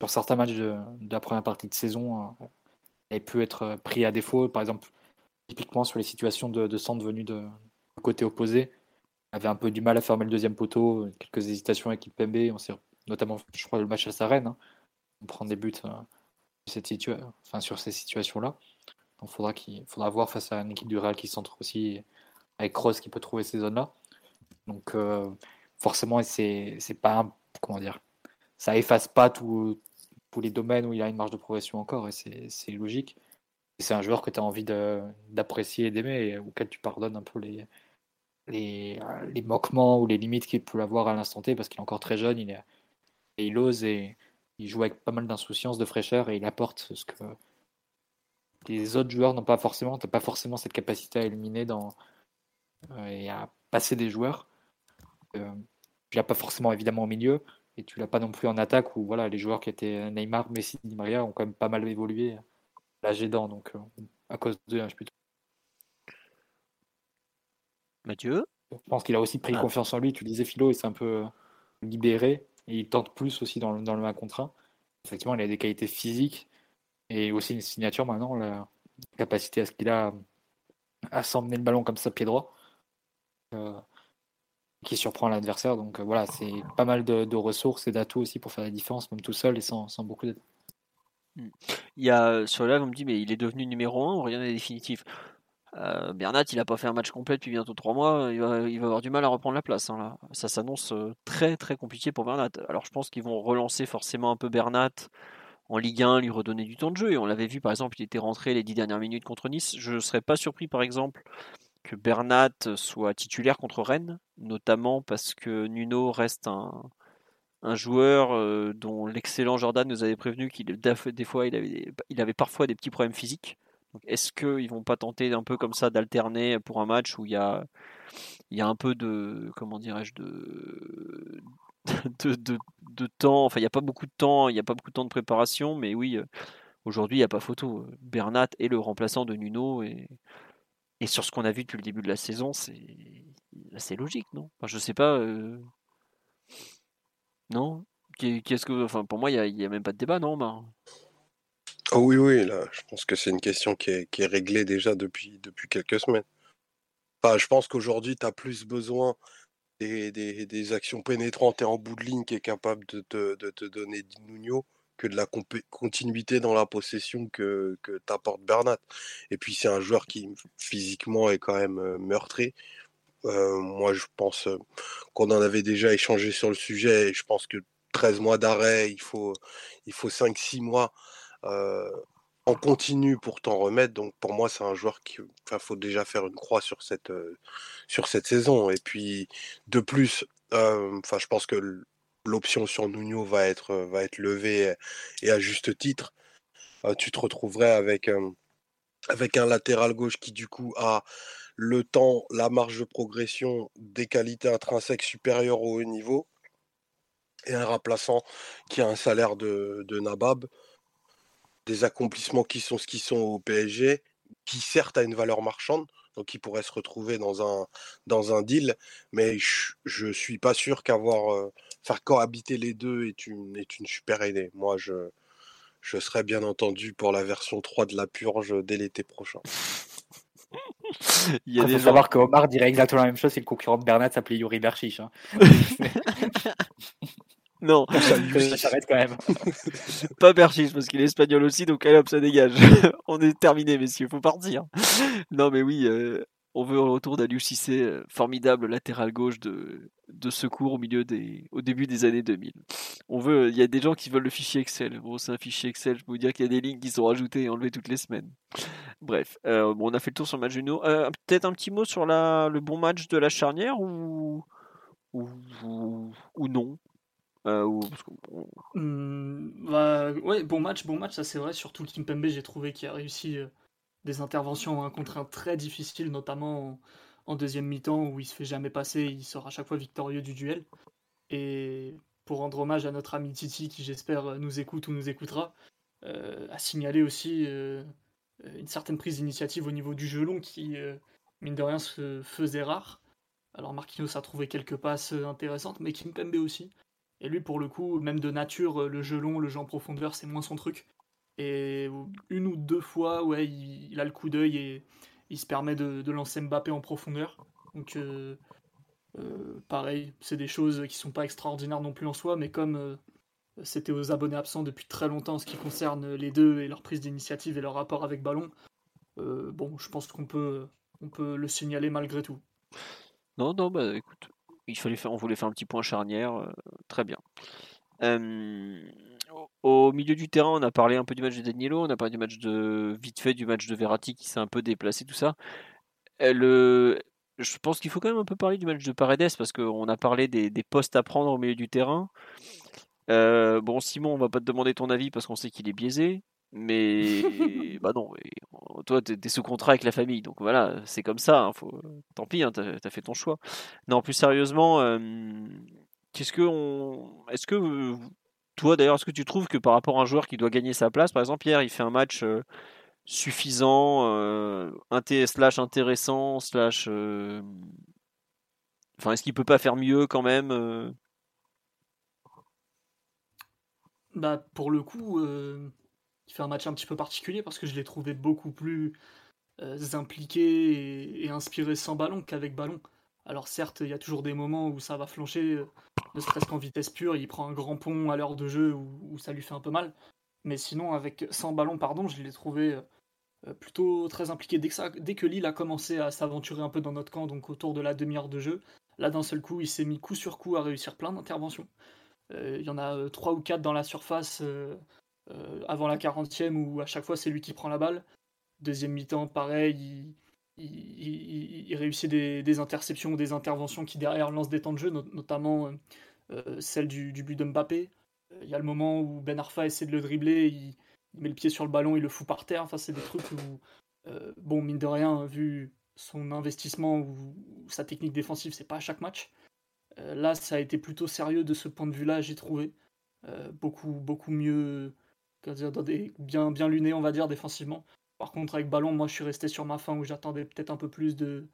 sur certains matchs de, la première partie de saison, il pu être pris à défaut. Par exemple, typiquement sur les situations de, centre venu de, côté opposé. avait un peu du mal à fermer le deuxième poteau, quelques hésitations avec Ipembe, on notamment, je crois, le match à Sarenne. Hein. On prend des buts euh, sur ces situations-là. Donc faudra qu'il faudra voir face à une équipe du Real qui centre aussi avec Kroos qui peut trouver ces zones-là. Donc euh, forcément, c'est pas comment dire, ça efface pas tous les domaines où il a une marge de progression encore et c'est logique. C'est un joueur que tu as envie d'apprécier et d'aimer auquel tu pardonnes un peu les, les, les moquements ou les limites qu'il peut avoir à l'instant T parce qu'il est encore très jeune, il, est, il ose et il joue avec pas mal d'insouciance, de fraîcheur et il apporte ce que les autres joueurs n'ont pas forcément. Tu n'as pas forcément cette capacité à éliminer dans, euh, et à passer des joueurs. Euh, tu l'as pas forcément évidemment au milieu et tu l'as pas non plus en attaque où voilà, les joueurs qui étaient Neymar, Messi, Di Maria ont quand même pas mal évolué l'âge aidant, donc euh, à cause de l'âge plutôt. Mathieu? Je pense qu'il a aussi pris ah. confiance en lui. Tu disais Philo, il s'est un peu libéré et il tente plus aussi dans, dans le 1 contre 1. Effectivement, il a des qualités physiques et aussi une signature maintenant, la capacité à ce qu'il a à s'emmener le ballon comme ça pied droit. Euh, qui surprend l'adversaire. Donc euh, voilà, c'est pas mal de, ressources et d'atouts aussi pour faire la différence, même tout seul et sans, beaucoup d'aide. Il y a sur le live, on me dit, mais il est devenu numéro 1 ou rien n'est définitif? Euh, Bernat, il n'a pas fait un match complet depuis bientôt 3 mois. Il va, avoir du mal à reprendre la place. Hein, là. Ça s'annonce euh, très très compliqué pour Bernat. Alors je pense qu'ils vont relancer forcément un peu Bernat en Ligue 1, lui redonner du temps de jeu. Et on l'avait vu par exemple, il était rentré les 10 dernières minutes contre Nice. Je ne serais pas surpris par exemple que Bernat soit titulaire contre Rennes, notamment parce que Nuno reste un, un joueur euh, dont l'excellent Jordan nous avait prévenu qu'il des fois il avait, il avait parfois des petits problèmes physiques. Est-ce qu'ils vont pas tenter un peu comme ça d'alterner pour un match où il y a, y a un peu de comment dirais-je de de, de, temps, enfin il n'y a pas beaucoup de temps, il n'y a pas beaucoup de temps de préparation, mais oui, euh, aujourd'hui il n'y a pas photo. Bernat est le remplaçant de Nuno et, et sur ce qu'on a vu depuis le début de la saison, c'est assez logique, non? Enfin, Je sais pas. Euh, non? Qu'est-ce que, enfin, pour moi, il n'y a, même pas de débat, non Oh oui, oui, là, je pense que c'est une question qui est, réglée déjà depuis, depuis quelques semaines. Enfin, je pense qu'aujourd'hui, tu as plus besoin des, des, des, actions pénétrantes et en bout de ligne qui est capable de te, de te donner Nuno que de la continuité dans la possession que, que t'apporte Bernat. Et puis c'est un joueur qui physiquement est quand même euh, meurtri. Euh, moi, je pense euh, qu'on en avait déjà échangé sur le sujet. Et je pense que 13 mois d'arrêt, il faut, il faut 5-6 mois en continu pour t'en remettre. Donc pour moi, c'est un joueur qui, faut déjà faire une croix sur cette, sur cette saison. Et puis de plus, je pense que l'option sur Nuno va être, va être levée et à juste titre. tu te retrouverais avec, avec un latéral gauche qui du coup a le temps, la marge de progression, des qualités intrinsèques supérieures au haut niveau, et un remplaçant qui a un salaire de, de Nabab, des accomplissements qui sont ce qu'ils sont au PSG, qui certes a une valeur marchande, donc qui pourrait se retrouver dans un, dans un deal, mais je ne suis pas sûr qu'avoir euh, faire cohabiter les deux est une, est une super idée. Moi, je, je serais bien entendu pour la version 3 de la purge dès l'été prochain. Il y a des faut savoir qu'Omar dirait exactement la même chose si le concurrent de Bernat s'appelait Yuri Berchiche. Hein. non, ça s'arrête quand même. pas Berchiche parce qu'il est espagnol aussi, donc allez hop, ça dégage. On est terminé, messieurs, faut partir. Non, mais oui, euh, on veut le retour d'Aliou Cissé, euh, formidable latéral gauche de, secours au milieu des, au début des années 2000. On veut, il y a des gens qui veulent le fichier Excel. Bon, c'est un fichier Excel. Je peux vous dire qu'il y a des lignes qui sont rajoutées et enlevées toutes les semaines. Bref, euh, bon, on a fait le tour sur le match. Euh, Peut-être un petit mot sur la, le bon match de la charnière ou ou, ou, non? mmh, bah, ouais, bon match, bon match, ça c'est vrai. Surtout le Kimpembe, j'ai trouvé qu'il a réussi des interventions un contre un très difficiles, notamment en, deuxième mi-temps où il se fait jamais passer, il sort à chaque fois victorieux du duel. Et pour rendre hommage à notre ami Titi, qui j'espère nous écoute ou nous écoutera, a signalé aussi une certaine prise d'initiative au niveau du jeu long qui, mine de rien, se faisait rare. Alors Marquinhos a trouvé quelques passes intéressantes, mais Kimpembe aussi. Et lui, pour le coup, même de nature, le jeu long, le jeu en profondeur, c'est moins son truc. Et une ou deux fois, ouais, il, a le coup d'œil et il se permet de, lancer Mbappé en profondeur. Donc, euh, euh, pareil, c'est des choses qui sont pas extraordinaires non plus en soi, mais comme euh, c'était aux abonnés absents depuis très longtemps en ce qui concerne les deux et leur prise d'initiative et leur rapport avec ballon, bon, je pense qu'on peut, on peut le signaler malgré tout. Non, non, bah écoute, il fallait faire, on voulait faire un petit point charnière, très bien. Au milieu du terrain, on a parlé un peu du match de Danilo, on a parlé du match de vite fait du match de Verratti qui s'est un peu déplacé, tout ça. Le, je pense qu'il faut quand même un peu parler du match de Paredes parce qu'on a parlé des, postes à prendre au milieu du terrain. Euh, bon, Simon, on va pas te demander ton avis parce qu'on sait qu'il est biaisé. Mais bah non, toi tu es, sous contrat avec la famille, donc voilà, c'est comme ça. Hein, faut... Tant pis, hein, tu as, fait ton choix. Non, plus sérieusement, qu'est-ce que on... est-ce que toi d'ailleurs, est-ce que tu trouves que par rapport à un joueur qui doit gagner sa place, par exemple Pierre, il fait un match suffisant, euh, slash intéressant, slash, enfin, est-ce qu'il peut pas faire mieux quand même Bah pour le coup il fait un match un petit peu particulier parce que je l'ai trouvé beaucoup plus euh, impliqué et, inspiré sans ballon qu'avec ballon. Alors certes, il y a toujours des moments où ça va flancher, euh, ne serait-ce qu'en vitesse pure, il prend un grand pont à l'heure de jeu où, ça lui fait un peu mal. Mais sinon, avec sans ballon, pardon, je l'ai trouvé euh, plutôt très impliqué. Dès que, Lille a commencé à s'aventurer un peu dans notre camp, donc autour de la demi-heure de jeu, là d'un seul coup, il s'est mis coup sur coup à réussir plein d'interventions. Il y en a trois ou quatre dans la surface euh, avant la 40e où à chaque fois c'est lui qui prend la balle. Deuxième mi-temps, pareil, il, réussit des, interceptions ou des interventions qui derrière lancent des temps de jeu, notamment euh, euh, celle du, but de Mbappé. Il y a le moment où Ben Arfa essaie de le dribbler, il, met le pied sur le ballon, il le fout par terre. Enfin, c'est des trucs où, bon, mine de rien, vu son investissement ou, sa technique défensive, c'est pas à chaque match. là, ça a été plutôt sérieux de ce point de vue-là, j'ai trouvé. beaucoup, beaucoup mieux dire bien bien luné on va dire défensivement. Par contre avec ballon, moi je suis resté sur ma fin où j'attendais peut-être un peu plus de,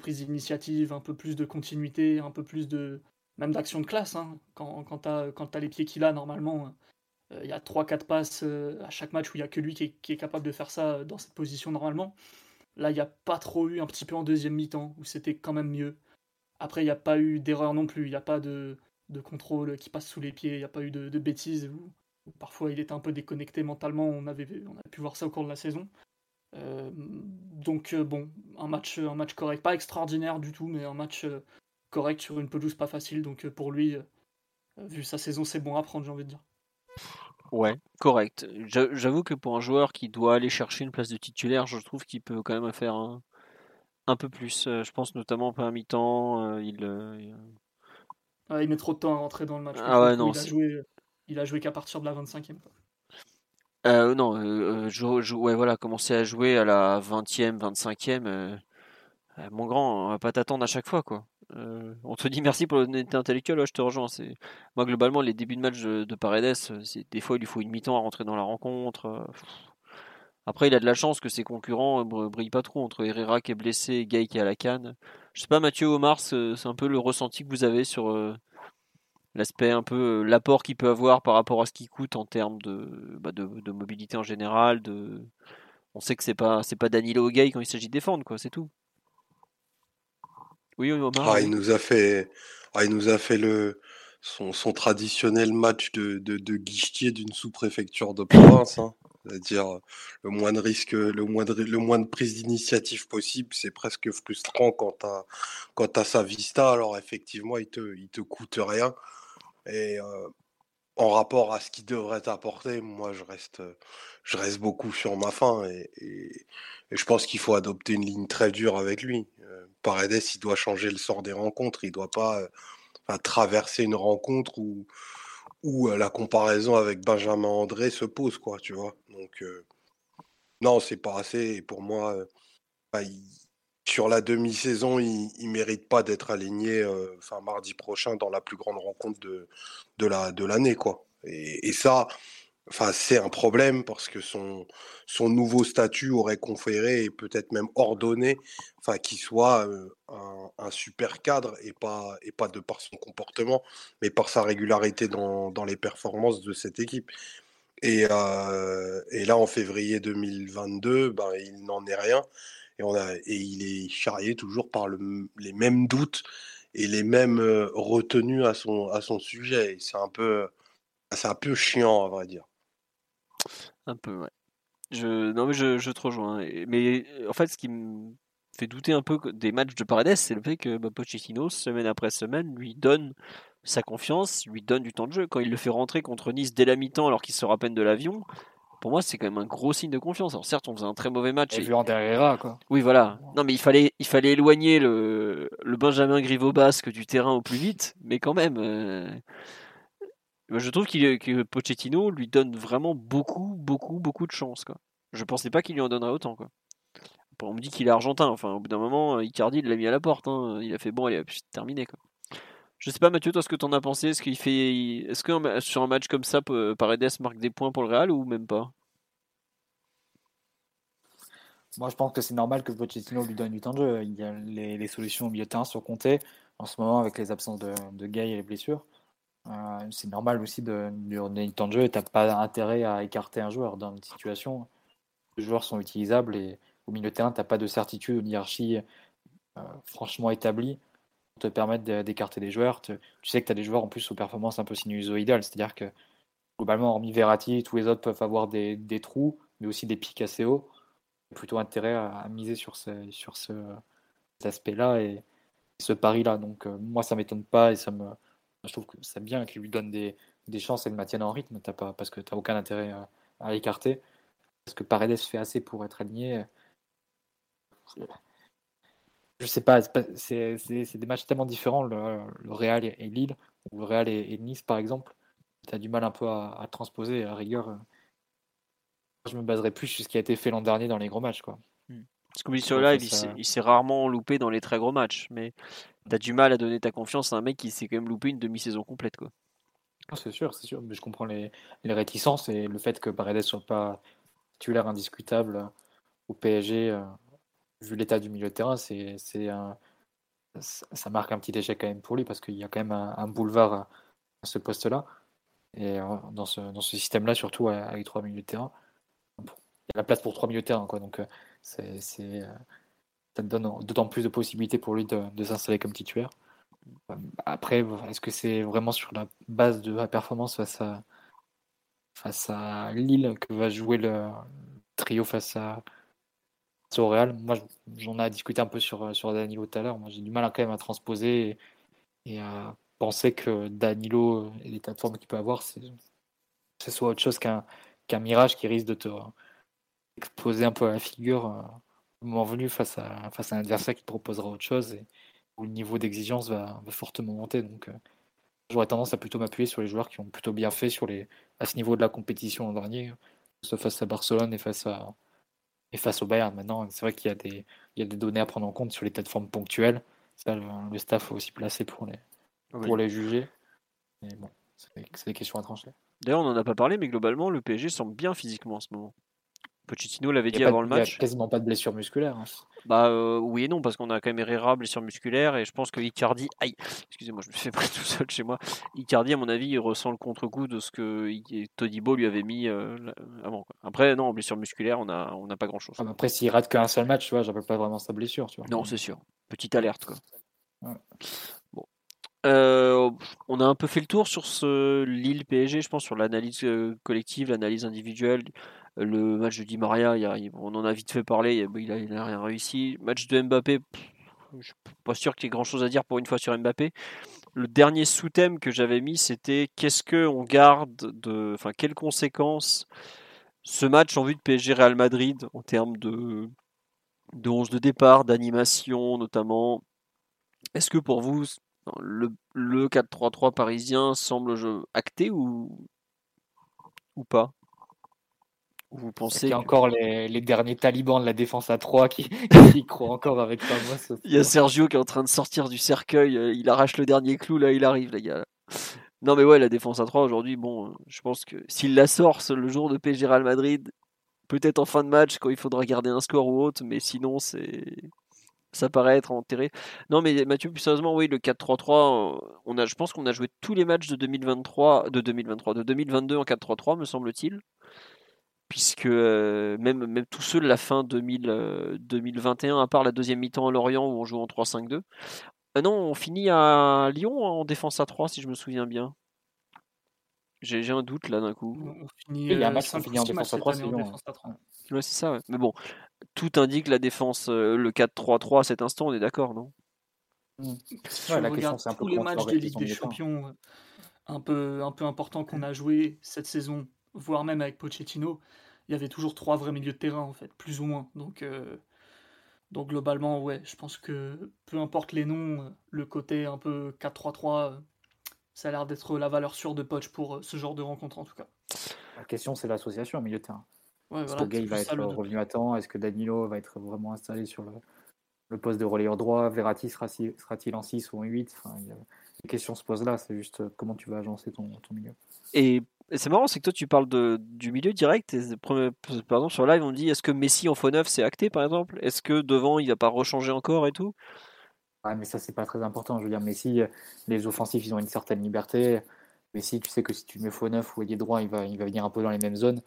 prise d'initiative, un peu plus de continuité, un peu plus de même d'action de classe. Hein. Quand, quand tu as, les pieds qu'il a normalement, euh, il y a 3-4 passes euh, à chaque match où il n'y a que lui qui est, capable de faire ça dans cette position normalement. Là, il n'y a pas trop eu un petit peu en deuxième mi-temps où c'était quand même mieux. Après, il n'y a pas eu d'erreur non plus. Il n'y a pas de, de, contrôle qui passe sous les pieds. Il n'y a pas eu de, bêtises. Parfois, il était un peu déconnecté mentalement. On avait, on a pu voir ça au cours de la saison. Euh, donc, euh, bon, un match, un match correct. Pas extraordinaire du tout, mais un match euh, correct sur une pelouse pas facile. Donc, pour lui, vu sa saison, c'est bon à prendre, j'ai envie de dire. Ouais, correct. J'avoue que pour un joueur qui doit aller chercher une place de titulaire, je trouve qu'il peut quand même faire un, un peu plus. Je pense notamment en premier mi-temps. il, il met trop de temps à rentrer dans le match. Ah ouais, non. Il a joué il a joué qu'à partir de la 25e. Euh, non, euh, je, ouais, voilà, commencer à jouer à la 20e, 25e. Euh, mon grand, on va pas t'attendre à chaque fois, quoi. Euh, on te dit merci pour l'honnêteté intellectuelle, je te rejoins. Moi, globalement, les débuts de match de, Paredes, des fois, il lui faut une mi-temps à rentrer dans la rencontre. Après, il a de la chance que ses concurrents brillent pas trop entre Herrera qui est blessé et Gay qui est à la canne. Je sais pas, Mathieu Omar, c'est un peu le ressenti que vous avez sur l'aspect un peu l'apport qu'il peut avoir par rapport à ce qu'il coûte en termes de, bah, de, mobilité en général. De... On sait que c'est pas c'est pas Danilo Gay quand il s'agit de défendre, quoi, c'est tout. Oui, Omar. Ah, il nous a fait, ah, il nous a fait le son, son traditionnel match de, de, de guichetier d'une sous-préfecture de province. Hein. C'est-à-dire le moins de risque, le moins de, le moins de prise d'initiative possible, c'est presque frustrant quand tu as, quand as sa vista. Alors effectivement, il te, il te coûte rien. Et en rapport à ce qu'il devrait t'apporter, moi, je reste, je reste beaucoup sur ma faim et, je pense qu'il faut adopter une ligne très dure avec lui. Paredes, il doit changer le sort des rencontres. Il doit pas traverser une rencontre où, la comparaison avec Benjamin André se pose, quoi, tu vois? Donc, non, c'est pas assez. Et pour moi, sur la demi-saison, il ne mérite pas d'être aligné enfin, mardi prochain dans la plus grande rencontre de, de l'année. Et, ça, c'est un problème parce que son, son nouveau statut aurait conféré et peut-être même ordonné qu'il soit un, super cadre et pas, et pas de par son comportement, mais par sa régularité dans, dans les performances de cette équipe. Et, et là, en février 2022, ben, il n'en est rien. Et, on a, et il est charrié toujours par le, les mêmes doutes et les mêmes retenues à son, à son sujet. C'est un, peu, un peu chiant, à vrai dire. Un peu, ouais. Je, non, mais je, je te rejoins. Mais en fait, ce qui me fait douter un peu des matchs de Paredes, c'est le fait que bah, Pochettino, semaine après semaine, lui donne sa confiance, lui donne du temps de jeu. Quand il le fait rentrer contre Nice dès la mi-temps alors qu'il sort à peine de l'avion, pour moi, c'est quand même un gros signe de confiance. Alors certes, on faisait un très mauvais match. Et, vu en derrière, quoi. Oui, voilà. Non, mais il fallait, il fallait éloigner le, le Benjamin Griveaux basque du terrain au plus vite, mais quand même. Euh, je trouve qu'il, que Pochettino lui donne vraiment beaucoup, beaucoup, beaucoup de chance. Quoi. Je pensais pas qu'il lui en donnerait autant. Quoi. On me dit qu'il est argentin. Enfin, au bout d'un moment, Icardi il l'a mis à la porte. Hein. Il a fait bon, allez, c'est terminé. Quoi. Je sais pas, Mathieu, toi, ce que t'en as pensé? Est-ce qu'il fait, est-ce que sur un match comme ça, Paredes marque des points pour le Real ou même pas? Moi, je pense que c'est normal que Pochettino lui donne du temps de jeu. Il y a les, solutions au milieu de terrain sont comptées en ce moment avec les absences de, de et les blessures. Euh, c'est normal aussi de lui donner du temps de jeu n'as pas intérêt à écarter un joueur dans une situation. Les joueurs sont utilisables et au milieu de terrain, tu n'as pas de certitude, une hiérarchie euh, franchement établie te permettre d'écarter des joueurs. Tu, sais que tu as des joueurs en plus aux performances un peu sinusoïdales, c'est-à-dire que globalement, hormis Verratti, tous les autres peuvent avoir des, trous, mais aussi des pics assez hauts. Plutôt intérêt à, miser sur, ce, sur ce, cet aspect-là et ce pari-là. Donc, euh, moi, ça m'étonne pas et ça me je trouve que c'est bien qu'il lui donne des, des, chances et le maintienne en rythme, pas, parce que tu n'as aucun intérêt à, à l'écarter. Parce que Paredes fait assez pour être aligné. Je sais pas, c'est des matchs tellement différents, le, le, Real et Lille, ou le Real et, Nice par exemple. Tu as du mal un peu à, transposer, à rigueur. Je me baserais plus sur ce qui a été fait l'an dernier dans les gros matchs. Quoi. Hmm. Parce que sur live, il s'est rarement loupé dans les très gros matchs, mais t'as du mal à donner ta confiance à un mec qui s'est quand même loupé une demi-saison complète. quoi. C'est sûr, c'est sûr, mais je comprends les, réticences et le fait que Paredes soit pas titulaire indiscutable au PSG, euh, vu l'état du milieu de terrain, c'est, un, ça marque un petit échec quand même pour lui parce qu'il y a quand même un, boulevard à, ce poste-là. Et euh, dans ce, dans ce système-là, surtout avec trois milieux de terrain, il y a la place pour trois milieux de terrain. Quoi, donc, euh, c'est, euh, ça donne d'autant plus de possibilités pour lui de, s'installer comme titulaire. Après, est-ce que c'est vraiment sur la base de la performance face à, face à Lille que va jouer le trio face à au Real Moi, j'en ai discuté un peu sur, sur Danilo tout à l'heure. Moi, j'ai du mal à, quand même à transposer et, à penser que Danilo et l'état de qu'il peut avoir, c'est, ce soit autre chose qu'un, qu'un mirage qui risque de te exposer un peu à la figure euh, au moment venu face à, face à un adversaire qui te proposera autre chose et où le niveau d'exigence va, fortement monter. Donc, euh, j'aurais tendance à plutôt m'appuyer sur les joueurs qui ont plutôt bien fait sur les, à ce niveau de la compétition l'an dernier, que ce soit face à Barcelone et face, à, et face au Bayern. Maintenant, c'est vrai qu'il y, a des, il y a des données à prendre en compte sur l'état de forme ponctuel. Ça, le, staff est aussi placé pour les, pour les juger. Mais bon, c'est des questions à trancher. D'ailleurs, on n'en a pas parlé, mais globalement, le PSG semble bien physiquement en ce moment. Pochettino l'avait dit avant le match. Il n'y a quasiment pas de blessure musculaire. Hein. Bah euh, oui et non, parce qu'on a quand même Herrera, blessure musculaire, et je pense que Icardi, aïe, excusez-moi, je me fait pris tout seul chez moi. Icardi, à mon avis, il ressent le contre-coup de ce que Todibo lui avait mis euh, avant. Après, non, blessure musculaire, on n'a on a pas grand-chose. Ah, après, s'il rate qu'un seul match, tu vois, j'appelle pas vraiment sa blessure. Tu vois. Non, c'est sûr. Petite alerte, quoi. Bon. Euh, on a un peu fait le tour sur ce Lille PSG, je pense, sur l'analyse collective, l'analyse individuelle. Le match de Di Maria, on en a vite fait parler, il n'a rien réussi. Match de Mbappé, je suis pas sûr qu'il y ait grand chose à dire pour une fois sur Mbappé. Le dernier sous-thème que j'avais mis, c'était qu'est-ce qu'on garde de. Enfin, quelles conséquences ce match en vue de PSG Real Madrid en termes de, de 11 de départ, d'animation notamment? Est-ce que pour vous, le, le 4-3-3 parisien semble acté ou, ou pas? Vous pensez qu'il y a encore les, derniers talibans de la défense à 3 qui, qui croient encore avec ça Il y a Sergio qui est en train de sortir du cercueil, euh, il arrache le dernier clou, là il arrive les gars. Non mais ouais, la défense à 3 aujourd'hui, bon, je pense que s'il la sort le jour de PSG Real Madrid, peut-être en fin de match quand il faudra garder un score ou autre, mais sinon c'est ça paraît être enterré. Non, mais Mathieu, plus sérieusement, oui, le 4-3-3, on a, je pense qu'on a joué tous les matchs de 2023, de 2023, de 2022 en 4-3-3, me semble-t-il. Puisque euh, même, même tous ceux de la fin 2000, 2021, euh, à part la deuxième mi-temps à Lorient où on joue en 3-5-2. Euh, non, on finit à Lyon en défense à 3, si je me souviens bien. J'ai un doute là d'un coup. il y a un match qui finit en défense à 3, c'est Lyon. Ouais, c'est ça, ouais. Mais bon, tout indique la défense, euh, le 4-3-3 à cet instant, on est d'accord, non? Mmh. la question, c'est un peu tous les matchs de Ligue des Champions euh, un peu, un peu importants qu'on a joué cette saison, voire même avec Pochettino, il y avait toujours trois vrais milieux de terrain, en fait, plus ou moins. Donc, euh, donc globalement, ouais, je pense que peu importe les noms, le côté un peu 4-3-3, ça a l'air d'être la valeur sûre de Poch pour ce genre de rencontre, en tout cas. La question, c'est l'association au milieu de terrain. Est-ce que Gay va être revenu à temps? Est-ce que Danilo va être vraiment installé sur le, poste de relayeur droit? Verratti sera-t-il en 6 ou en 8 enfin, Les questions se posent là, c'est juste euh, comment tu vas agencer ton, milieu. Et, c'est marrant, c'est que toi tu parles de, du milieu direct. Et, par exemple, sur live, on dit est-ce que Messi en faux neuf c'est acté par exemple? Est-ce que devant il va pas rechanger encore et tout? Ouais, mais ça c'est pas très important. Je veux dire, Messi, les offensifs ils ont une certaine liberté. Messi, tu sais que si tu mets faux neuf ou ailier droit, il va, il va venir un peu dans les mêmes zones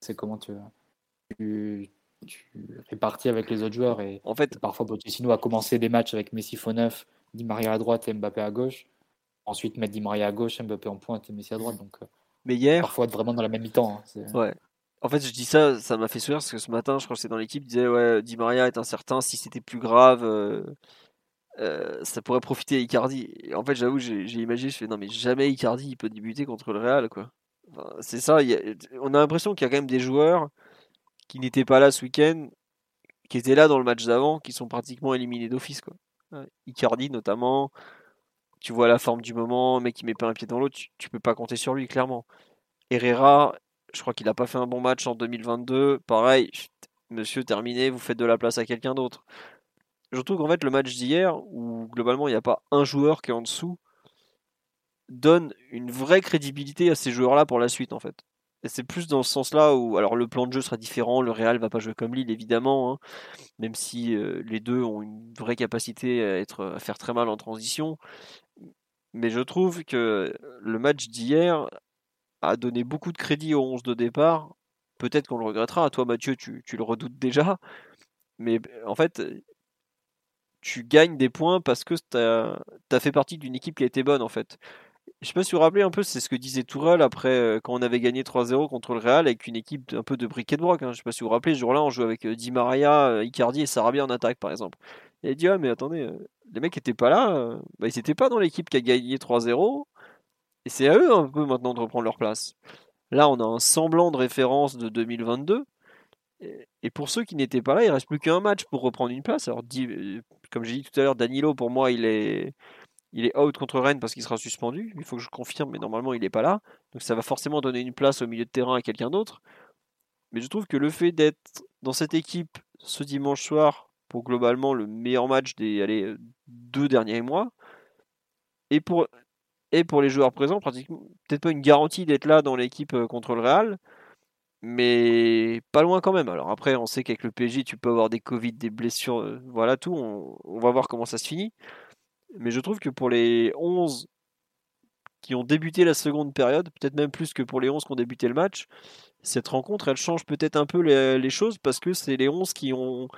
c'est comment tu, tu, tu, répartis avec les autres joueurs. Et en fait, parfois, Pochettino a commencé des matchs avec Messi faux neuf, Di Maria à droite et Mbappé à gauche. Ensuite, mettre Di Maria à gauche, Mbappé en pointe et Messi à droite. Donc, euh, mais hier, parfois être vraiment dans la même mi-temps. Hein, ouais. En fait, je dis ça, ça m'a fait sourire parce que ce matin, je crois que c'est dans l'équipe, disait ouais, Di Maria est incertain. Si c'était plus grave, euh, euh, ça pourrait profiter à Icardi. Et en fait, j'avoue, j'ai imaginé, je fais non mais jamais Icardi il peut débuter contre le Real quoi c'est ça, on a l'impression qu'il y a quand même des joueurs qui n'étaient pas là ce week-end, qui étaient là dans le match d'avant, qui sont pratiquement éliminés d'office. Quoi. Icardi notamment, tu vois la forme du moment, mec qui met pas un pied dans l'autre, tu, peux pas compter sur lui clairement. Herrera, je crois qu'il n'a pas fait un bon match en 2022. Pareil, monsieur terminé, vous faites de la place à quelqu'un d'autre. Je trouve qu'en fait le match d'hier, où globalement il n'y a pas un joueur qui est en dessous, donne une vraie crédibilité à ces joueurs-là pour la suite en fait. C'est plus dans ce sens-là où, alors le plan de jeu sera différent, le Real va pas jouer comme Lille évidemment, hein, même si euh, les deux ont une vraie capacité à, être, à faire très mal en transition. Mais je trouve que le match d'hier a donné beaucoup de crédit au 11 de départ. Peut-être qu'on le regrettera. Toi Mathieu, tu, tu le redoutes déjà. Mais en fait, tu gagnes des points parce que tu as, fait partie d'une équipe qui a été bonne en fait. Je sais pas si vous vous rappelez un peu, c'est ce que disait Tourelle après euh, quand on avait gagné 3-0 contre le Real avec une équipe un peu de briquet de broc. Hein. Je sais pas si vous vous rappelez, ce jour-là, on jouait avec euh, Di Maria, euh, Icardi et Sarabia en attaque par exemple. Et il dit Ah, mais attendez, les mecs étaient pas là, bah, ils n'étaient pas dans l'équipe qui a gagné 3-0, et c'est à eux un peu maintenant de reprendre leur place. Là, on a un semblant de référence de 2022. Et pour ceux qui n'étaient pas là, il reste plus qu'un match pour reprendre une place. Alors, comme j'ai dit tout à l'heure, Danilo, pour moi, il est, il est out contre Rennes parce qu'il sera suspendu. Il faut que je confirme, mais normalement il n'est pas là. Donc ça va forcément donner une place au milieu de terrain à quelqu'un d'autre. Mais je trouve que le fait d'être dans cette équipe ce dimanche soir pour globalement le meilleur match des allez, deux derniers mois, et pour, et pour les joueurs présents, peut-être pas une garantie d'être là dans l'équipe euh, contre le Real, mais pas loin quand même. Alors après, on sait qu'avec le PSG, tu peux avoir des Covid, des blessures, euh, voilà tout. on va voir comment ça se finit. Mais je trouve que pour les 11 qui ont débuté la seconde période, peut-être même plus que pour les 11 qui ont débuté le match, cette rencontre, elle change peut-être un peu les, choses parce que c'est les 11 qui ont,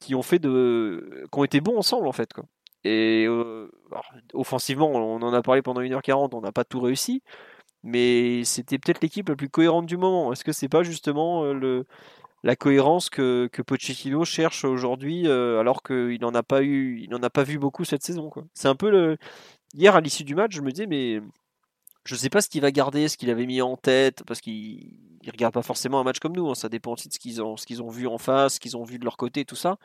qui ont fait de, qui ont été bons ensemble en fait. Quoi. Et euh, offensivement, on en a parlé pendant 1h40, on n'a pas tout réussi, mais c'était peut-être l'équipe la plus cohérente du moment. Est-ce que c'est pas justement euh, la cohérence que, que Pochettino cherche aujourd'hui, euh, alors qu'il n'en a pas eu, il n'en a pas vu beaucoup cette saison. C'est un peu. Hier, à l'issue du match, je me disais, mais je ne sais pas ce qu'il va garder, ce qu'il avait mis en tête, parce qu'il ne regarde pas forcément un match comme nous. Hein. ça dépend aussi de ce qu'ils ont, ce qu'ils ont vu en face, ce qu'ils ont vu de leur côté, tout ça.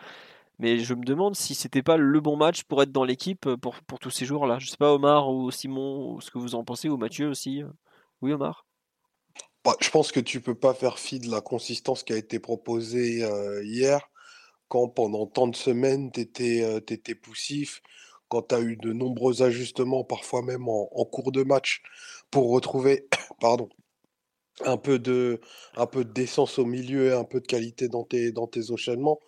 Mais je me demande si c'était pas le bon match pour être dans l'équipe pour, pour tous ces joueurs-là. Je sais pas, Omar ou Simon, ce que vous en pensez, ou Mathieu aussi. Oui, Omar? Bah, Je pense que tu peux pas faire fi de la consistance qui a été proposée hier quand pendant tant de semaines tu étais, poussif, quand tu as eu de nombreux ajustements, parfois même en, cours de match, pour retrouver pardon, un peu de, un peu au milieu et un peu de qualité dans tes, dans tes enchaînements.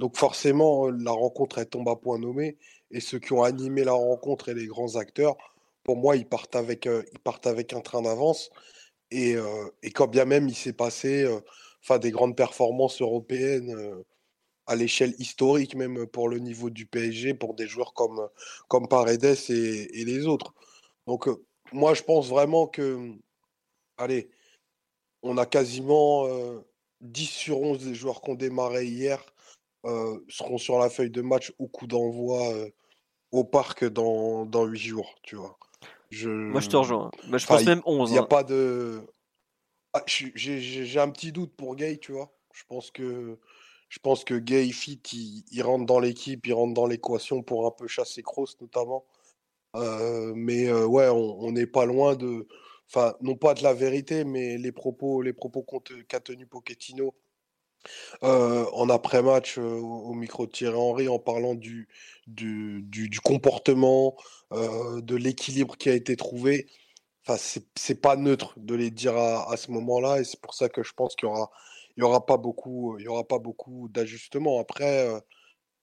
Donc forcément, la rencontre, elle tombe à point nommé. Et ceux qui ont animé la rencontre et les grands acteurs, pour moi, ils partent avec, ils partent avec un train d'avance. Et, et, quand bien même il s'est passé des grandes performances européennes à l'échelle historique, même pour le niveau du PSG, pour des joueurs comme, comme Paredes et, les autres. Donc moi, je pense vraiment que, allez, on a quasiment 10 sur 11 des joueurs qui ont démarré hier seront sur la feuille de match au coup d'envoi au parc dans, dans 8 jours, tu vois. Je... Moi, je te rejoins. Bah, je pense même 11. Il n'y a hein. pas de. Ah, j'ai un petit doute pour Gay, tu vois. Je pense que, je pense que Gay Fit, il, rentre dans l'équipe, il rentre dans l'équation pour un peu chasser Kroos, notamment. mais ouais, on n'est pas loin de enfin, non pas de la vérité, mais les propos, les propos qu'a tenu Pochettino euh, en après-match euh, au micro de Thierry Henry en parlant du, du, comportement, euh, de l'équilibre qui a été trouvé. Enfin, c'est pas neutre de les dire à, à ce moment-là, et c'est pour ça que je pense qu'il y aura, aura pas beaucoup, aura pas beaucoup d'ajustements. Après,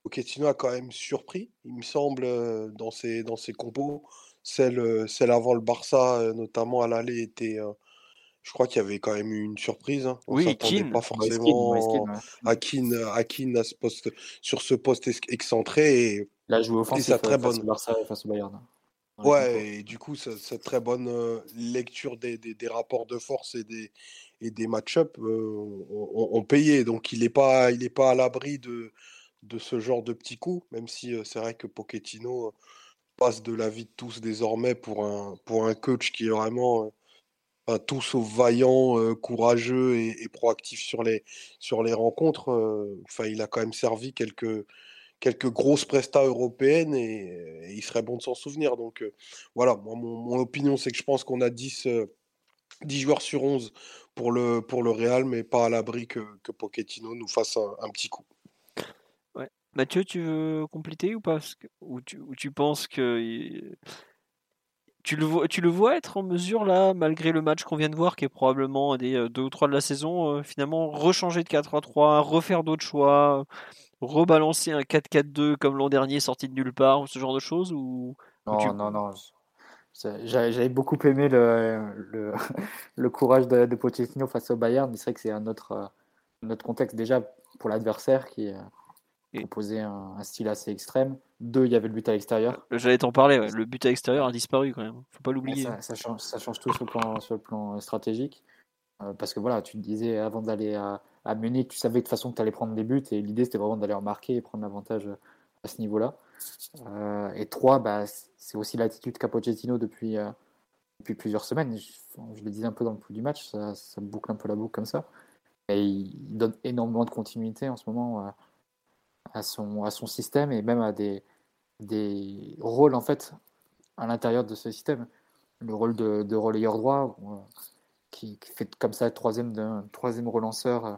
Pochettino a quand même surpris, il me semble, dans ses, dans ses compos. Celle, celle avant le Barça, notamment à l'aller, était. Je crois qu'il y avait quand même eu une surprise. Hein. On oui, Keane. pas forcément à Keane, ce poste, sur ce poste excentré. Et, a joué offensif sa très bonne... Barça face au Bayern. Ouais, et du coup, cette très bonne lecture des, des, rapports de force et des, et des match-up ont, payé. Donc, il n'est pas, il pas à l'abri de, de ce genre de petits coups, même si c'est vrai que Pochettino passe de la vie de tous désormais pour un, pour un coach qui est vraiment euh, tout sauf vaillant, euh, courageux et, proactif sur les, sur les rencontres. Euh, enfin, il a quand même servi quelques, quelques grosses prestats européennes et, il serait bon de s'en souvenir. Donc voilà, mon, opinion, c'est que je pense qu'on a 10, 10 joueurs sur 11 pour le, pour le Real, mais pas à l'abri que, que Pochettino nous fasse un petit coup. Mathieu, tu veux compléter ou pas? Ou tu, tu penses que tu le, vois, tu le vois être en mesure là, malgré le match qu'on vient de voir, qui est probablement des euh, deux ou trois de la saison, euh, finalement rechanger de 4 à 3, refaire d'autres choix, rebalancer un 4-4-2 comme l'an dernier sorti de nulle part, ou ce genre de choses ou, Non, non, non. J'avais beaucoup aimé le, le, courage de, de, Pochettino face au Bayern, mais c'est vrai que c'est un autre, euh, un autre contexte déjà pour l'adversaire qui, proposer un, style assez extrême. Deux, il y avait le but à l'extérieur. Euh, j'allais t'en parler, le but à l'extérieur a disparu quand même. Faut pas l'oublier. Ça, change, ça, change, tout sur le plan, sur le plan stratégique. Euh, parce que voilà, tu te disais avant d'aller à, à, Munich, tu savais de toute façon que tu allais prendre des buts et l'idée c'était vraiment d'aller en marquer et prendre l'avantage à ce niveau-là. Euh, et trois, bah, c'est aussi l'attitude qu'a Pochettino depuis, depuis plusieurs semaines. Je, je, le disais un peu dans le coup du match, ça, ça, boucle un peu la boucle comme ça. Et il donne énormément de continuité en ce moment à son, à son système et même à des, des rôles en fait à l'intérieur de ce système. Le rôle de, de relayeur droit, euh, qui, fait comme ça troisième, de, troisième relanceur euh,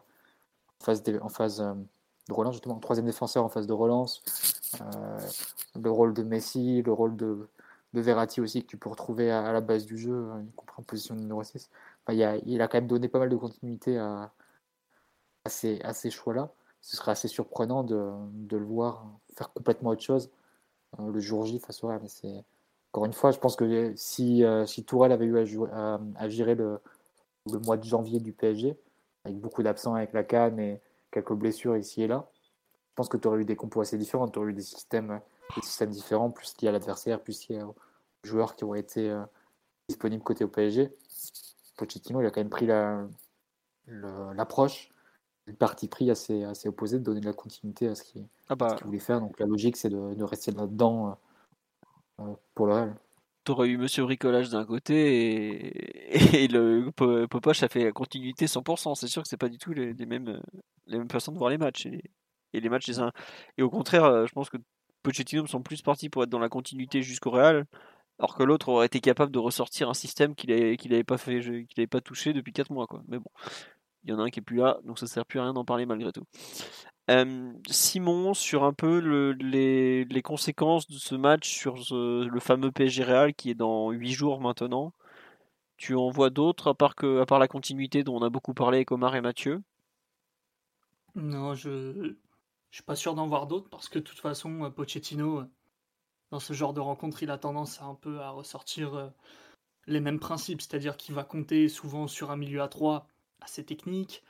en phase, en euh, de relance, justement, troisième défenseur en phase de relance. le rôle de Messi, le rôle de, de Verratti aussi, que tu peux retrouver à, la base du jeu, il comprend position numéro 6. il, a, il, a, quand même donné pas mal de continuité à ces, à ces choix-là ce serait assez surprenant de, le voir faire complètement autre chose euh, le jour J face au Real. C'est encore une fois, je pense que si, euh, si avait eu à, gérer le, mois de janvier du PSG, avec beaucoup d'absents avec la canne et quelques blessures ici et là, je pense que tu aurais eu des compos assez différents, tu aurais eu des systèmes, différents, plus liés à l'adversaire, plus liés aux joueurs qui auraient été euh, disponibles côté au PSG. Pochettino, il a quand même pris l'approche le parti pris assez, assez opposé de donner de la continuité à ce qu'il ah bah. voulait faire. Donc la logique, c'est de, de, rester là-dedans euh, euh, pour le Real. Tu aurais eu Monsieur Bricolage d'un côté et, et le Popoche a fait la continuité 100%. C'est sûr que c'est pas du tout les, mêmes, les mêmes façons de voir les matchs. et les matchs les uns. Et au contraire, je pense que Pochettino semble plus parti pour être dans la continuité jusqu'au Real, alors que l'autre aurait été capable de ressortir un système qu'il n'avait pas fait, qu'il pas touché depuis 4 mois, quoi. Mais bon, il y en a un qui est plus là, donc ça sert plus à rien d'en parler malgré tout. Simon, sur un peu les, conséquences de ce match sur le fameux PSG Real qui est dans 8 jours maintenant. Tu en vois d'autres à part la continuité dont on a beaucoup parlé avec Omar et Mathieu? Non, je je suis pas sûr d'en voir d'autres parce que de toute façon euh, Pochettino euh, dans ce genre de rencontre, il a tendance à un peu à ressortir euh, les mêmes principes, c'est-à-dire qu'il va compter souvent sur un milieu à 3 assez technique.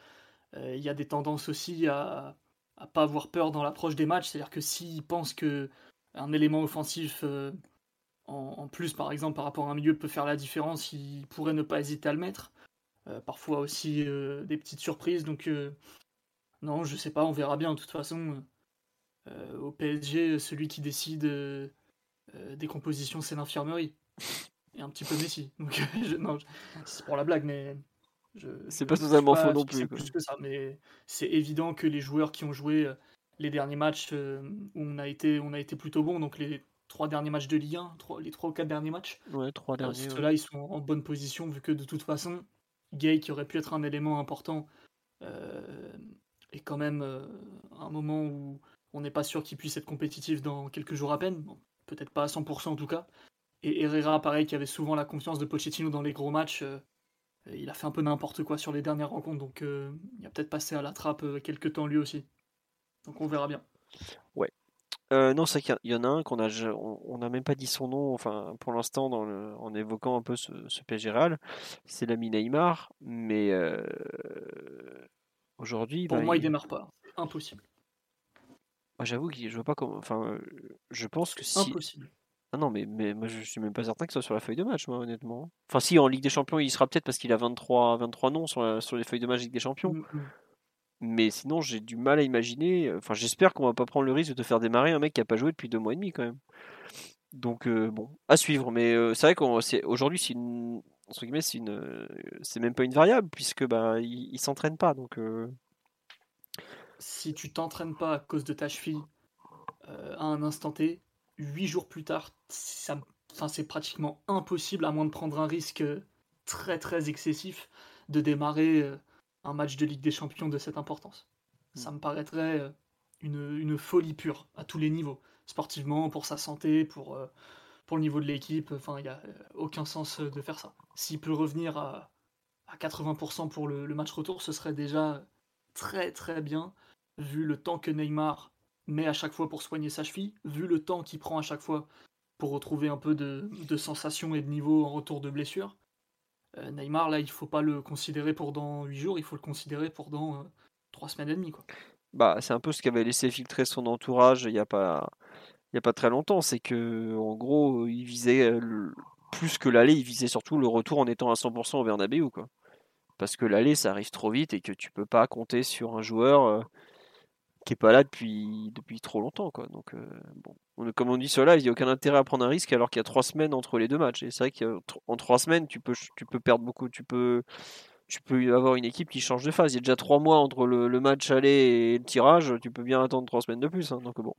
Il y a des tendances aussi à à pas avoir peur dans l'approche des matchs, c'est-à-dire que s'il pense que un élément offensif en, plus, par exemple, par rapport à un milieu peut faire la différence, il pourrait ne pas hésiter à le mettre. Euh, parfois aussi euh, des petites surprises. Donc, euh, non, je sais pas, on verra bien. De toute façon, au PSG, celui qui décide des compositions, c'est l'infirmerie. Et un petit peu Messi. Donc, c'est pour la blague, mais. C'est pas totalement faux non plus. plus que ça, mais c'est évident que les joueurs qui ont joué les derniers matchs où on a été, on a été plutôt bon, donc les trois derniers matchs de Ligue 1, les trois ou quatre derniers matchs. Ouais, trois derniers. Ceux-là, ils sont en bonne position vu que de toute façon, Gay, qui aurait pu être un élément important, euh, est quand même euh, un moment où on n'est pas sûr qu'il puisse être compétitif dans quelques jours à peine. Peut-être pas à 100% en tout cas. Et Herrera, pareil, qui avait souvent la confiance de Pochettino dans les gros matchs, euh, il a fait un peu n'importe quoi sur les dernières rencontres, donc il a peut-être passé à la trappe quelques temps lui aussi. Donc on verra bien. Ouais, euh, non, c'est qu'il y en a un qu'on a, on n'a même pas dit son nom, enfin pour l'instant en évoquant un peu ce, ce c'est l'ami Neymar, mais euh, aujourd'hui. Pour bah, moi, il... démarre pas, impossible. J'avoue que je vois pas comment, enfin, je pense que si. Impossible. Ah non, mais, mais moi je suis même pas certain que ce soit sur la feuille de match, moi honnêtement. Enfin, si en Ligue des Champions, il sera peut-être parce qu'il a 23, 23 noms sur, sur les feuilles de match Ligue des Champions. Mm, mm. Mais sinon, j'ai du mal à imaginer. Euh, enfin, j'espère qu'on va pas prendre le risque de te faire démarrer un mec qui a pas joué depuis deux mois et demi quand même. Donc euh, bon, à suivre. Mais euh, c'est vrai qu'aujourd'hui, c'est une entre guillemets, c'est une, c'est même pas une variable puisque bah il, s'entraîne pas. Donc si tu t'entraînes pas à cause de ta cheville à un instant T, huit jours plus tard, ça, enfin, c'est pratiquement impossible à moins de prendre un risque très très excessif de démarrer un match de Ligue des Champions de cette importance. Mm. Ça me paraîtrait euh, une, folie pure à tous les niveaux, sportivement, pour sa santé, pour, euh, pour le niveau de l'équipe. Enfin, il n'y a euh, aucun sens de faire ça. S'il peut revenir à, à 80% pour le, match retour, ce serait déjà très très bien, vu le temps que Neymar met à chaque fois pour soigner sa cheville, vu le temps qu'il prend à chaque fois pour retrouver un peu de, sensation et de niveau en retour de blessure. Euh, Neymar, là, il faut pas le considérer pour dans 8 jours, il faut le considérer pour dans 3 euh, semaines et demie. Quoi. Bah, c'est un peu ce qu'avait laissé filtrer son entourage il n'y a pas y a pas très longtemps, c'est que en gros, il visait plus que l'aller, il visait surtout le retour en étant à 100% au Bernabeu quoi. Parce que l'aller ça arrive trop vite et que tu peux pas compter sur un joueur euh, pas là depuis, depuis trop longtemps. Quoi. Donc, bon. comme on dit sur live, il n'y a aucun intérêt à prendre un risque alors qu'il y a trois semaines entre les deux matchs. Et c'est vrai qu'en trois semaines, tu peux, tu peux perdre beaucoup. Tu peux, tu peux avoir une équipe qui change de phase. Il y a déjà trois mois entre le, match aller et le tirage. Tu peux bien attendre trois semaines de plus. Hein. donc bon.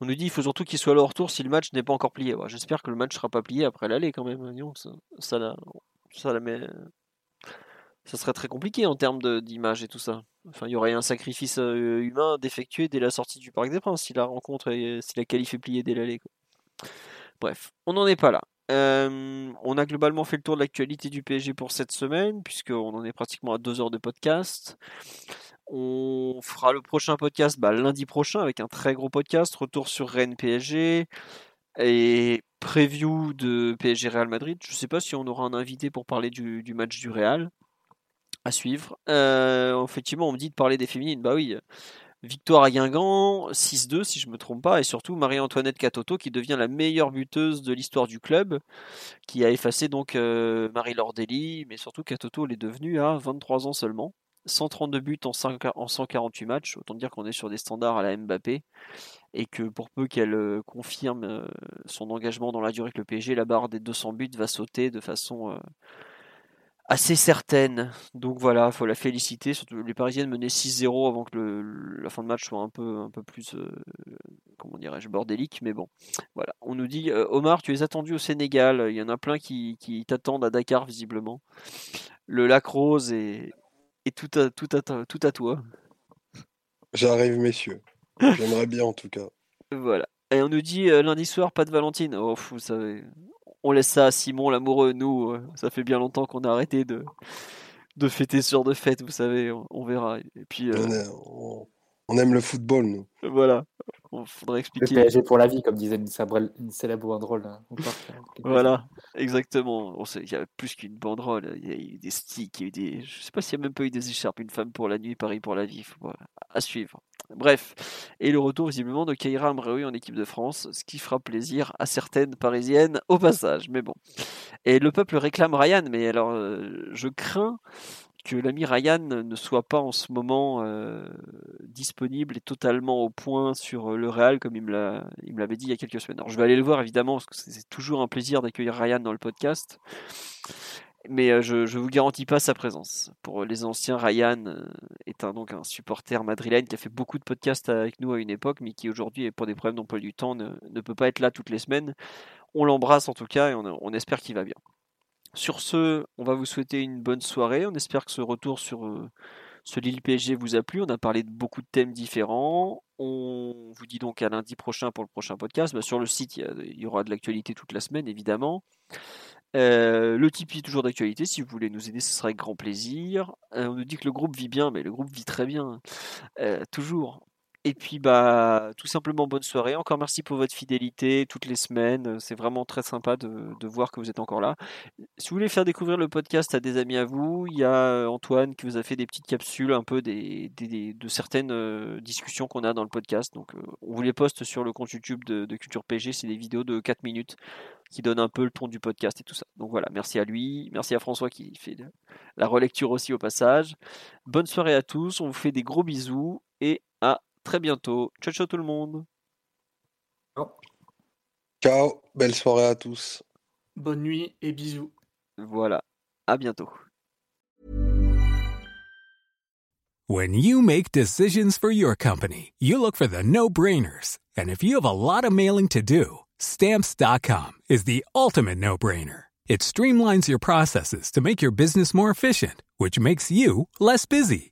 On nous dit qu'il faut surtout qu'il soit à leur retour si le match n'est pas encore plié. J'espère que le match sera pas plié après l'aller quand même. Hein. ça, ça, ça la met ça serait très compliqué en termes d'image et tout ça. Il y aurait un sacrifice euh, humain d'effectuer dès la sortie du Parc des Princes si la rencontre, est, si la qualif est pliée dès l'aller. Bref, on n'en est pas là. Euh, on a globalement fait le tour de l'actualité du PSG pour cette semaine, puisqu'on en est pratiquement à deux heures de podcast. On fera le prochain podcast bah, lundi prochain avec un très gros podcast, retour sur Rennes PSG et preview de PSG Real Madrid. Je ne sais pas si on aura un invité pour parler du match du Real à suivre. Euh, effectivement, on me dit de parler des féminines. Bah oui, victoire à Guingamp, 6-2 si je me trompe pas, et surtout Marie-Antoinette Catoto qui devient la meilleure buteuse de l'histoire du club, qui a effacé donc euh, Marie Lordelli, mais surtout Catoto elle est devenue à 23 ans seulement. 132 buts en, 148 matchs, autant dire qu'on est sur des standards à la Mbappé, et que pour peu qu'elle euh, confirme son engagement dans la durée avec le PSG, la barre des 200 buts va sauter de façon assez certaine. Donc voilà, il faut la féliciter. Surtout les Parisiennes menaient 6-0 avant que la fin de match soit un peu, un peu plus, euh, comment dirais-je, bordélique. Mais bon, voilà. On nous dit, euh, Omar, tu es attendu au Sénégal. Il y en a plein qui, t'attendent à Dakar, visiblement. Le lac rose est, tout, à, tout, tout à toi. J'arrive, messieurs. J'aimerais bien, en tout cas. Voilà. Et on nous dit euh, lundi soir, pas de Valentine. Oh, vous savez, on laisse ça à Simon l'amoureux. Nous, euh, ça fait bien longtemps qu'on a arrêté de, de fêter ce genre de fête, vous savez, on, verra. Et puis, euh, on, aime le football, nous. Voilà, il faudrait expliquer. Le PSG pour la vie, comme disait une, une célèbre banderole. Hein, voilà, exactement. Il y a plus qu'une banderole, il y a eu des sticks, il y a eu des... je sais pas s'il y a même pas eu des écharpes, une femme pour la nuit, Paris pour la vie, à suivre. Bref, et le retour visiblement de Keira Amraoui en équipe de France, ce qui fera plaisir à certaines parisiennes au passage, mais bon. Et le peuple réclame Ryan, mais alors euh, je crains que l'ami Ryan ne soit pas en ce moment euh, disponible et totalement au point sur le Real comme il me l'avait dit il y a quelques semaines. Alors je vais aller le voir évidemment parce que c'est toujours un plaisir d'accueillir Ryan dans le podcast mais euh, je ne vous garantis pas sa présence. Pour les anciens, Ryan euh, est un, donc supporter madrilène qui a fait beaucoup de podcasts avec nous à une époque, mais qui aujourd'hui, pour des problèmes d'emploi du temps, ne, peut pas être là toutes les semaines. On l'embrasse en tout cas et on, espère qu'il va bien. Sur ce, on va vous souhaiter une bonne soirée. On espère que ce retour sur euh, ce Lille PSG vous a plu. On a parlé de beaucoup de thèmes différents. On vous dit donc à lundi prochain pour le prochain podcast. Bah, sur le site, il y aura de l'actualité toute la semaine, évidemment. Euh, le Tipeee est toujours d'actualité. Si vous voulez nous aider, ce sera avec grand plaisir. Euh, on nous dit que le groupe vit bien, mais le groupe vit très bien. Euh, toujours. Et puis, bah, tout simplement, bonne soirée. Encore merci pour votre fidélité toutes les semaines. C'est vraiment très sympa de, voir que vous êtes encore là. Si vous voulez faire découvrir le podcast à des amis à vous, il y a Antoine qui vous a fait des petites capsules un peu de certaines discussions qu'on a dans le podcast. Donc, on vous les poste sur le compte YouTube de, de Culture PG. C'est des vidéos de 4 minutes qui donne un peu le ton du podcast et tout ça. Donc voilà, merci à lui, merci à François qui fait la relecture aussi au passage. Bonne soirée à tous, on vous fait des gros bisous et très bientôt. Ciao ciao tout le monde. Ciao, belle soirée à tous. Bonne nuit et bisous. Voilà, à bientôt. When you make decisions for your company, you look for the no-brainers. And if you have a lot of mailing to do, Stamps.com is the ultimate no brainer. It streamlines your processes to make your business more efficient, which makes you less busy.